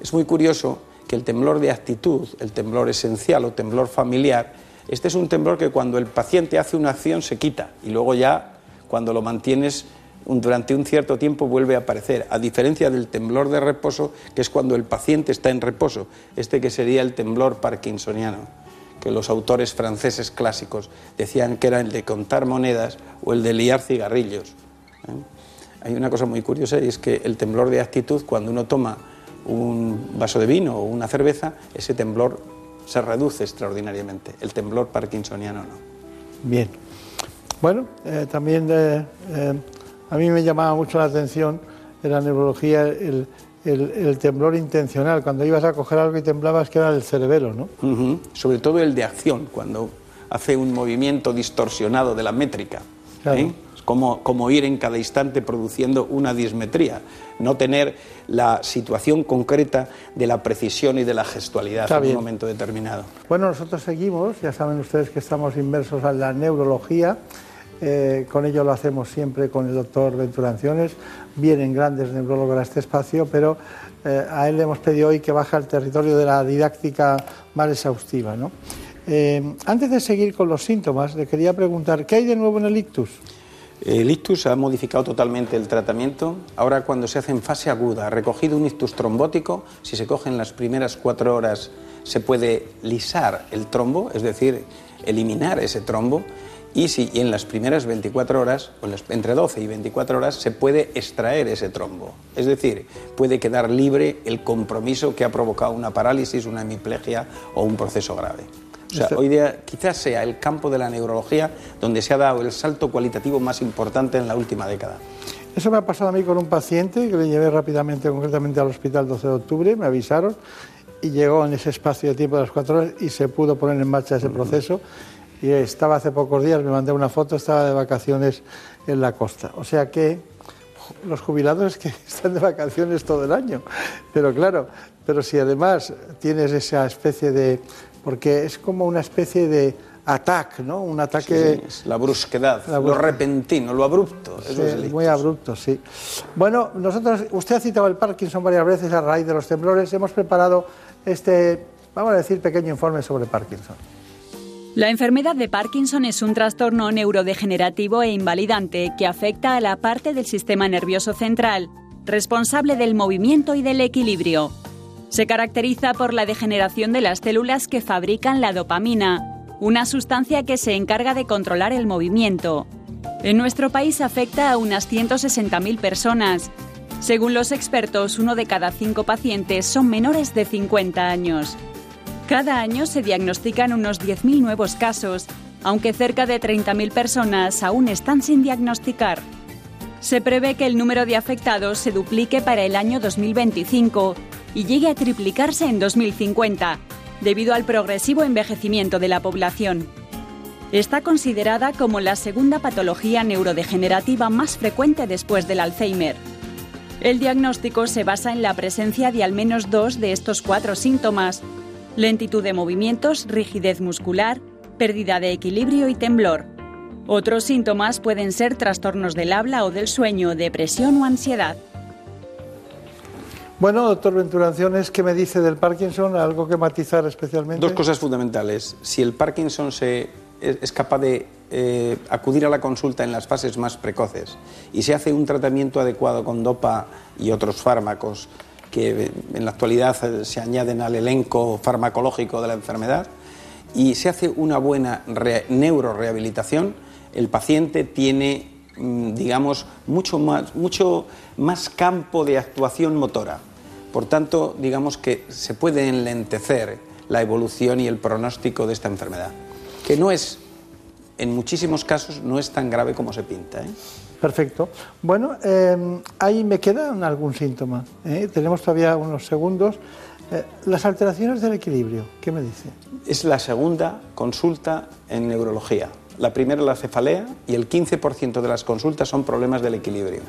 Es muy curioso que el temblor de actitud, el temblor esencial o temblor familiar, este es un temblor que cuando el paciente hace una acción se quita y luego ya cuando lo mantienes durante un cierto tiempo vuelve a aparecer, a diferencia del temblor de reposo, que es cuando el paciente está en reposo, este que sería el temblor parkinsoniano, que los autores franceses clásicos decían que era el de contar monedas o el de liar cigarrillos. ¿eh? Hay una cosa muy curiosa y es que el temblor de actitud, cuando uno toma un vaso de vino o una cerveza, ese temblor se reduce extraordinariamente. El temblor parkinsoniano no. Bien. Bueno, eh, también eh, eh, a mí me llamaba mucho la atención en la neurología el, temblor intencional. Cuando ibas a coger algo y temblabas, que era el cerebelo, ¿no? Sobre todo el de acción, cuando hace un movimiento distorsionado de la métrica. Claro como, ir en cada instante produciendo una dismetría, no tener la situación concreta de la precisión y de la gestualidad en un momento determinado. Bueno, nosotros seguimos, ya saben ustedes que estamos inmersos en la neurología. Eh, con ello lo hacemos siempre con el doctor Venturanciones. Vienen grandes neurólogos a este espacio, pero eh, a él le hemos pedido hoy que baje al territorio de la didáctica más exhaustiva. Eh, antes de seguir con los síntomas, le quería preguntar, ¿qué hay de nuevo en el ictus? El ictus ha modificado totalmente el tratamiento. Ahora cuando se hace en fase aguda, recogido un ictus trombótico, si se coge en las primeras cuatro horas se puede lisar el trombo, es decir, eliminar ese trombo. Y si en las primeras 24 horas, entre 12 y 24 horas, se puede extraer ese trombo. Es decir, puede quedar libre el compromiso que ha provocado una parálisis, una hemiplegia o un proceso grave. O sea, hoy día quizás sea el campo de la neurología donde se ha dado el salto cualitativo más importante en la última década. Eso me ha pasado a mí con un paciente que le llevé rápidamente, concretamente al hospital 12 de octubre, me avisaron y llegó en ese espacio de tiempo de las cuatro horas y se pudo poner en marcha ese proceso. Y estaba hace pocos días, me mandé una foto, estaba de vacaciones en la costa. O sea que los jubilados es que están de vacaciones todo el año. Pero claro, pero si además tienes esa especie de porque es como una especie de ataque, ¿no? Un ataque... la brusquedad, lo repentino, lo abrupto. muy abrupto, sí. Bueno, nosotros, usted ha citado el Parkinson varias veces a raíz de los temblores. Hemos preparado este, vamos a decir, pequeño informe sobre Parkinson. La enfermedad de Parkinson es un trastorno neurodegenerativo e invalidante que afecta a la parte del sistema nervioso central, responsable del movimiento y del equilibrio. Se caracteriza por la degeneración de las células que fabrican la dopamina, una sustancia que se encarga de controlar el movimiento. En nuestro país afecta a unas 160.000 personas. Según los expertos, uno de cada cinco pacientes son menores de 50 años. Cada año se diagnostican unos 10.000 nuevos casos, aunque cerca de 30.000 personas aún están sin diagnosticar. Se prevé que el número de afectados se duplique para el año 2025 y llegue a triplicarse en 2050, debido al progresivo envejecimiento de la población. Está considerada como la segunda patología neurodegenerativa más frecuente después del Alzheimer. El diagnóstico se basa en la presencia de al menos dos de estos cuatro síntomas, lentitud de movimientos, rigidez muscular, pérdida de equilibrio y temblor. Otros síntomas pueden ser trastornos del habla o del sueño, depresión o ansiedad. Bueno, doctor Venturaciones, ¿qué me dice del Parkinson? ¿Algo que matizar especialmente? Dos cosas fundamentales. Si el Parkinson se, es capaz de eh, acudir a la consulta en las fases más precoces y se hace un tratamiento adecuado con dopa y otros fármacos que en la actualidad se añaden al elenco farmacológico de la enfermedad y se hace una buena neurorehabilitación, el paciente tiene mm, digamos, mucho más, mucho más campo de actuación motora. Por tanto, digamos que se puede enlentecer la evolución y el pronóstico de esta enfermedad, que no es, en muchísimos casos, no es tan grave como se pinta. ¿eh? Perfecto. Bueno, em, ahí me queda algún síntoma. ¿eh? Tenemos todavía unos segundos. Eh, las alteraciones del equilibrio, ¿qué me dice? Es la segunda consulta en neurología. La primera la cefalea y el 15% de las consultas son problemas del equilibrio.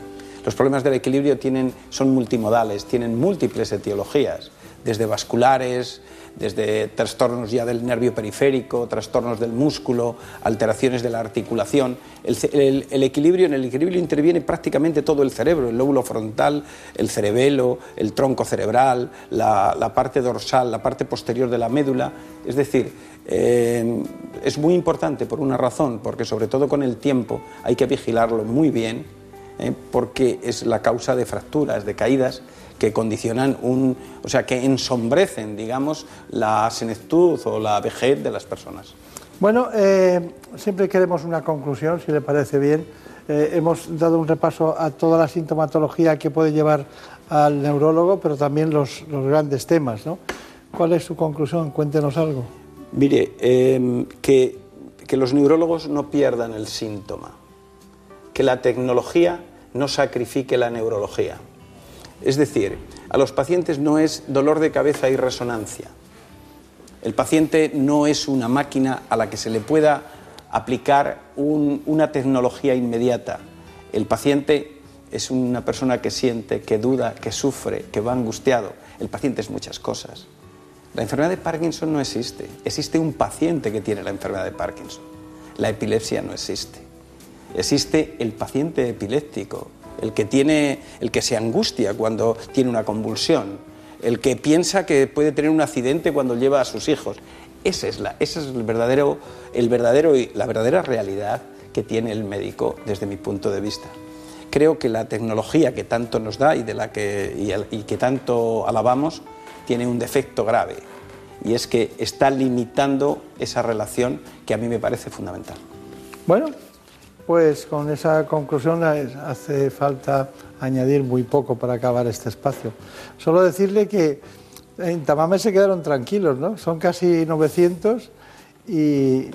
Los problemas del equilibrio tienen, son multimodales, tienen múltiples etiologías, desde vasculares, desde trastornos ya del nervio periférico, trastornos del músculo, alteraciones de la articulación. El, equilibrio, en el equilibrio interviene prácticamente todo el cerebro, el lóbulo frontal, el cerebelo, el tronco cerebral, la, parte dorsal, la parte posterior de la médula. Es decir, eh, es muy importante por una razón, porque sobre todo con el tiempo hay que vigilarlo muy bien, eh, porque es la causa de fracturas, de caídas que condicionan un, o sea, que ensombrecen, digamos, la senectud o la vejez de las personas. Bueno, eh, siempre queremos una conclusión, si le parece bien. Eh, hemos dado un repaso a toda la sintomatología que puede llevar al neurólogo, pero también los, grandes temas, ¿no? ¿Cuál es su conclusión? Cuéntenos algo. Mire, em, que, que los neurólogos no pierdan el síntoma, que la tecnología no sacrifique la neurología es decir, a los pacientes no es dolor de cabeza y resonancia. El paciente no es una máquina a la que se le pueda aplicar una tecnología inmediata. El paciente es una persona que siente, que duda, que sufre, que va angustiado. El paciente es muchas cosas. La enfermedad de Parkinson no existe. Existe un paciente que tiene la enfermedad de Parkinson. La epilepsia no existe. Existe el paciente epiléptico, el que, tiene, el que se angustia cuando tiene una convulsión, el que piensa que puede tener un accidente cuando lleva a sus hijos. Esa es, la, ese es el verdadero, el verdadero, la verdadera realidad que tiene el médico desde mi punto de vista. Creo que la tecnología que tanto nos da y, de la que, y que tanto alabamos tiene un defecto grave y es que está limitando esa relación que a mí me parece fundamental. Bueno, pues con esa conclusión hace falta añadir muy poco para acabar este espacio. Solo decirle que en Tamame se quedaron tranquilos, ¿no? Son casi 900 y,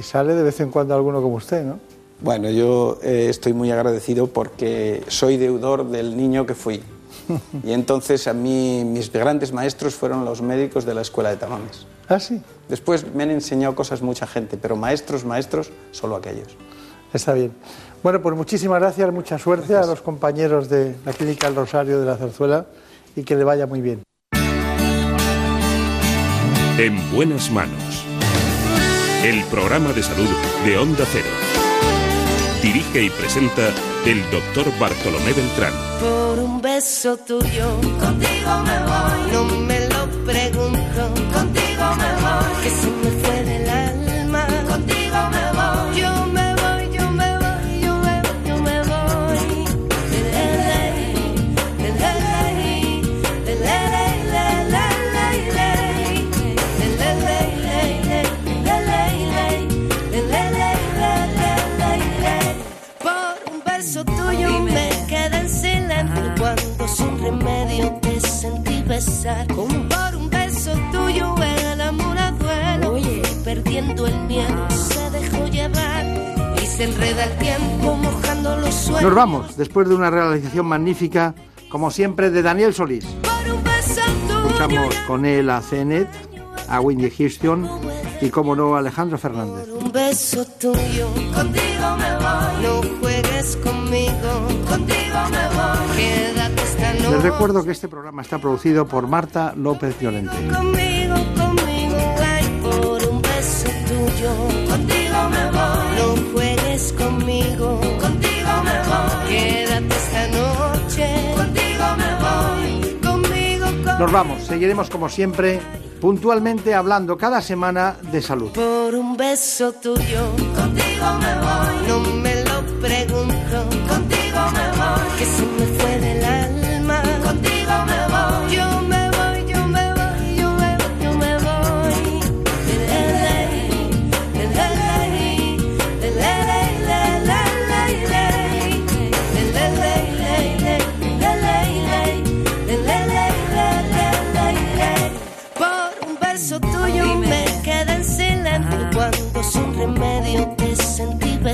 sale de vez en cuando alguno como usted, ¿no? Bueno, yo eh, estoy muy agradecido porque soy deudor del niño que fui. Y entonces a mí mis grandes maestros fueron los médicos de la escuela de Tamames. Ah, sí. Después me han enseñado cosas mucha gente, pero maestros, maestros, solo aquellos. Está bien. Bueno, pues muchísimas gracias, mucha suerte a los compañeros de la Clínica El Rosario de la Zarzuela y que le vaya muy bien. En buenas manos. El programa de salud de Onda Cero. Dirige y presenta el doctor Bartolomé Beltrán. Por un beso tuyo, contigo me voy. No me lo pregunto, contigo me voy. Que se me besar. Como por un beso tuyo el amor Oye, perdiendo el miedo se dejó llevar. Y se enreda el tiempo mojando los sueños. Nos vamos, después de una realización magnífica, como siempre, de Daniel Solís. Escuchamos con él a Zenet, a Windy Houston y, como no, a Alejandro Fernández. Por un beso tuyo, contigo me voy. No juegues conmigo, contigo me voy. Quédate esta noche. Les recuerdo que este programa está producido por Marta López Llorente. Conmigo, conmigo, ay, por un beso tuyo, contigo me voy. No juegues conmigo, contigo me voy. Quédate esta noche, contigo me voy. Conmigo, conmigo. Nos vamos, seguiremos como siempre puntualmente hablando cada semana de salud. Por un beso tuyo, contigo me voy. No me lo pregunto, contigo me voy. Que se me fue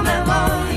come.